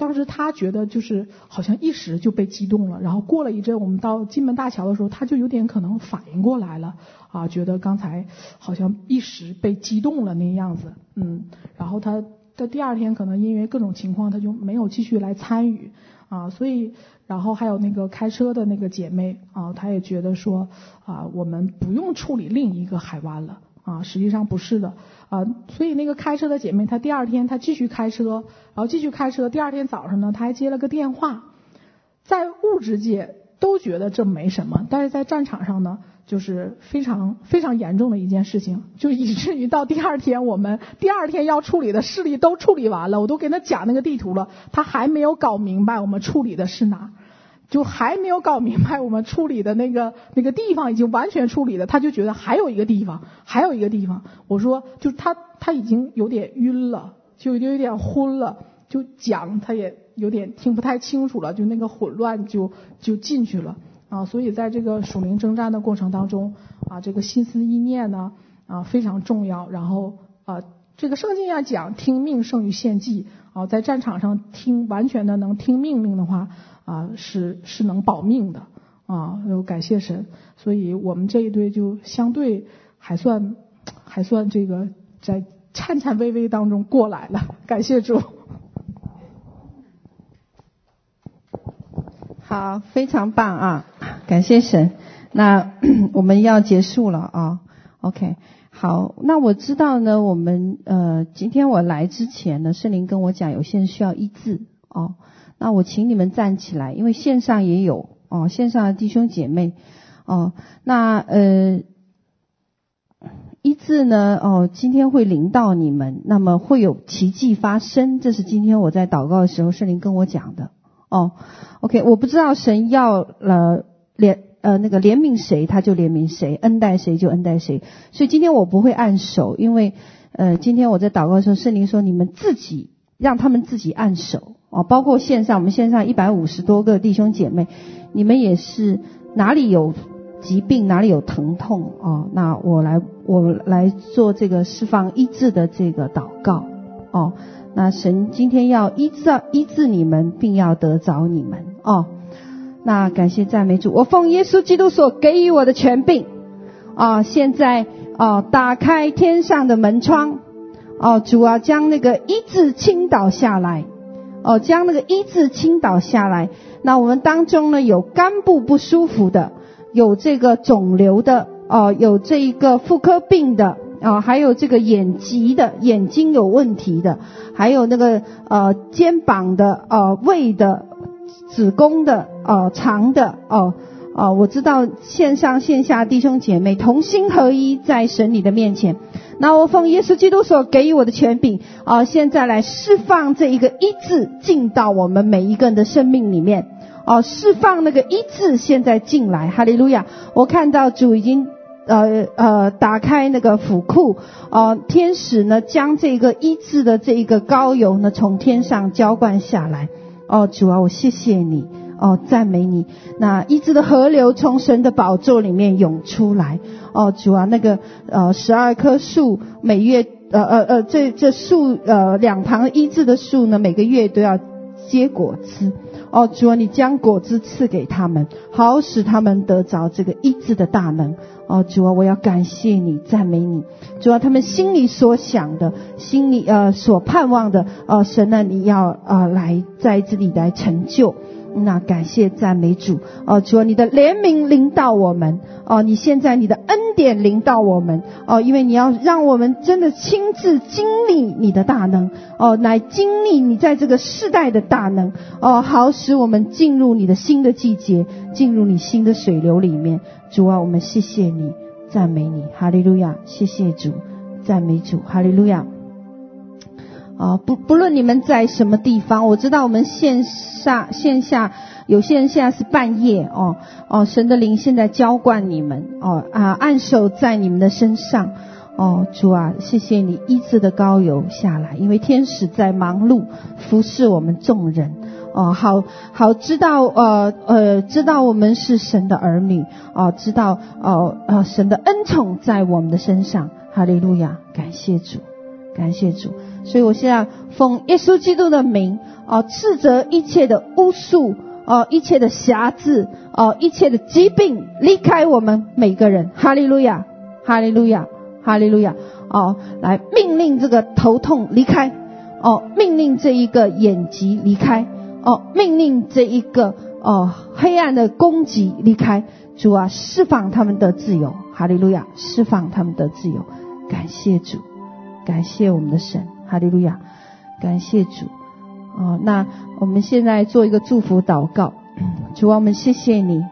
当时他觉得就是好像一时就被激动了，然后过了一阵，我们到金门大桥的时候，他就有点可能反应过来了啊，觉得刚才好像一时被激动了那样子，嗯，然后他的第二天可能因为各种情况，他就没有继续来参与啊，所以然后还有那个开车的那个姐妹啊，她也觉得说啊，我们不用处理另一个海湾了。啊，实际上不是的啊，所以那个开车的姐妹，她第二天她继续开车，然后继续开车。第二天早上呢，她还接了个电话，在物质界都觉得这没什么，但是在战场上呢，就是非常非常严重的一件事情，就以至于到第二天我们第二天要处理的事例都处理完了，我都给她讲那个地图了，她还没有搞明白我们处理的是哪。就还没有搞明白我们处理的那个 那个地方已经完全处理了，他就觉得还有一个地方，还有一个地方。我说，就他他已经有点晕了，就就有点昏了，就讲他也有点听不太清楚了，就那个混乱就就进去了啊。所以在这个属灵征战的过程当中啊，这个心思意念呢啊非常重要。然后啊，这个圣经要讲听命胜于献祭啊，在战场上听完全的能听命令的话。啊，是是能保命的啊！有感谢神，所以我们这一队就相对还算还算这个在颤颤巍巍当中过来了。感谢主。好，非常棒啊！感谢神。那 我们要结束了啊。OK，好，那我知道呢，我们呃今天我来之前呢，圣灵跟我讲，有些人需要医治哦。那我请你们站起来，因为线上也有哦，线上的弟兄姐妹哦。那呃，医治呢哦，今天会临到你们，那么会有奇迹发生，这是今天我在祷告的时候圣灵跟我讲的哦。OK，我不知道神要了连呃那个怜悯谁，他就怜悯谁，恩待谁就恩待谁。所以今天我不会按手，因为呃今天我在祷告的时候，圣灵说你们自己让他们自己按手。哦，包括线上，我们线上一百五十多个弟兄姐妹，你们也是哪里有疾病，哪里有疼痛哦，那我来我来做这个释放医治的这个祷告哦。那神今天要医治医治你们，并要得着你们哦。那感谢赞美主，我奉耶稣基督所给予我的权柄啊，现在啊打开天上的门窗哦，主啊将那个医治倾倒下来。哦，将那个医治倾倒下来。那我们当中呢，有肝部不舒服的，有这个肿瘤的，哦，有这一个妇科病的，啊，还有这个眼疾的，眼睛有问题的，还有那个呃肩膀的，呃胃的，子宫的，呃肠的，哦、呃、哦，我知道线上线下弟兄姐妹同心合一在神你的面前，那我奉耶稣基督所给予我的权柄啊、现在来释放这一个医治进到我们每一个人的生命里面，哦、释放那个医治现在进来，哈利路亚！我看到主已经。呃呃，打开那个府库，呃，天使呢将这个医治的这一个膏油呢从天上浇灌下来。哦，主啊，我谢谢你，哦，赞美你。那医治的河流从神的宝座里面涌出来。哦，主啊，那个呃十二棵树每月呃呃呃这这树呃两旁医治的树呢每个月都要结果子。哦，主啊，你将果子赐给他们，好使他们得着这个医治的大能。哦，主啊，我要感谢你，赞美你。主啊，他们心里所想的，心里呃所盼望的，呃，神啊，你要呃来在这里来成就。那感谢赞美主，哦，主啊，你的怜悯临到我们，哦，你现在你的恩典临到我们，哦，因为你要让我们真的亲自经历你的大能，哦，来经历你在这个世代的大能，哦，好使我们进入你的新的季节，进入你新的水流里面。主啊，我们谢谢你，赞美你，哈利路亚，谢谢主，赞美主，哈利路亚。啊，不不论你们在什么地方，我知道我们线下线下有些人现在是半夜哦哦，神的灵现在浇灌你们哦啊，按手在你们的身上哦，主啊，谢谢你医治的膏油下来，因为天使在忙碌服侍我们众人哦，好好知道呃呃，知道我们是神的儿女哦，知道哦呃神的恩宠在我们的身上，哈利路亚，感谢主，感谢主。所以我现在奉耶稣基督的名，哦，斥责一切的巫术，哦，一切的辖制，哦，一切的疾病离开我们每个人。哈利路亚，哈利路亚，哈利路亚。哦，来命令这个头痛离开，哦，命令这一个眼疾离开，哦，命令这一个哦黑暗的攻击离开。主啊，释放他们的自由。哈利路亚，释放他们的自由。感谢主，感谢我们的神。哈利路亚，感谢主。哦，那我们现在做一个祝福祷告。主啊，我们谢谢你，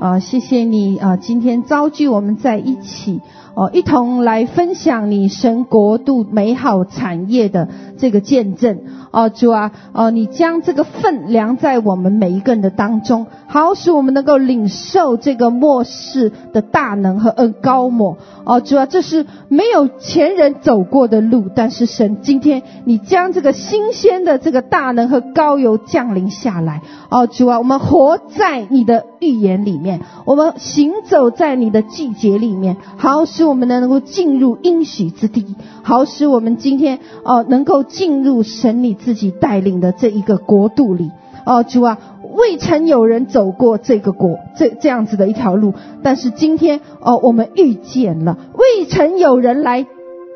啊，谢谢你啊，今天召聚我们在一起。哦，一同来分享你神国度美好产业的这个见证。哦，主啊，哦，你将这个分量在我们每一个人的当中，好使我们能够领受这个末世的大能和恩高抹。哦，主啊，这是没有前人走过的路，但是神今天你将这个新鲜的这个大能和膏油降临下来。哦，主啊，我们活在你的预言里面，我们行走在你的季节里面，好使。我们能够进入应许之地，好使我们今天哦能够进入神你自己带领的这一个国度里哦，主啊，未曾有人走过这个国这这样子的一条路，但是今天哦我们遇见了，未曾有人来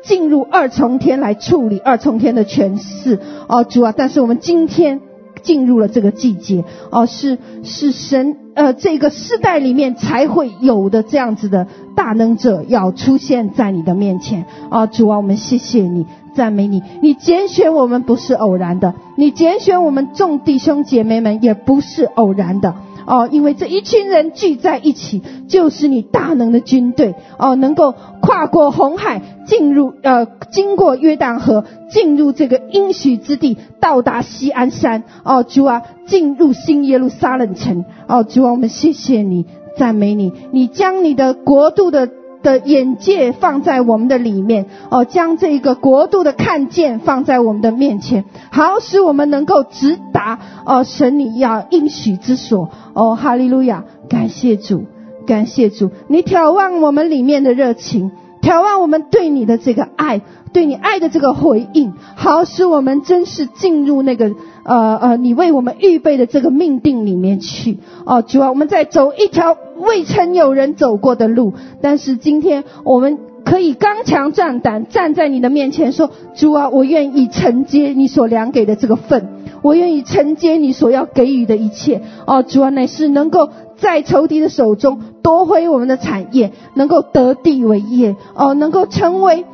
进入二重天来处理二重天的权势哦，主啊，但是我们今天。进入了这个季节。哦，是是神呃这个世代里面才会有的这样子的大能者要出现在你的面前。啊，主啊，我们谢谢你，赞美你，你拣选我们不是偶然的，你拣选我们众弟兄姐妹们也不是偶然的。哦，因为这一群人聚在一起，就是你大能的军队哦，能够跨过红海，进入呃，经过约旦河，进入这个应许之地，到达西安山哦，主啊，进入新耶路撒冷城哦，主啊，我们谢谢你，赞美你，你将你的国度的。的眼界放在我们的里面哦，将这个国度的看见放在我们的面前，好使我们能够直达哦，神你要应许之所。哦，哈利路亚，感谢主，感谢主，你眺望我们里面的热情，挑旺我们对你的这个爱，对你爱的这个回应，好使我们真是进入那个呃呃，你为我们预备的这个命定里面去哦，主啊，我们再走一条。未曾有人走过的路，但是今天我们可以刚强壮胆，站在你的面前说：“主啊，我愿意承接你所量给的这个份，我愿意承接你所要给予的一切。”哦，主啊，乃是能够在仇敌的手中夺回我们的产业，能够得地为业，哦，能够成为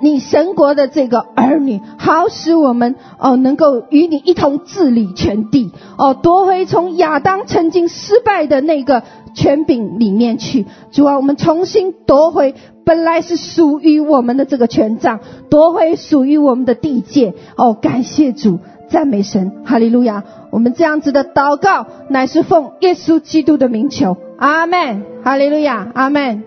你神国的这个儿女，好使我们哦能够与你一同治理全地，哦夺回从亚当曾经失败的那个权柄里面去。主啊，我们重新夺回本来是属于我们的这个权杖，夺回属于我们的地界。哦，感谢主，赞美神，哈利路亚！我们这样子的祷告，乃是奉耶稣基督的名求，阿门，哈利路亚，阿门。